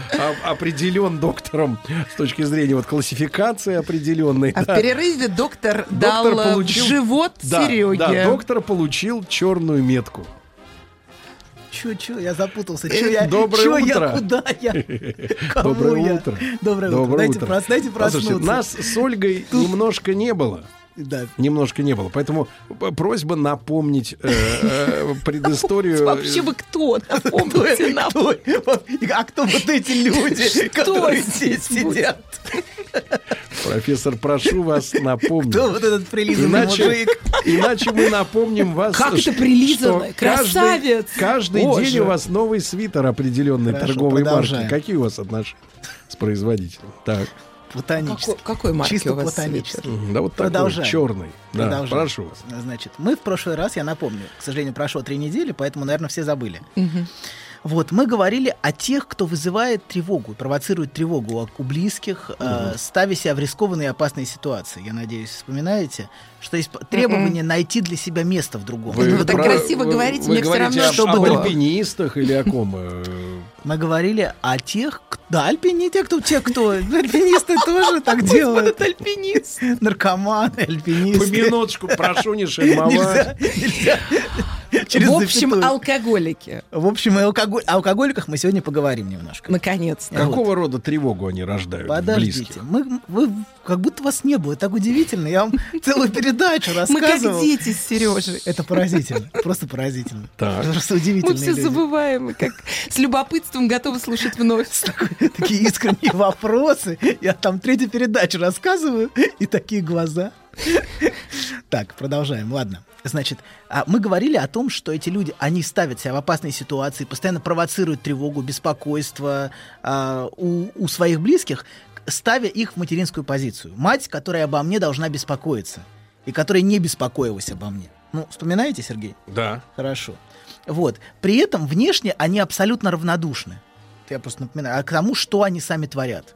определен доктором с точки зрения вот классификации определенной. А в да. перерыве доктор, дал Доктор э, получил- в живот Да, Сереге. Да, доктор получил черную метку. Чё, чё, я запутался. Э, Чё я, доброе чё утро. я, куда я? Кому Доброе я? утро. Доброе утро. Дайте, прос- дайте Послушайте, проснуться. нас с Ольгой немножко не было. Да. Немножко не было. Поэтому просьба напомнить э, э, предысторию. Вообще вы кто? Напомните нам. А кто вот эти люди, которые здесь сидят? Профессор, прошу вас напомнить. Кто вот этот прилизанный Иначе, мужик? иначе мы напомним вас. Как это прилизанный? что каждый- Красавец! Каждый день у вас новый свитер определенной торговой марки. Какие у вас отношения с производителем? Так. Платонический. Какой, какой марки Чисто у вас платонический. свитер? Да вот такой Продолжаем. черный. Да, Продолжаем. прошу вас. Значит, мы в прошлый раз, я напомню, к сожалению, прошло три недели, поэтому, наверное, все забыли. Вот, мы говорили о тех, кто вызывает тревогу, провоцирует тревогу у- у близких, э, ставя себя в рискованные и опасные ситуации. Я надеюсь, вспоминаете, что есть требование найти для себя место в другом. Вы так про- красиво говорите, вы мне говорите равно, об- чтобы об альпинистах или о ком? э, Мы говорили о тех, да, альпини, те, кто, те, кто, альпинисты тоже так делают. альпинист. Наркоманы, По альпинисты. минуточку, прошу не шельмовать. Нельзя, нельзя. через В общем, запятую. алкоголики. В общем, и алкоголь... о алкоголиках мы сегодня поговорим немножко. Наконец-то. Какого рода тревогу они рождают Подождите, близких? мы, вы как будто вас не было. Так удивительно. Я вам целую передачу Мы как рассказывал. дети с Сережей. Это поразительно. Просто поразительно. Так. Просто Мы удивительные все люди. забываем, и как с любопытством готовы слушать вновь. Такие искренние вопросы. Я там третью передачу рассказываю, и такие глаза. Так, продолжаем. Ладно. Значит, а, мы говорили о том, что эти люди, они ставят себя в опасные ситуации, постоянно провоцируют тревогу, беспокойство а, у, у своих близких, ставя их в материнскую позицию. Мать, которая обо мне должна беспокоиться, и которая не беспокоилась обо мне. Ну, вспоминаете, Сергей? Да. Хорошо. Вот. При этом внешне они абсолютно равнодушны. Я просто напоминаю. А к тому, что они сами творят.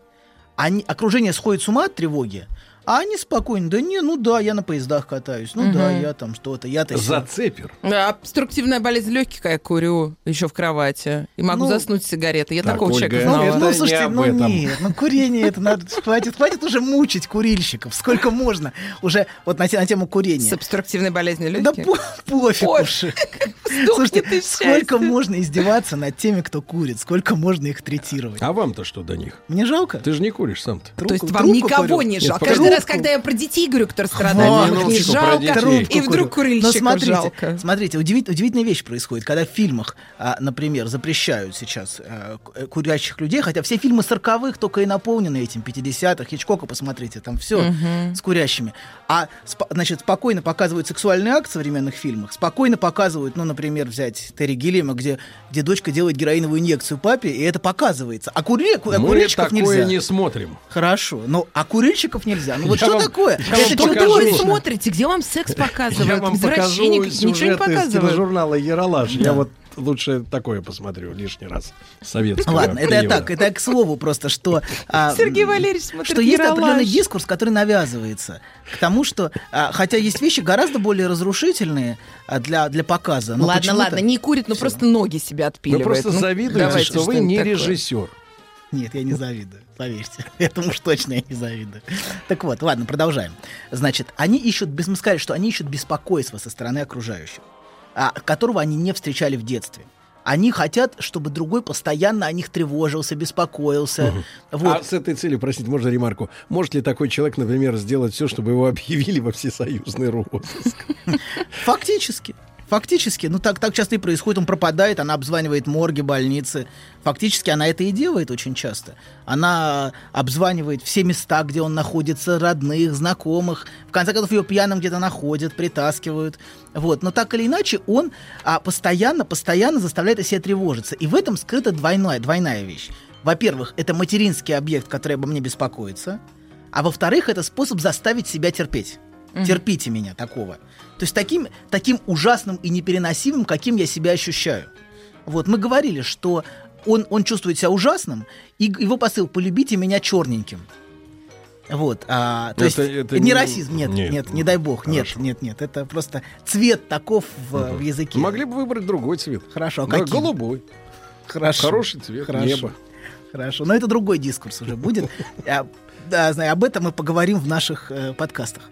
Они, окружение сходит с ума от тревоги, а они спокойно. Да не, ну да, я на поездах катаюсь. Ну да, Мгм. я там что-то. Я-то сё». Зацепер. Да, обструктивная болезнь легких, я курю еще в кровати. И могу Ну, заснуть с сигаретой. Я так, такого Ольга, человека Ну, знала. это ну, не слушайте, об ну этом. нет, ну курение это надо, хватит, хватит уже мучить курильщиков, сколько можно, уже вот на, на тему курения. С обструктивной болезнью Да легких? по- пофиг Пофиг. уж. Сдохни Слушайте, сколько можно издеваться над теми, кто курит, сколько можно их третировать. А вам-то что до них? Мне жалко. Ты же не куришь сам-то. То есть вам никого не жалко. Раз, когда я про детей говорю, которые страдают, их не Минуточку, про жалко. И вдруг курильщиков Но смотрите, жалко. смотрите, удивит- удивительная вещь происходит, когда в фильмах, а, например, запрещают сейчас а, э, курящих людей, хотя все фильмы 40-х только и наполнены этим, 50-х, Хичкока посмотрите, там все с курящими. А, значит, спокойно показывают сексуальный акт в современных фильмах, спокойно показывают, ну, например, взять Терри Гиллиама, где, где дочка делает героиновую инъекцию папе, и это показывается. А, кури, ку- а Мы курильщиков такое нельзя. не смотрим. Хорошо, но а курильщиков нельзя. Ну вот Я что вам- такое? Это покажу. Что вы смотрите? Где вам секс показывают? Я вам покажу Извращенник ничего не из показывают. тележурнала «Ералаш». Да. Я вот лучше такое посмотрю лишний раз. Советского Ладно, это я так, это я к слову просто, что... а, Сергей Валерьевич смотрит что есть определенный дискурс, который навязывается к тому, что, а, хотя есть вещи гораздо более разрушительные а, для, для показа. но Ладно, ладно, не курит, но Всё. просто ноги себя Вы отпиливает. просто Ну, завидуете, давайте что вы не такое. режиссер. Нет, я не завидую, поверьте. Этому уж точно я не завидую. Так вот, ладно, продолжаем. Значит, они ищут, без мы сказали, что они ищут беспокойства со стороны окружающих, а, которого они не встречали в детстве. Они хотят, чтобы другой постоянно о них тревожился, беспокоился. Вот. А с этой целью, простите, можно ремарку? Может ли такой человек, например, сделать все, чтобы его объявили во всесоюзный розыск? Фактически. Фактически, ну так, так часто и происходит, он пропадает, она обзванивает морги, больницы. Фактически она это и делает очень часто. Она обзванивает все места, где он находится, родных, знакомых. В конце концов, ее пьяным где-то находят, притаскивают. Вот. Но так или иначе, он а, постоянно, постоянно заставляет о себе тревожиться. И в этом скрыта двойная, двойная вещь. Во-первых, это материнский объект, который обо мне беспокоится. А во-вторых, это способ заставить себя терпеть. Терпите меня такого. То есть таким, таким ужасным и непереносимым, каким я себя ощущаю. Вот, мы говорили, что он, он чувствует себя ужасным, и его посыл «полюбите меня черненьким». Вот, а, то Это- есть это не не- расизм, нет, нет, нет, не дай бог, нет, хорошо. нет, нет, это просто цвет таков в, в языке. Могли бы выбрать другой цвет. Хорошо, а Да, каким? голубой. Хорошо. Хороший цвет Хорошо. неба. Хорошо, но это другой дискурс уже будет. А, Да, знаю, об этом мы поговорим в наших э, подкастах.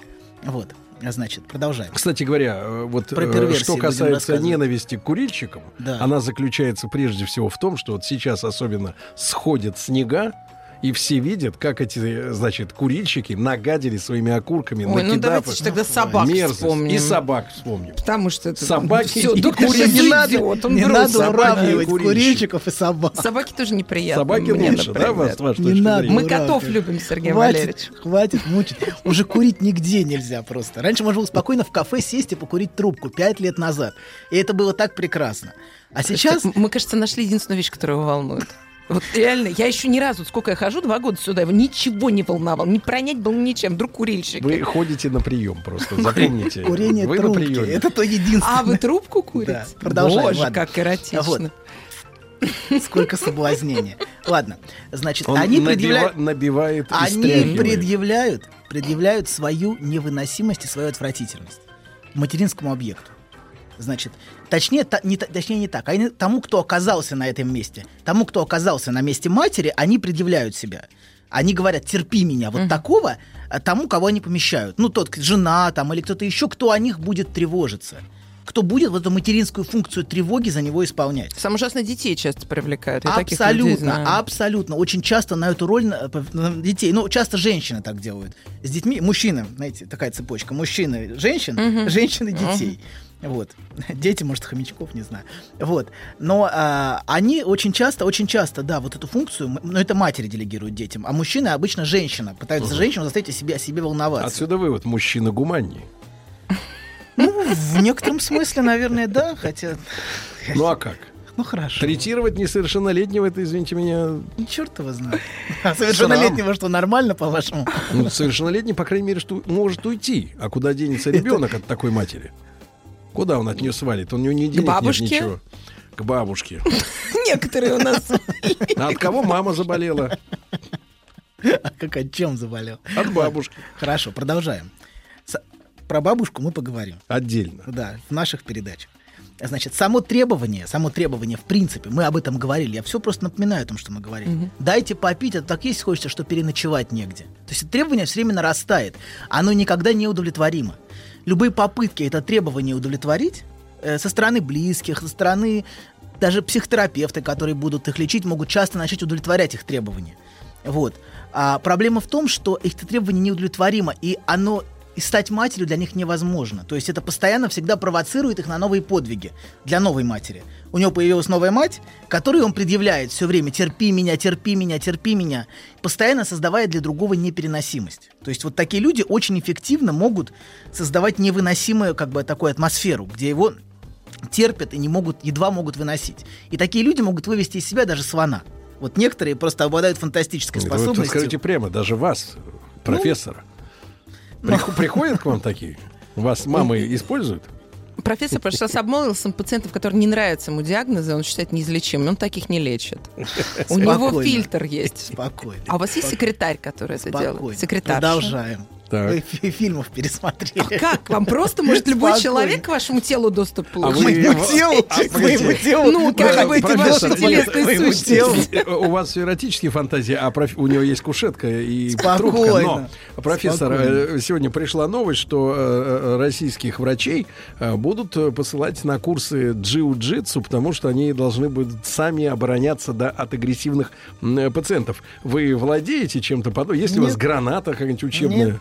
Вот, значит, продолжаем. Кстати говоря, э, вот Про э, что касается ненависти к курильщикам, Да. она заключается прежде всего в том, что вот сейчас особенно сходят снега, и все видят, как эти, значит, курильщики нагадили своими окурками, Ой, ну давайте тогда собак Мерзость. вспомним. И собак вспомним. Потому что это... Собаки Всё, и доктор. Сергей Не надо, идиот, он не надо уравнивать курильщики. курильщиков и собак. Собаки тоже неприятно. Собаки мне, лучше, да, вас, ваш Не надо. Мы котов любим, Сергей Валерьевич. Хватит, хватит мучить. Уже курить нигде нельзя просто. Раньше можно было спокойно в кафе сесть и покурить трубку пять лет назад. И это было так прекрасно. А сейчас... Мы, кажется, нашли единственную вещь, которая его волнует. Вот реально, я еще ни разу, сколько я хожу, два года сюда, его ничего не волновал, не пронять был ничем, вдруг курильщик. Вы ходите на прием просто, запомните. Курение Вы на трубки. приеме. Это то единственное. А, вы трубку курите? Да, продолжаем, Боже, ладно. как эротично. Вот. Сколько соблазнения. Ладно, значит, Он они набива- предъявляют... набивает и Они предъявляют, предъявляют свою невыносимость и свою отвратительность материнскому объекту. Значит, точнее, та- не, точнее не так. Они, тому, кто оказался на этом месте, тому, кто оказался на месте матери, они предъявляют себя. Они говорят, терпи меня, вот такого, а, тому, кого они помещают. Ну, тот, жена там или кто-то еще, кто о них будет тревожиться. кто будет вот эту материнскую функцию тревоги за него исполнять. Самое ужасное детей часто привлекают. Я Абсолютно, абсолютно. Очень часто на эту роль на- на детей, ну, часто женщины так делают. С детьми, мужчины, знаете, такая цепочка. Мужчины, женщин, Мгм. женщины, детей. Вот. Дети, может, хомячков, не знаю. Вот. Но а, они очень часто, очень часто, да, вот эту функцию, м- ну, это матери делегируют детям, а мужчины обычно женщина. Пытаются Мгм. женщину заставить о себе, о себе волноваться. Отсюда вывод. Мужчина гуманнее. Ну, в некотором смысле, наверное, да, хотя... Ну а как? Ну, хорошо. Третировать несовершеннолетнего, это, извините меня... Черт его знает. А совершеннолетнего что, нормально, по-вашему? Ну, совершеннолетний, по крайней мере, что может уйти. А куда денется ребенок от такой матери? Куда он от нее свалит? У него не денег нет, бабушке? ничего. К бабушке. Некоторые у нас... А от кого мама заболела? А как от чем заболел? От бабушки. Хорошо, продолжаем. Про бабушку мы поговорим. Отдельно. Да, в наших передачах. Значит, само требование, само требование, в принципе, мы об этом говорили. Я все просто напоминаю о том, что мы говорили. Дайте попить, это так есть хочется, что переночевать негде. То есть это требование все время нарастает. Оно никогда не удовлетворимо. Любые попытки это требование удовлетворить э, со стороны близких, со стороны даже психотерапевты, которые будут их лечить, могут часто начать удовлетворять их требования. Вот. А проблема в том, что их требование неудовлетворимо, и оно и стать матерью для них невозможно. То есть это постоянно всегда провоцирует их на новые подвиги для новой матери. У него появилась новая мать, которой он предъявляет все время «терпи меня, терпи меня, терпи меня», постоянно создавая для другого непереносимость. То есть вот такие люди очень эффективно могут создавать невыносимую как бы такую атмосферу, где его терпят и не могут, едва могут выносить. И такие люди могут вывести из себя даже слона. Вот некоторые просто обладают фантастической Это вы тут способностью. скажите прямо, даже вас, профессора. Ну. Прих- Приходят к вам такие? Вас мамы используют? Профессор сейчас обмолвился пациентов, которым не нравятся ему диагнозы, он считает неизлечимым, он таких не лечит. У него фильтр есть. Спокойно. А у вас есть секретарь, который это делает? Спокойно. Секретарь. Продолжаем. Так. Вы фи- фильмов пересмотрели. Как? Вам просто может любой Спокойно. человек к вашему телу доступ А К получить? моему телу, а, к моему телу. Ну, как бы эти профессор, ваши телесные к моему телу. сущности. У вас все эротические фантазии, а проф- у него есть кушетка и трубка. Но, профессор, э, сегодня пришла новость, что э, э, российских врачей будут посылать на курсы джиу-джитсу, потому что они должны будут сами обороняться да, от агрессивных пациентов. Вы владеете чем-то подобным? Есть ли у вас граната какая-нибудь учебная?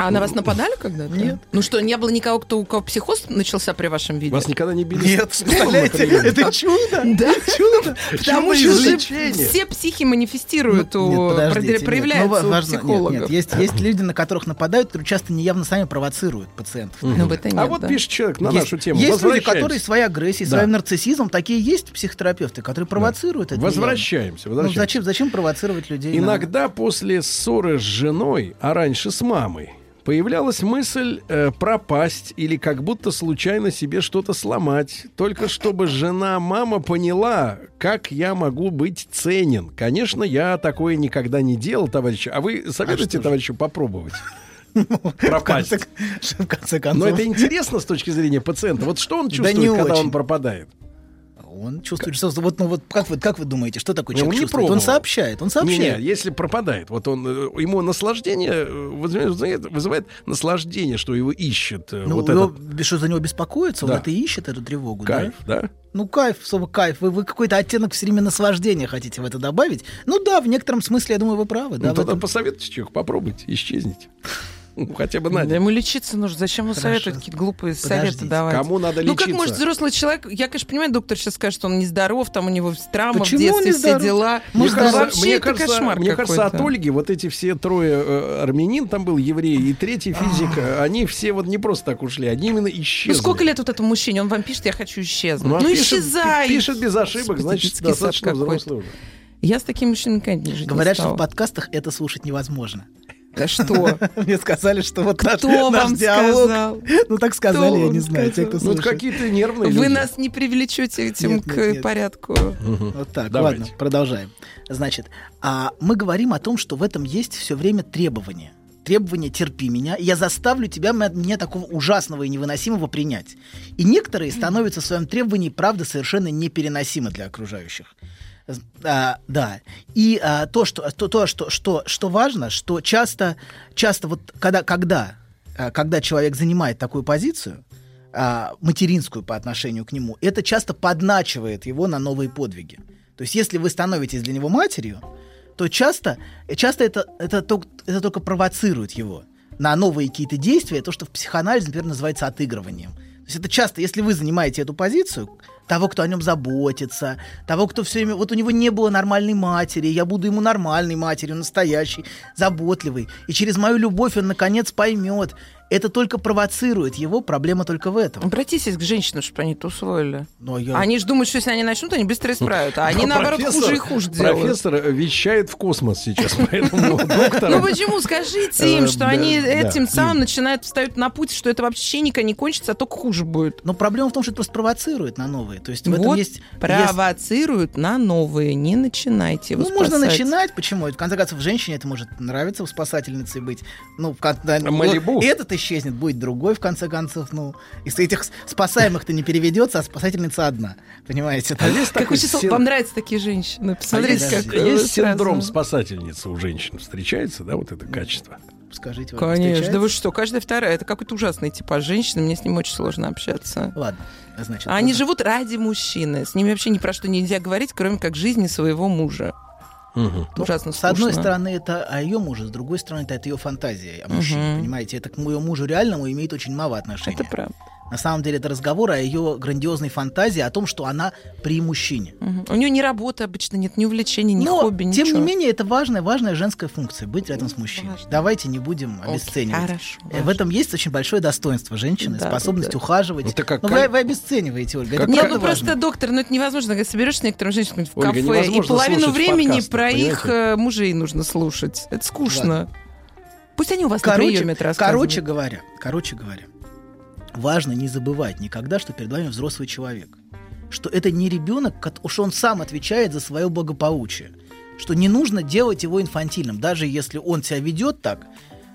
А на вас нападали когда-то? Нет. Ну что, не было никого, кто у кого психоз начался при вашем виде? Вас никогда не били? Нет, представляете, это чудо. Да? Чудо. Потому что все психи манифестируют, Ну, у, нет, подождите, нет. проявляются Ну, у психологов. Нет, есть, люди, на которых нападают, которые часто неявно сами провоцируют пациентов. Ну, в это нет, А вот пишет человек на нашу тему. есть люди, которые своей агрессией, своим нарциссизмом, такие есть психотерапевты, которые провоцируют это. Возвращаемся. Ну, зачем, зачем провоцировать людей? Иногда после ссоры с женой, а раньше с мамой, появлялась мысль э, пропасть или как будто случайно себе что-то сломать, только чтобы жена, мама поняла, как я могу быть ценен. Конечно, я такое никогда не делал, товарищи. А вы советуете, ж? товарищу, попробовать? В Пропасть. конце, в конце Но концов, это интересно с точки зрения пациента. Вот что он Да чувствует, не когда он очень. пропадает? Он чувствует, что вот, ну вот как вы, как вы думаете, что такое Ну, человек он не чувствует? Он пробовал. сообщает, он сообщает. Не-не, если пропадает, вот он, э, ему наслаждение э, вызывает, вызывает наслаждение, что его ищет. э, Ну, вот его- этот что за него беспокоится, Да. он это ищет, эту тревогу, кайф, да? да? Ну, кайф, слово кайф. Вы, вы какой-то оттенок все время наслаждения хотите в это добавить. Ну да, в некотором смысле, я думаю, вы правы. Да, ну, тогда этом. посоветуйте человеку, попробуйте, исчезните. Ну, хотя бы на Да ему лечиться нужно. Зачем ему советовать какие-то глупые советы Подождите. давать? Кому надо Ну, как лечиться? может взрослый человек... Я, конечно, понимаю, доктор сейчас скажет, что он нездоров, там у него травма Почему в детстве, все дела. Мне Может, Ну, кажется, вообще мне это кажется, кошмар мне кажется, от. Ольги вот эти все трое э, армянин, там был еврей, и третий физик, они все вот не просто так ушли, они именно исчезли. Ну, сколько лет вот этому мужчине? Он вам пишет, я хочу исчезнуть. Ну, Ну, а пишет- исчезай! Пишет без ошибок, Господи, значит, достаточно взрослый уже. Я с таким мужчиной никогда не жить не Говорят, что в подкастах это слушать невозможно. Да что? Мне сказали, что вот наш, Кто наш вам диалог... сказал? Ну, так сказали, я вам не знаю, те, кто Ну, какие-то нервные Вы люди. нас не привлечете этим Нет, к нет, нет. порядку. Вот так, Давайте. ладно, продолжаем. Значит, а мы говорим о том, что в этом есть все время требования. Требование «терпи меня», я заставлю тебя м- мне такого ужасного и невыносимого принять. И некоторые становятся в своем требовании, правда, совершенно непереносимы для окружающих. А, да. И а, то, что, то, то что, что, что важно, что часто, часто вот когда, когда, а, когда человек занимает такую позицию, а, материнскую по отношению к нему, это часто подначивает его на новые подвиги. То есть, если вы становитесь для него матерью, то часто, часто это, это, тол- это только провоцирует его на новые какие-то действия, то, что в психоанализе, например, называется отыгрыванием. То есть это часто, если вы занимаете эту позицию, того, кто о нем заботится, того, кто все время... Вот у него не было нормальной матери, я буду ему нормальной матерью, настоящей, заботливой. И через мою любовь он, наконец, поймет. Это только провоцирует его, проблема только в этом. Обратитесь к женщинам, чтобы они это усвоили. Но я- Они же думают, что если они начнут, они быстро исправят. А они, Но наоборот, хуже и хуже делают. Профессор э, вещает в космос сейчас, поэтому доктор... Ну почему? Скажите им, Э, что они этим самым начинают встать на путь, что это вообще никогда не кончится, а только хуже будет. Но проблема в том, что это просто провоцирует на новые. То есть в этом есть... провоцируют на новые. Не начинайте его Ну, можно начинать, почему? В конце концов, женщине это может нравиться спасательницей быть. Ну, в кон- да, ну, Малибу. Исчезнет, будет другой, в конце концов. Ну, из этих спасаемых-то не переведется, а спасательница одна. Понимаете? А есть Как сейчас- син- Вам нравятся такие женщины? А Посмотрите, есть, как... есть сразу. синдром спасательницы у женщин. Встречается, да, вот это качество? Скажите, вам Конечно, да вы что, каждая вторая, это какой-то ужасный типаж женщины, мне с ним очень сложно общаться. Ладно, значит. А Они вот- живут ради мужчины, с ними вообще ни про что нельзя говорить, кроме как жизни своего мужа. Мгм. Ужасно С одной скучно. стороны, это о ее муже, с другой стороны, это, ее фантазия о мужчине. Мгм. Понимаете, это к моему мужу реальному имеет очень мало отношения. Это правда. На самом деле, это разговор о ее грандиозной фантазии, о том, что она при мужчине. Мгм. У нее ни работы обычно нет, ни увлечений, ни Но, хобби, ничего. тем не менее, это важная, важная женская функция быть рядом с мужчиной. важно. Давайте не будем Окей, обесценивать. хорошо, Э, В важно. этом есть очень большое достоинство женщины, Да, способность да. ухаживать. Это как Но каль- вы, вы обесцениваете, Ольга. Как это Нет, ну просто, доктор, ну это невозможно, когда соберешь с некоторым женщинами в Ольга, кафе, и половину времени подкасты, про их понимаете? э, мужей нужно слушать. Это скучно. Пусть они у вас на Короче, приеме это рассказывают. короче говоря, короче говоря, важно не забывать никогда, что перед вами взрослый человек. Что это не ребенок, что он сам отвечает за свое благополучие. Что не нужно делать его инфантильным. Даже если он себя ведет так,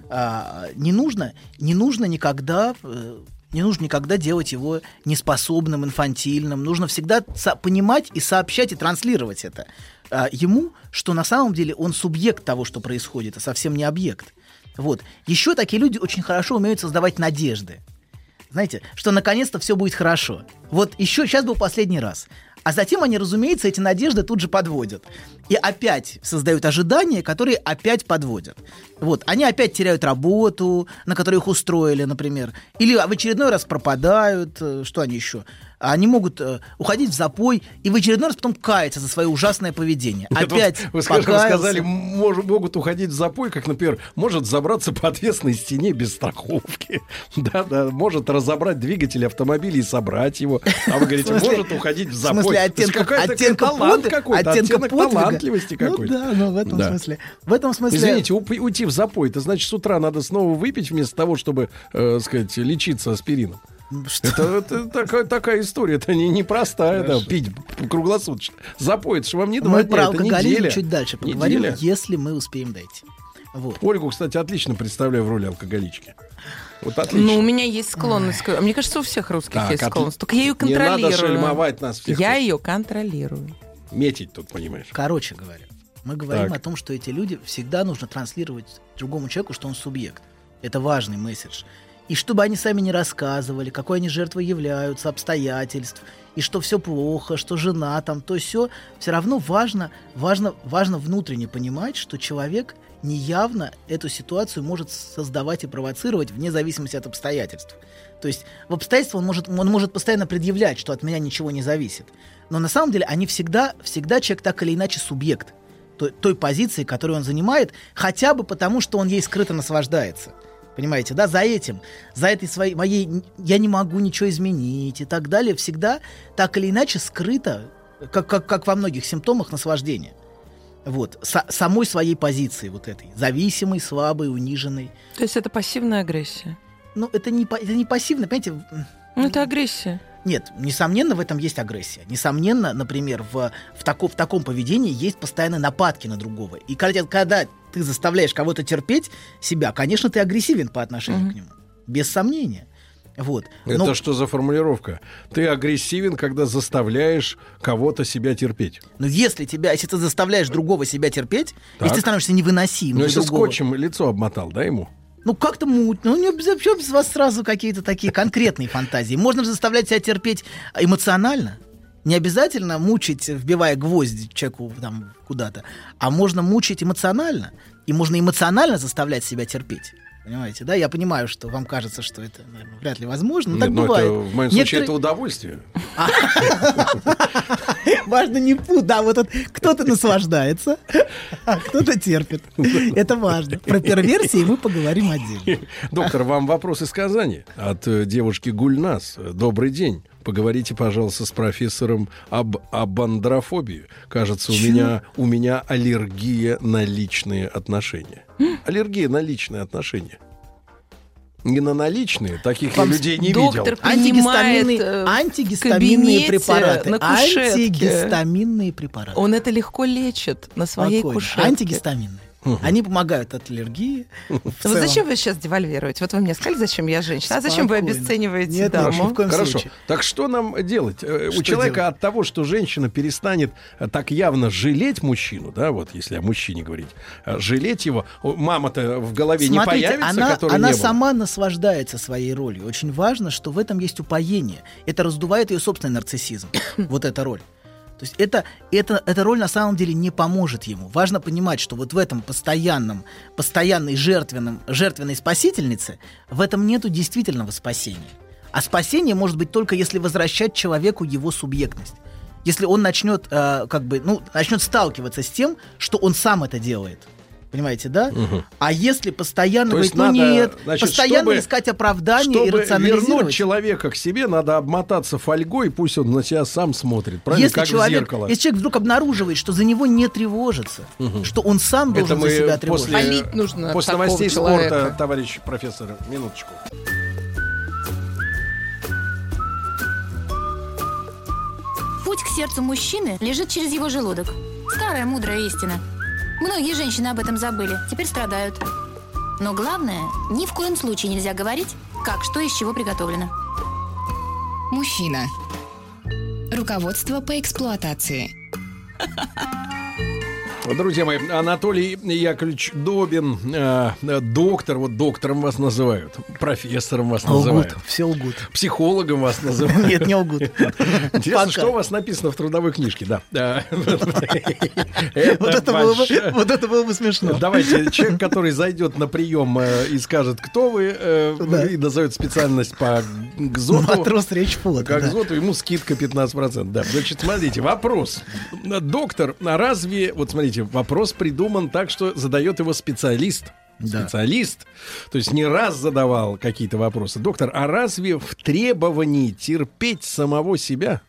а, не нужно, не нужно никогда э, не нужно никогда делать его неспособным, инфантильным. Нужно всегда понимать и сообщать и транслировать это а, ему, что на самом деле он субъект того, что происходит, а совсем не объект. Вот. Еще такие люди очень хорошо умеют создавать надежды. Знаете, что наконец-то все будет хорошо. Вот еще сейчас был последний раз. А затем они, разумеется, эти надежды тут же подводят. И опять создают ожидания, которые опять подводят. Вот, они опять теряют работу, на которую их устроили, например. Или в очередной раз пропадают, э, что они еще? Они могут э, уходить в запой и в очередной раз потом каяться за свое ужасное поведение. Нет, вот опять вы скажем, сказали, мож- могут уходить в запой, как, например, может забраться по отвесной стене без страховки. Да-да, может разобрать двигатель автомобиля и собрать его. А вы говорите, В смысле- может уходить в В запой. смысле То есть оттенка, оттенка, талант какой-то, оттенок талантливости какой-то. Ну да, ну в этом Да. смысле. В этом смысле... Извините, уйти в запой, это значит, с утра надо снова выпить вместо того, чтобы, э, сказать, лечиться аспирином. Что? Это, это такая, такая история, это не непростая, да, пить круглосуточно. Запой, это же вам не два Мы дня, про алкоголизм чуть дальше поговорим, Неделя. если мы успеем дойти. Вот. Ольгу, кстати, отлично представляю в роли алкоголички. Вот отлично. Ну, у меня есть склонность. к- Мне кажется, у всех русских Так, есть склонность. Только я ее Не контролирую. надо шельмовать нас всех. Я ее контролирую. Метить тут, понимаешь. Короче говоря, мы говорим Так. о том, что эти люди всегда нужно транслировать другому человеку, что он субъект. Это важный месседж. И чтобы они сами не рассказывали, какой они жертвой являются, обстоятельств, и что все плохо, что жена там, то все, все равно важно, важно, важно внутренне понимать, что человек неявно эту ситуацию может создавать и провоцировать вне зависимости от обстоятельств. То есть в обстоятельствах он может, он может постоянно предъявлять, что от меня ничего не зависит. Но на самом деле они всегда, всегда человек так или иначе субъект той, той позиции, которую он занимает, хотя бы потому, что он ей скрыто наслаждается. Понимаете, да, за этим, за этой своей моей я не могу ничего изменить и так далее, всегда так или иначе скрыто, как, как, как во многих симптомах наслаждения. Вот, са- самой своей позиции вот этой, зависимой, слабой, униженной. То есть это пассивная агрессия. Ну, это не, это не пассивно, понимаете, Ну, это агрессия. нет, несомненно, в этом есть агрессия. Несомненно, например, в, в, тако- в таком поведении есть постоянные нападки на другого. И когда, когда ты заставляешь кого-то терпеть себя, конечно, ты агрессивен по отношению к нему. Без сомнения. Вот. Это Но, что за формулировка? Ты агрессивен, когда заставляешь кого-то себя терпеть. но если, тебя, если ты заставляешь другого себя терпеть, Так. если ты становишься невыносимым Ну, если другого, скотчем лицо обмотал, да, ему? Ну, как-то мутно. Ну, не обязательно без вас сразу какие-то такие конкретные фантазии. Можно же заставлять себя терпеть эмоционально. Не обязательно мучить, вбивая гвозди человеку там куда-то, а можно мучить эмоционально. И можно эмоционально заставлять себя терпеть. Понимаете, да? Я понимаю, что вам кажется, что это, наверное, вряд ли возможно, но Нет, так ну, бывает. это, в моем случае Некоторые- это удовольствие. Важно не путь, да, вот кто-то наслаждается, а кто-то терпит. Это важно. Про перверсии мы поговорим отдельно. Доктор, вам вопрос из Казани от э, девушки Гульнас. Добрый день. Поговорите, пожалуйста, с профессором об абандрофобии. Кажется, у Чё? меня, у меня аллергия на личные отношения. Аллергия на личные отношения. Не на наличные, таких Вам я людей не доктор видел. Антигистаминные, э, антигистаминные препараты. на кушетке. Антигистаминные препараты. Он это легко лечит на своей Спокойно. кушетке. Антигистаминные. Они помогают от аллергии. Вот зачем вы сейчас девальвируете? Вот вы мне сказали, зачем я женщина. А зачем вы обесцениваете Нет, даму? Хорошо. случае. Так что нам делать? Э, Что У человека делать? от того, что женщина перестанет э, так явно жалеть мужчину, да, вот если о мужчине говорить, э, жалеть его, мама-то в голове не Смотрите, появится, она, которой она не было. сама наслаждается своей ролью. Очень важно, что в этом есть упоение. Это раздувает ее собственный нарциссизм. вот эта роль. То есть это, это, эта роль на самом деле не поможет ему. Важно понимать, что вот в этом постоянном, постоянной жертвенном, жертвенной спасительнице, в этом нету действительного спасения. А спасение может быть только если возвращать человеку его субъектность. Если он начнет, э, как бы, ну, начнет сталкиваться с тем, что он сам это делает. Понимаете, да? А если постоянно То есть говорить, ну надо, нет, значит, постоянно чтобы- искать оправдание и Чтобы рационализировать. вернуть человека к себе, надо обмотаться фольгой, пусть он на себя сам смотрит. Правильно? Если как в человек, зеркало. если человек вдруг обнаруживает, что за него не тревожится, что он сам Это должен мы за себя тревожиться. после, Полить нужно после новостей человека. спорта, товарищ профессор, минуточку. Путь к сердцу мужчины лежит через его желудок. Старая мудрая истина. Многие женщины об этом забыли, теперь страдают. Но главное, ни в коем случае нельзя говорить, как что из чего приготовлено. Мужчина. Руководство по эксплуатации. Друзья мои, Анатолий Яковлевич Добин, э, э, доктор, вот доктором вас называют, профессором вас Лгут, называют, все лгут. психологом вас называют. Нет, не лгут. Интересно, что у вас написано в трудовой книжке, да. Вот это было бы- смешно. Давайте, человек, который зайдет на прием э, и скажет, кто вы, э, и назовет специальность по ГЗОТу, Матрос речь флота. как. ГЗОТу, ему скидка 15%. Да. Значит, смотрите, вопрос. Доктор, а разве, вот смотрите, вопрос придуман так, что задает его специалист. Да. Специалист, то есть не раз задавал какие-то вопросы. Доктор, а разве в требовании терпеть самого себя,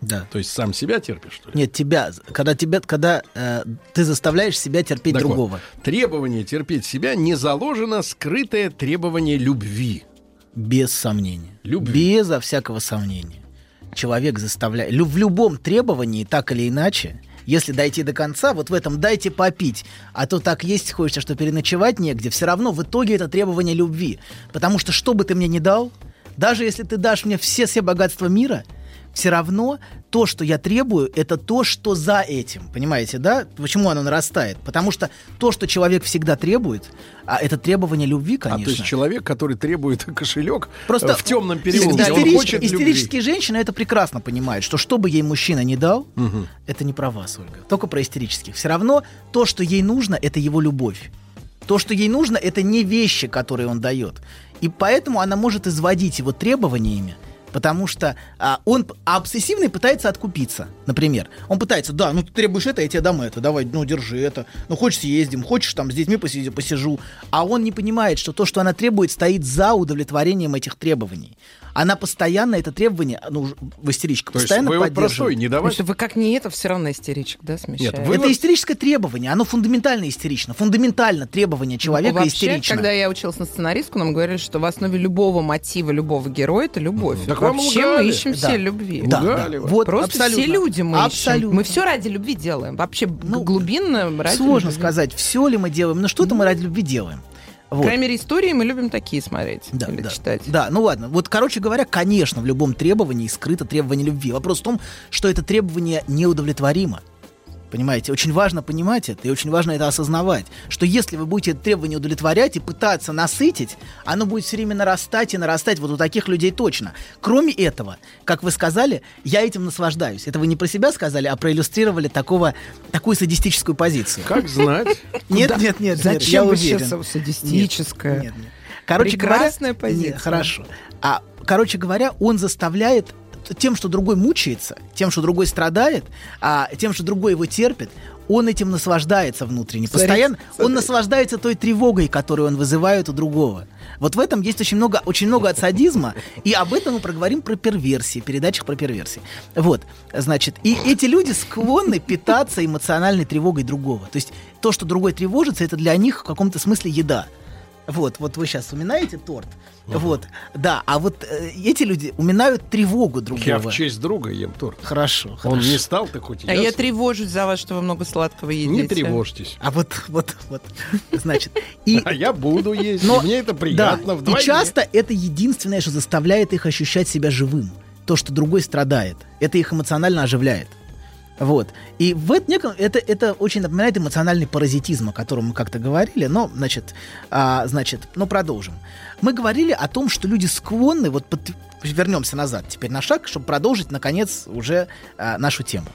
Да. то есть сам себя терпишь, что ли? Нет, тебя, когда тебя, когда э, ты заставляешь себя терпеть Так вот, другого. требование терпеть себя не заложено скрытое требование любви. Без сомнения. Любви. Безо всякого сомнения. Человек заставляет... В любом требовании, так или иначе, если дойти до конца, вот в этом дайте попить, а то так есть хочется, что переночевать негде, все равно в итоге это требование любви. Потому что что бы ты мне ни дал, даже если ты дашь мне все, все богатства мира, все равно то, что я требую, это то, что за этим. Понимаете, да? Почему оно нарастает? Потому что то, что человек всегда требует, а это требование любви, А конечно. то есть человек, который требует кошелек Просто э, в темном переулке, Истерич- он хочет любви. истерические женщины это прекрасно понимают, что что бы ей мужчина не дал, это не про вас, Ольга. Только про истерических. Все равно то, что ей нужно, это его любовь. То, что ей нужно, это не вещи, которые он дает. И поэтому она может изводить его требованиями, потому что а, он а обсессивный пытается откупиться. Например, он пытается, да, ну ты требуешь это, я тебе дам это, давай, ну держи это. Ну хочешь съездим, хочешь там с детьми посиди, посижу. А он не понимает, что то, что она требует, стоит за удовлетворением этих требований. Она постоянно это требование, ну, в истеричка, То есть постоянно вывод простой, поддерживает. не Потому давать что вы как не это, все равно истеричек, да, смещаете? вы- Это истерическое требование, оно фундаментально истерично. Фундаментально требование человека Вообще, истерично. когда я училась на сценаристку, нам говорили, что в основе любого мотива любого героя это любовь. Так Вообще мы ищем Да. все любви. Да, да. вас. Вот, Просто абсолютно. все люди мы Абсолютно. ищем. Мы все ради любви делаем. Вообще Ну, глубинно ради Сложно любви. сказать, все ли мы делаем, но что-то мы ради любви делаем. По Вот. крайней мере, истории мы любим такие смотреть Да, или да. читать. Да, ну ладно. Вот, короче говоря, конечно, в любом требовании скрыто требование любви. Вопрос в том, что это требование неудовлетворимо. Понимаете, очень важно понимать это и очень важно это осознавать, что если вы будете это требование удовлетворять и пытаться насытить, оно будет все время нарастать и нарастать вот у таких людей точно. Кроме этого, как вы сказали, я этим наслаждаюсь. Это вы не про себя сказали, а проиллюстрировали такого, такую садистическую позицию. Как знать? Нет, нет, нет, Зачем вы сейчас садистическое? Нет, нет, нет. Короче Прекрасная говоря, позиция. Хорошо. А, короче говоря, он заставляет тем, что другой мучается, тем, что другой страдает, а, тем, что другой его терпит, он этим наслаждается внутренне. Смотрите, Постоянно он смотрите. наслаждается той тревогой, которую он вызывает у другого. Вот в этом есть очень много, очень много от садизма, и об этом мы проговорим про перверсии, передачах про перверсии. Вот, значит, и эти люди склонны питаться эмоциональной тревогой другого. То есть то, что другой тревожится, это для них в каком-то смысле еда. Вот, вот вы сейчас уминаете торт. Вот, да, а вот э, эти люди уминают тревогу другого. Я в честь друга ем торт. Хорошо, Он хорошо. не стал, так хоть и А я я тревожусь за вас, что вы много сладкого едите. Не тревожьтесь. А вот, вот, вот, значит. И, А я буду есть. но, мне это приятно да, вдвойне. и часто это единственное, что заставляет их ощущать себя живым. То, что другой страдает. Это их эмоционально оживляет. Вот. И в этом неком, это, это очень напоминает эмоциональный паразитизм, о котором мы как-то говорили, но, значит, а, значит, ну, продолжим. Мы говорили о том, что люди склонны, вот под- вернемся назад теперь на шаг, чтобы продолжить, наконец, уже а, нашу тему.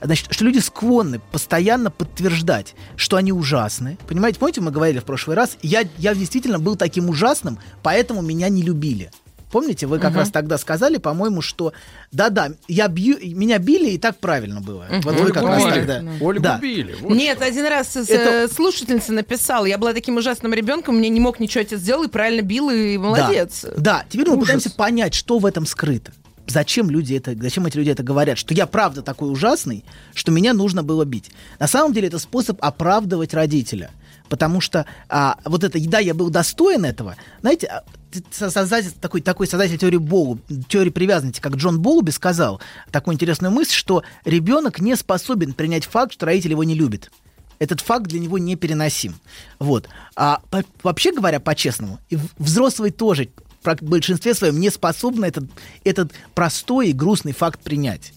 Значит, что люди склонны постоянно подтверждать, что они ужасны. Понимаете, помните, мы говорили в прошлый раз, я, я действительно был таким ужасным, поэтому меня не любили. Помните, вы как Мгм. раз тогда сказали, по-моему, что да-да, я бью, меня били, и так правильно было. Мгм. Вот вы как раз Ольгу тогда. били. Ольгу Да. били. вот Нет, один раз с- Это- слушательница написала, я была таким ужасным ребенком, мне не мог ничего отец сделал, и правильно бил, и молодец. Да, да. теперь мы Ужас. пытаемся понять, что в этом скрыто. Зачем люди это, зачем эти люди это говорят? Что я правда такой ужасный, что меня нужно было бить. На самом деле это способ оправдывать родителя. Потому что а, вот это, да, я был достоин этого. Знаете, а, создатель, такой, такой создатель теории Болу, теории привязанности, как Джон Болуби сказал такую интересную мысль, что ребенок не способен принять факт, что родитель его не любит. Этот факт для него непереносим. Вот. А по- вообще говоря, по-честному, взрослый тоже в большинстве своем не способны этот, этот простой и грустный факт принять.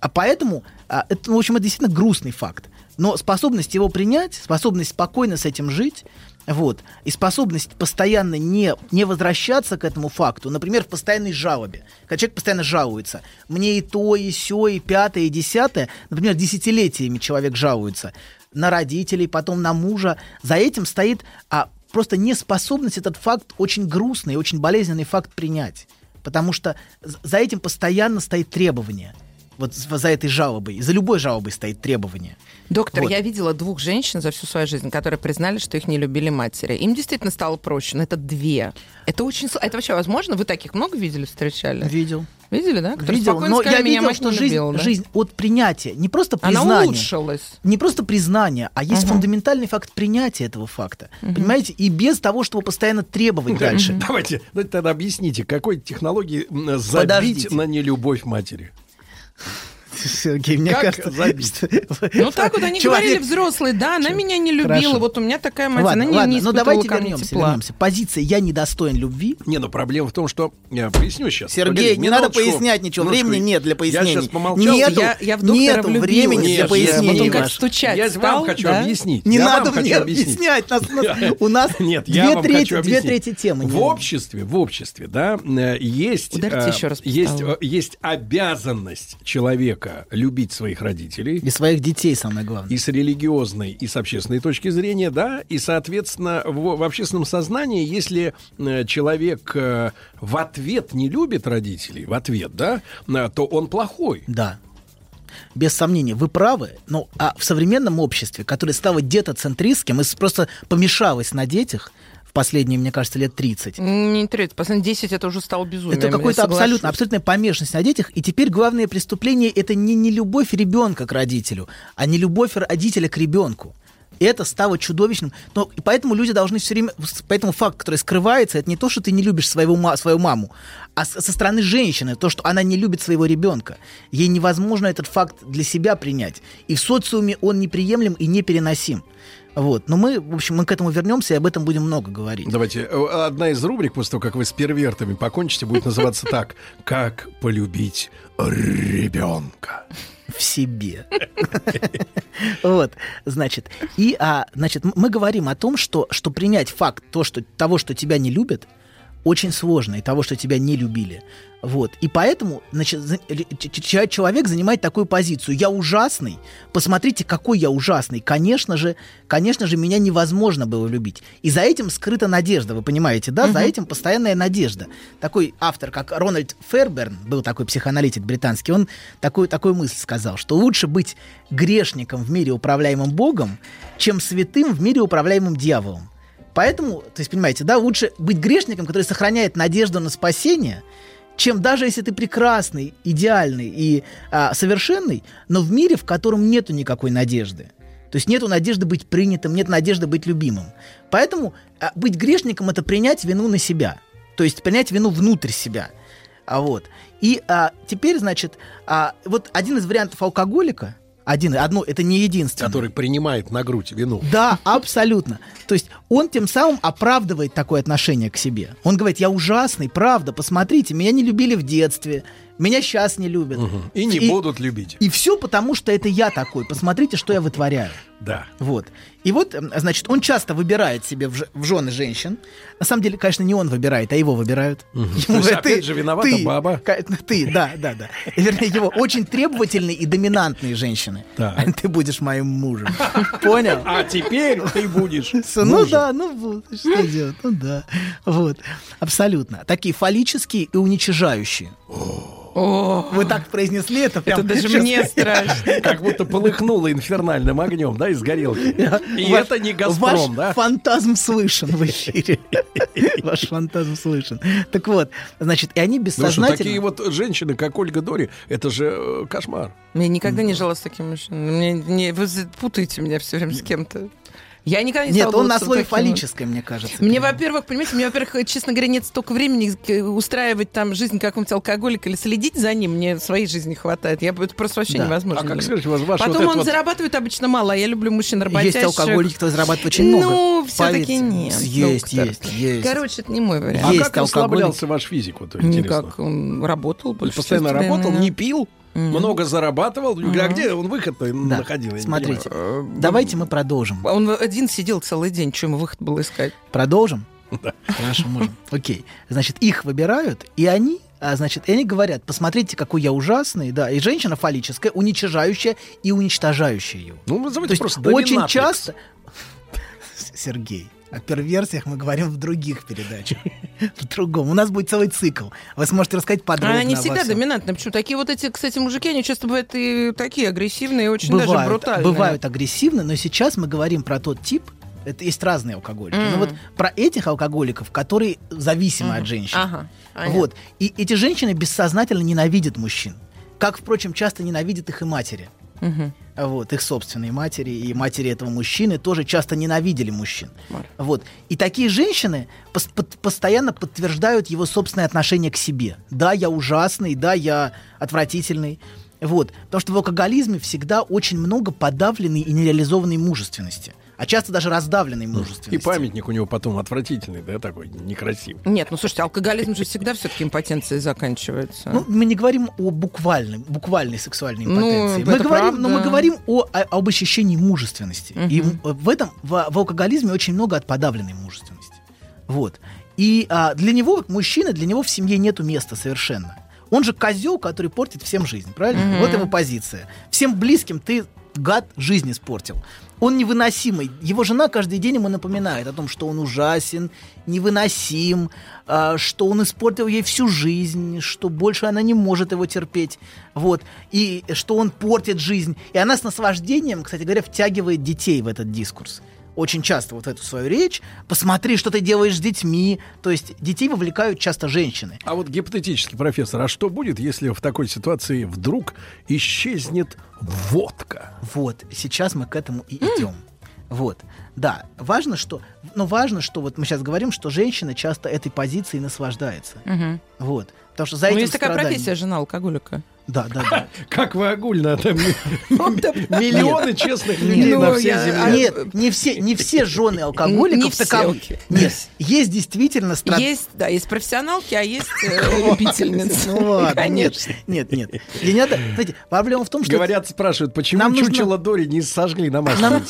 А поэтому, а, это, в общем, это действительно грустный факт. Но способность его принять, способность спокойно с этим жить, вот, и способность постоянно не, не возвращаться к этому факту, например, в постоянной жалобе. Когда человек постоянно жалуется, мне и то, и все, и пятое, и десятое, например, десятилетиями человек жалуется на родителей, потом на мужа, за этим стоит а, просто неспособность этот факт очень грустный, очень болезненный факт принять. Потому что за этим постоянно стоит требование. Вот за этой жалобой. За любой жалобой стоит требование. Доктор, Вот. я видела двух женщин за всю свою жизнь, которые признали, что их не любили матери. Им действительно стало проще, но это две. Это очень... Это вообще возможно? Вы таких много видели, встречали? Видел. Видели, да? Которые Видел, но сказали, я «Меня видел, мать что жизнь, любила», да? жизнь от принятия, не просто Она признания. улучшилась. Не просто признание, а есть Мгм. фундаментальный факт принятия этого факта. Понимаете? И без того, чтобы постоянно требовать Да, дальше. Давайте, давайте тогда объясните, какой технологии забить Подождите. на нелюбовь матери? Сергей, мне Как кажется, забить? что- Ну так вот они Человек- говорили взрослые, да, она меня не любила, Хорошо. вот у меня такая мать, Ладно, она не, ладно, не но испытывала давайте ко мне вернемся, тепла. вернемся. Позиция «я недостоин любви» Не, ну проблема в том, что... Я поясню сейчас. Сергей, не надо пояснять ничего, времени нет для пояснений. Я сейчас помолчал. Нету, Я- я в нету времени Нет, для я- пояснений. Потом как стучать Я стал, вам хочу да? объяснить. Не Я надо вам мне объяснять. Нас- нас- у нас Нет, две, я вам трети, хочу две объяснить. трети темы. В обществе, в обществе, да, э, есть, Ударьте э, еще раз э, есть обязанность человека любить своих родителей. И своих детей самое главное. И с религиозной, и с общественной точки зрения, да, и, соответственно, в, в общественном сознании, если э, человек э, в ответ не любит родителей, в ответ, да, э, то он плохой. Да. Без сомнения, вы правы, но а в современном обществе, которое стало детоцентристским и просто помешалось на детях последние, мне кажется, лет 30, Не интересно, последние 10 это уже стало безумием. Это какой-то соглашусь. абсолютно, абсолютная помешанность на детях. И теперь главное преступление это не, не любовь ребенка к родителю, а не любовь родителя к ребенку. И это стало чудовищным. Но, и поэтому люди должны все время... Поэтому факт, который скрывается, это не то, что ты не любишь своего, ма- свою маму, а с- со стороны женщины, то, что она не любит своего ребенка. Ей невозможно этот факт для себя принять. И в социуме он неприемлем и непереносим. Вот. Но мы, в общем, мы к этому вернемся и об этом будем много говорить. Давайте, э, одна из рубрик, после того, как вы с первертами покончите, будет называться так. Как полюбить ребенка. в себе. Вот, значит, и, а, значит, мы говорим о том, что, что принять факт то, что, того, что тебя не любят, очень сложно, и того, что тебя не любили. Вот. И поэтому значит, человек занимает такую позицию. Я ужасный. Посмотрите, какой я ужасный. Конечно же, конечно же, меня невозможно было любить. И за этим скрыта надежда, вы понимаете, да? За этим постоянная надежда. Такой автор, как Рональд Ферберн, был такой психоаналитик британский, он такую, такую мысль сказал, что лучше быть грешником в мире, управляемым Богом, чем святым в мире, управляемым дьяволом. Поэтому, то есть, понимаете, да, лучше быть грешником, который сохраняет надежду на спасение, чем даже если ты прекрасный, идеальный и а, совершенный, но в мире, в котором нету никакой надежды. То есть нету надежды быть принятым, нет надежды быть любимым. Поэтому а, быть грешником это принять вину на себя. То есть принять вину внутрь себя. А вот. И а, теперь, значит, а, вот один из вариантов алкоголика, один, одно, это не единственное. Который принимает на грудь вину. Да, абсолютно. То есть он тем самым оправдывает такое отношение к себе. Он говорит, я ужасный, правда, посмотрите, меня не любили в детстве, меня сейчас не любят. И не будут любить. И все потому, что это я такой. Посмотрите, что я вытворяю. Да. Вот. И вот, значит, он часто выбирает себе в, в жены женщин. На самом деле, конечно, не он выбирает, а его выбирают. Ему То есть, говорят, опять же, виновата ты, баба. ка- Ты, да, да, да. Вернее, его очень требовательные и доминантные женщины. Так. Ты будешь моим мужем. Понял? А теперь ты будешь Ну да, ну вот, что делать, ну да. Вот, абсолютно. Такие фаллические и уничижающие. Вы так произнесли это прям. Это даже сейчас. мне страшно. Как будто полыхнуло инфернальным огнем, да, из горелки. И Ваш- это не «Газпром», ваш да? фантазм слышен в эфире. Ваш фантазм слышен. Так вот, значит, и они Ну что, бессознательно... такие вот женщины, как Ольга Дори, это же э, кошмар. Я никогда не жила с таким мужчиной. Мне, не, вы путаете меня все время с кем-то. Я никогда не Нет, он на с слое таким. фаллической, мне кажется. Мне, во-первых, понимаете, мне, во-первых, честно говоря, нет столько времени э, устраивать там жизнь какого-нибудь алкоголика или следить за ним. Мне своей жизни хватает. Я, это просто вообще Да. невозможно. А как скажите, вас ваш Потом вот он вот- зарабатывает обычно мало, а я люблю мужчин работящих. Есть алкоголики, которые зарабатывают очень много. Ну, все-таки нет. Есть, доктор. есть, есть. Короче, это не мой вариант. А Есть как алкоголик. расслаблялся ваш физик? Вот, интересно. Никак. Он работал больше. Постоянно работал, не пил, много зарабатывал. А где он выход-то Да. находил? Смотрите, понимаю. давайте мы продолжим. Он один сидел целый день, что ему выход было искать? Продолжим? Хорошо, можем. Окей. Значит, их выбирают, и они, а, значит, и они говорят, посмотрите, какой я ужасный, да, и женщина фаллическая, уничижающая и уничтожающая его. Ну, То назовите есть просто очень часто... Сергей, о перверсиях мы говорим в других передачах. В другом. У нас будет целый цикл. Вы сможете рассказать подробно не обо всегда всем. доминантная. Почему? Такие вот эти, кстати, мужики, они часто бывают и такие агрессивные, и очень даже брутальные. бывают агрессивны, но сейчас мы говорим про тот тип, это есть разные алкоголики. Мгм. Но вот про этих алкоголиков, которые зависимы от женщин. Ага, понятно. вот. И эти женщины бессознательно ненавидят мужчин. Как, впрочем, часто ненавидят их и матери. Мгм. Вот, их собственные матери и матери этого мужчины тоже часто ненавидели мужчин. Вот. И такие женщины пос- под- постоянно подтверждают его собственное отношение к себе. Да, я ужасный, да, я отвратительный. Вот. Потому что в алкоголизме всегда очень много подавленной и нереализованной мужественности. А часто даже раздавленной И мужественности. памятник у него потом отвратительный, да, такой, некрасивый. Нет, ну слушайте, алкоголизм же всегда все-таки импотенцией заканчивается. Ну, мы не говорим о буквальной, буквальной сексуальной Ну, импотенции. это мы говорим, но мы правда. говорим о, о- об ощущении мужественности. Мгм. И в, этом в, в алкоголизме очень много от подавленной мужественности. Вот. И а, для него, как мужчины, для него в семье нету места совершенно. Он же козел, который портит всем жизнь, правильно? Мгм. Вот его позиция. Всем близким ты гад жизнь испортил. Он невыносимый. Его жена каждый день ему напоминает о том, что он ужасен, невыносим, а, что он испортил ей всю жизнь, что больше она не может его терпеть. Вот. И что он портит жизнь. И она с наслаждением, кстати говоря, втягивает детей в этот дискурс. Очень часто вот в эту свою речь. Посмотри, что ты делаешь с детьми. То есть детей вовлекают часто женщины. А вот гипотетически, профессор, а что будет, если в такой ситуации вдруг исчезнет водка? Вот, сейчас мы к этому и идем. Вот, да, важно, что, но важно, что вот мы сейчас говорим, что женщина часто этой позицией наслаждается. Мгм. Вот, потому что за ну, этим есть такая профессия жена алкоголика. Да, да, да. Как вы огульно там миллионы честных людей Нет, на ну, всей земле. Нет, не все, не все жены алкоголиков таковы. Нет, есть действительно страд- Есть, да, есть профессионалки, а есть э, любительницы. Ну ладно, нет, нет, нет. И не надо, знаете, проблема в том, что Говорят, спрашивают, почему чучело Дори не сожгли на нам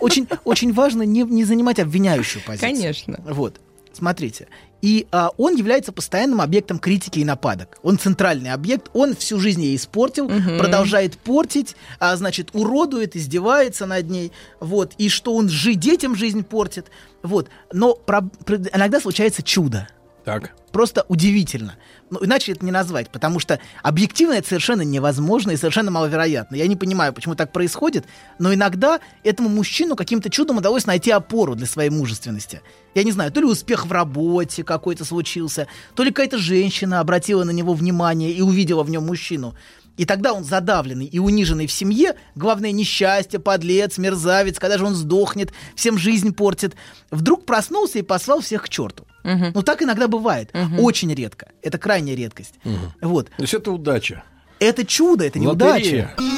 очень, очень важно не, не занимать обвиняющую позицию. Конечно. Вот, смотрите. И а, он является постоянным объектом критики и нападок. Он центральный объект, он всю жизнь ей испортил, Мгм. продолжает портить, а, значит, уродует, издевается над ней, вот, и что он жи- детям жизнь портит, вот. Но про- про- иногда случается чудо. Так. Просто удивительно. Ну, иначе это не назвать, потому что объективно это совершенно невозможно и совершенно маловероятно. Я не понимаю, почему так происходит, но иногда этому мужчину каким-то чудом удалось найти опору для своей мужественности. Я не знаю, то ли успех в работе какой-то случился, то ли какая-то женщина обратила на него внимание и увидела в нем мужчину. И тогда он задавленный и униженный в семье, главное несчастье, подлец, мерзавец, когда же он сдохнет, всем жизнь портит, вдруг проснулся и послал всех к черту. Ну так иногда бывает. Очень редко. Это крайняя редкость. Вот. То есть это удача. Это чудо, это не Лотерея. удача.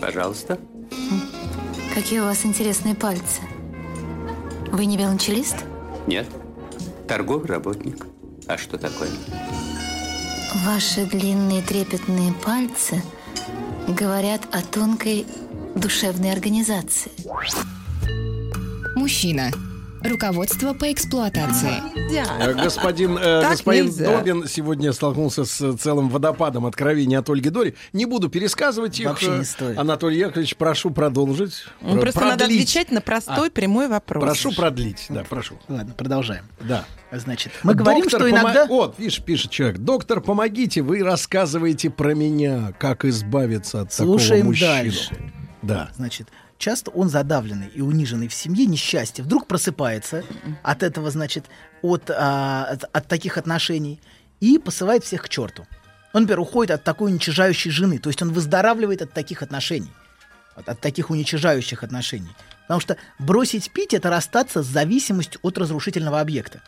Пожалуйста. Какие у вас интересные пальцы. Вы не велончелист? Нет. Торговый работник. А что такое? Ваши длинные трепетные пальцы говорят о тонкой душевной организации. Мужчина. Руководство по эксплуатации. Э, Господин, э, господин нельзя. Добин сегодня столкнулся с целым водопадом откровений от Ольги Дори. Не буду пересказывать их. Вообще не стоит. Анатолий Яковлевич, прошу продолжить. Ну, Про- Просто надо продлить. отвечать на простой А, прямой вопрос. Прошу продлить, да, прошу. Ладно, продолжаем. Да. Значит, мы говорим, Доктор, что помо- иногда... Вот, видишь, пишет человек. Доктор, помогите, вы рассказываете про меня, как избавиться от Слушаем такого мужчины. дальше. Да. Значит, часто он задавленный и униженный в семье, несчастье, вдруг просыпается от этого, значит, от, а, от, от таких отношений и посылает всех к черту. Он, например, уходит от такой уничижающей жены, то есть он выздоравливает от таких отношений, от, от таких уничижающих отношений. Потому что бросить пить — это расстаться с зависимостью от разрушительного объекта.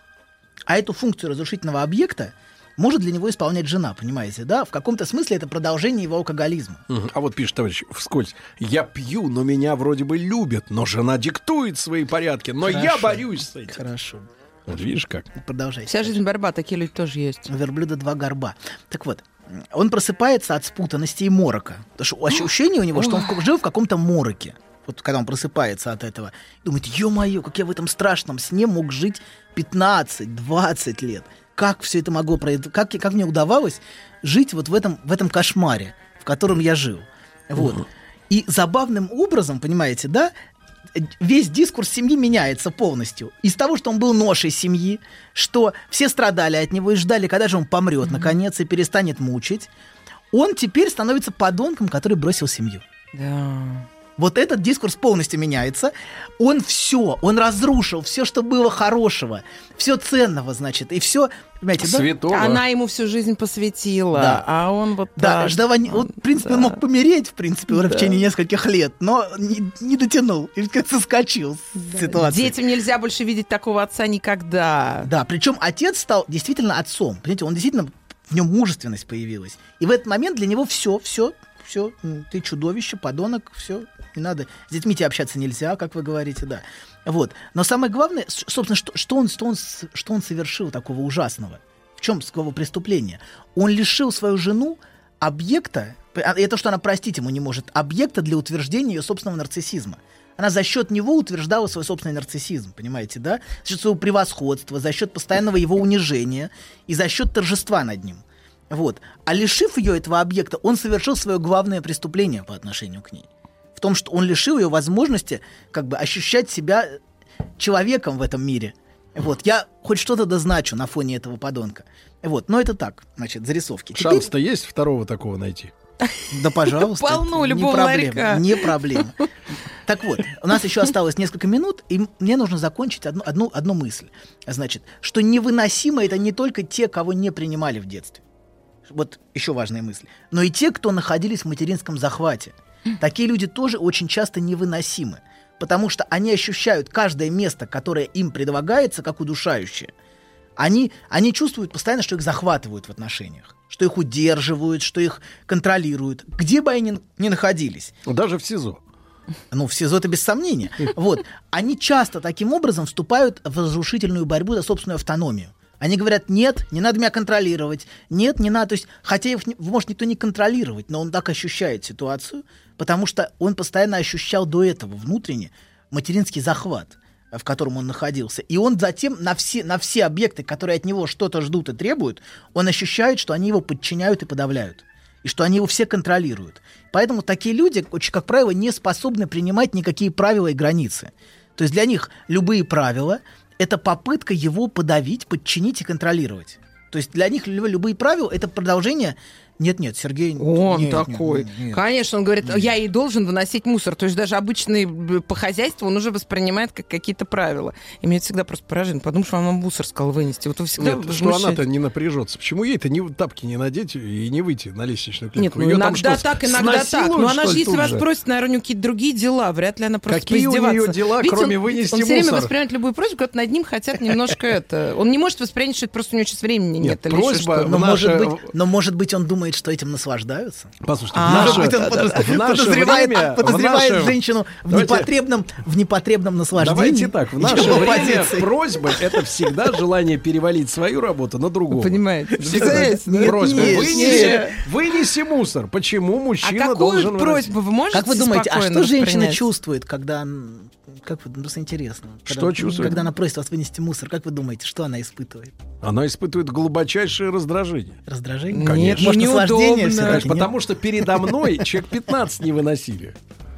А эту функцию разрушительного объекта может для него исполнять жена, понимаете, да? В каком-то смысле это продолжение его алкоголизма. Мгм. А вот пишет товарищ вскользь. Я пью, но меня вроде бы любят, но жена диктует свои порядки, но я Хорошо. борюсь с этим. Хорошо. Вот видишь как. Продолжайте. Вся жизнь борьба, такие люди тоже есть. У верблюда два горба. Так вот, он просыпается от спутанности и морока. Потому что ощущение у него, что он в- жил в каком-то мороке. Вот когда он просыпается от этого. Думает, ё-моё, как я в этом страшном сне мог жить 15-20 лет. Как все это могло произойти? Как, как мне удавалось жить вот в этом, в этом кошмаре, в котором я жил? Вот. И забавным образом, понимаете, да, весь дискурс семьи меняется полностью. Из того, что он был ношей семьи, что все страдали от него и ждали, когда же он помрет, наконец, и перестанет мучить, он теперь становится подонком, который бросил семью. Да. Вот этот дискурс полностью меняется. Он все, он разрушил все, что было хорошего, все ценного, значит, и все, понимаете, да? Она ему всю жизнь посвятила, Да. а он вот Да, так. ждава не- он, в принципе, он мог помереть, в принципе, уже в Да. течение нескольких лет, но не, не дотянул, и как соскочил с ситуации. Детям нельзя больше видеть такого отца никогда. Да, причем отец стал действительно отцом. Понимаете, он действительно в нем мужественность появилась. И в этот момент для него все, все, все, ты чудовище, подонок, все, не надо. С детьми тебе общаться нельзя, как вы говорите, да. Вот. Но самое главное, собственно, что, что, он, что, он, что он совершил такого ужасного? В чем его преступление? Он лишил свою жену объекта, а, это что она простить ему не может, объекта для утверждения ее собственного нарциссизма. Она за счет него утверждала свой собственный нарциссизм, понимаете, да? За счет своего превосходства, за счет постоянного его унижения и за счет торжества над ним. Вот. А лишив ее этого объекта, он совершил свое главное преступление по отношению к ней. Том, что он лишил ее возможности как бы ощущать себя человеком в этом мире. Вот, я хоть что-то дозначу на фоне этого подонка. Вот, но это так, значит, зарисовки. Теперь- Шанс-то есть второго такого найти? да, пожалуйста. Полно это не любого проблема, ларька. Не проблема. Так вот, у нас еще осталось несколько минут, и мне нужно закончить одну, одну, одну мысль. Значит, что невыносимо это не только те, кого не принимали в детстве. Вот еще важная мысль. Но и те, кто находились в материнском захвате. Такие люди тоже очень часто невыносимы. потому что они ощущают каждое место, которое им предлагается, как удушающее. Они, они чувствуют постоянно, что их захватывают в отношениях, что их удерживают, что их контролируют, где бы они ни находились. Даже в СИЗО. Ну, в СИЗО это без сомнения. Вот. Они часто таким образом вступают в разрушительную борьбу за собственную автономию. Они говорят, нет, не надо меня контролировать, нет, не надо. То есть, хотя их может никто не контролировать, но он так ощущает ситуацию, потому что он постоянно ощущал до этого внутренне материнский захват, э, в котором он находился. И он затем на все, на все объекты, которые от него что-то ждут и требуют, он ощущает, что они его подчиняют и подавляют. И что они его все контролируют. Поэтому такие люди, очень, как правило, не способны принимать никакие правила и границы. То есть для них любые правила — это попытка его подавить, подчинить и контролировать. То есть для них лю- любые правила — это продолжение... Нет-нет, Сергей... Он нет, нет, такой. нет, нет. Конечно, он говорит, я и должен выносить мусор. То есть даже обычный б, по хозяйству он уже воспринимает как какие-то правила. И меня это всегда просто поражает. Потому что вам мусор сказал вынести. Вот вы всегда Нет, что возмущаетесь. она-то не напряжется. Почему ей-то не тапки не надеть и не выйти на лестничную клетку? Нет, ну Её там иногда что, так, иногда так. Но она что же, ли, если вас же? просит, наверное, у нее какие-то другие дела, вряд ли она просто Какие у неё дела, Видите, кроме он, вынести Он все время мусор? воспринимает любую просьбу, как над ним хотят немножко это. Он не может воспринять, что это просто у него сейчас времени нет. Но, может быть, но может быть он думает, что этим наслаждаются. Послушайте, А, наше- быть, он подоз- в наше подозревает, время- подозревает в наше- женщину в Давайте- непотребном, в непотребном наслаждении. Давайте так, в наше время позиции. просьба это всегда желание перевалить свою работу на другого. Понимаете? Всегда. Представляете? Нет, Просьба. нет, вынеси, нет. вынеси мусор. Почему мужчина А какую должен просьбу вы можете Как вы думаете, а что женщина чувствует, когда... Как вы, просто интересно. Что Когда- чувствует? Когда она просит вас вынести мусор, как вы думаете, что она испытывает? Она испытывает глубочайшее раздражение. Раздражение? Конечно. Может, неудобно. Конечно, потому что передо мной человек 15 не выносили.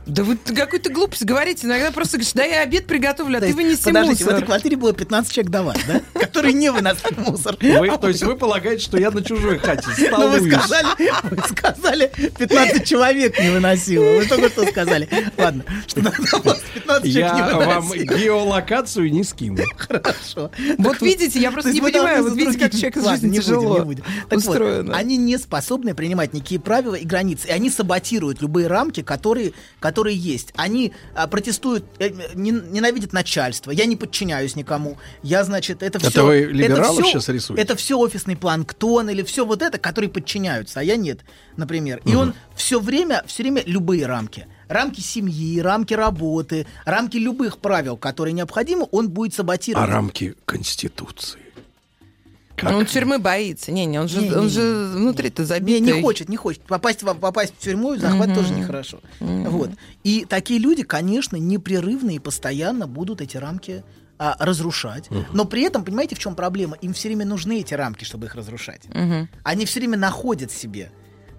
Да вы какую-то глупость говорите. Иногда просто говоришь, да я обед приготовлю, а То ты вынеси Подождите, в мусор. этой квартире было 15 человек до вас, да? Которые не выносили мусор. Вы- то есть вы полагаете, что я на чужой хате Ну, вы сказали, вы сказали, 15 человек не выносило. Вы только что сказали. Ладно, что на вас 15 человек не Я вам выносило. геолокацию не скину. Хорошо. Вот видите, я просто не вы понимаю, вот видите, как человек жизни не будем, тяжело не будем. Так вот, устроено. они не способны принимать никакие правила и границы. И они саботируют любые рамки, которые, которые есть. Они а, протестуют, э, не- ненавидят начальство. Я не подчиняюсь никому. Я, значит, это Это все... вы либералов щас рисуете? Это все офисный планктон или все вот это, которые подчиняются, а я нет, например. И Мгм. он все время, все время любые рамки. Рамки семьи, рамки работы, рамки любых правил, которые необходимы, он будет саботировать. А рамки Конституции. Ну, Он тюрьмы боится. Не, не, он же, Не, не, он не. же внутри-то Не, забитый. не хочет, не хочет. Попасть в, попасть в тюрьму и захват Мгм. тоже нехорошо. Вот. И такие люди, конечно, непрерывно и постоянно будут эти рамки а, разрушать. Но при этом, понимаете, в чем проблема? Им все время нужны эти рамки, чтобы их разрушать. Мгм. Они все время находят себе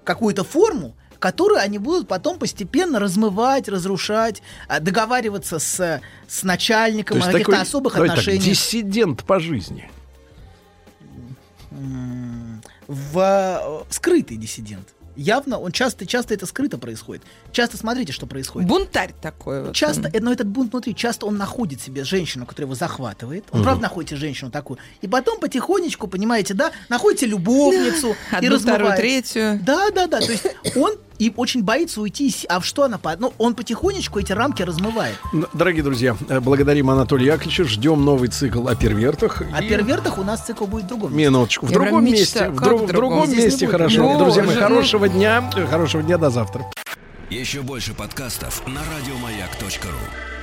какую-то форму, которую они будут потом постепенно размывать, разрушать, а, договариваться с, с начальником о каких-то особых давайте так, отношениях. диссидент по жизни. В э, скрытый диссидент. Явно, он часто, часто это скрыто происходит. Часто смотрите, что происходит. Бунтарь такой вот. Часто, э, но этот бунт внутри, часто он находит себе женщину, которая его захватывает. Он, Мгм. правда, находит себе женщину такую. И потом потихонечку, понимаете, да, находите любовницу и Одну, вторую, третью. Да, да, да. То есть он и очень боится уйти. А в что она... по- Ну, он потихонечку эти рамки размывает. Дорогие друзья, э, благодарим Анатолия Яковлевича. Ждем новый цикл о первертах. О И- первертах у нас цикл будет в другом. месте. Минуточку. В Я другом прям месте. В, друг- в другом? Здесь месте хорошо. Боже, Друзья мои, ну. хорошего дня. Хорошего дня до завтра. Еще больше подкастов на радиомаяк.ру.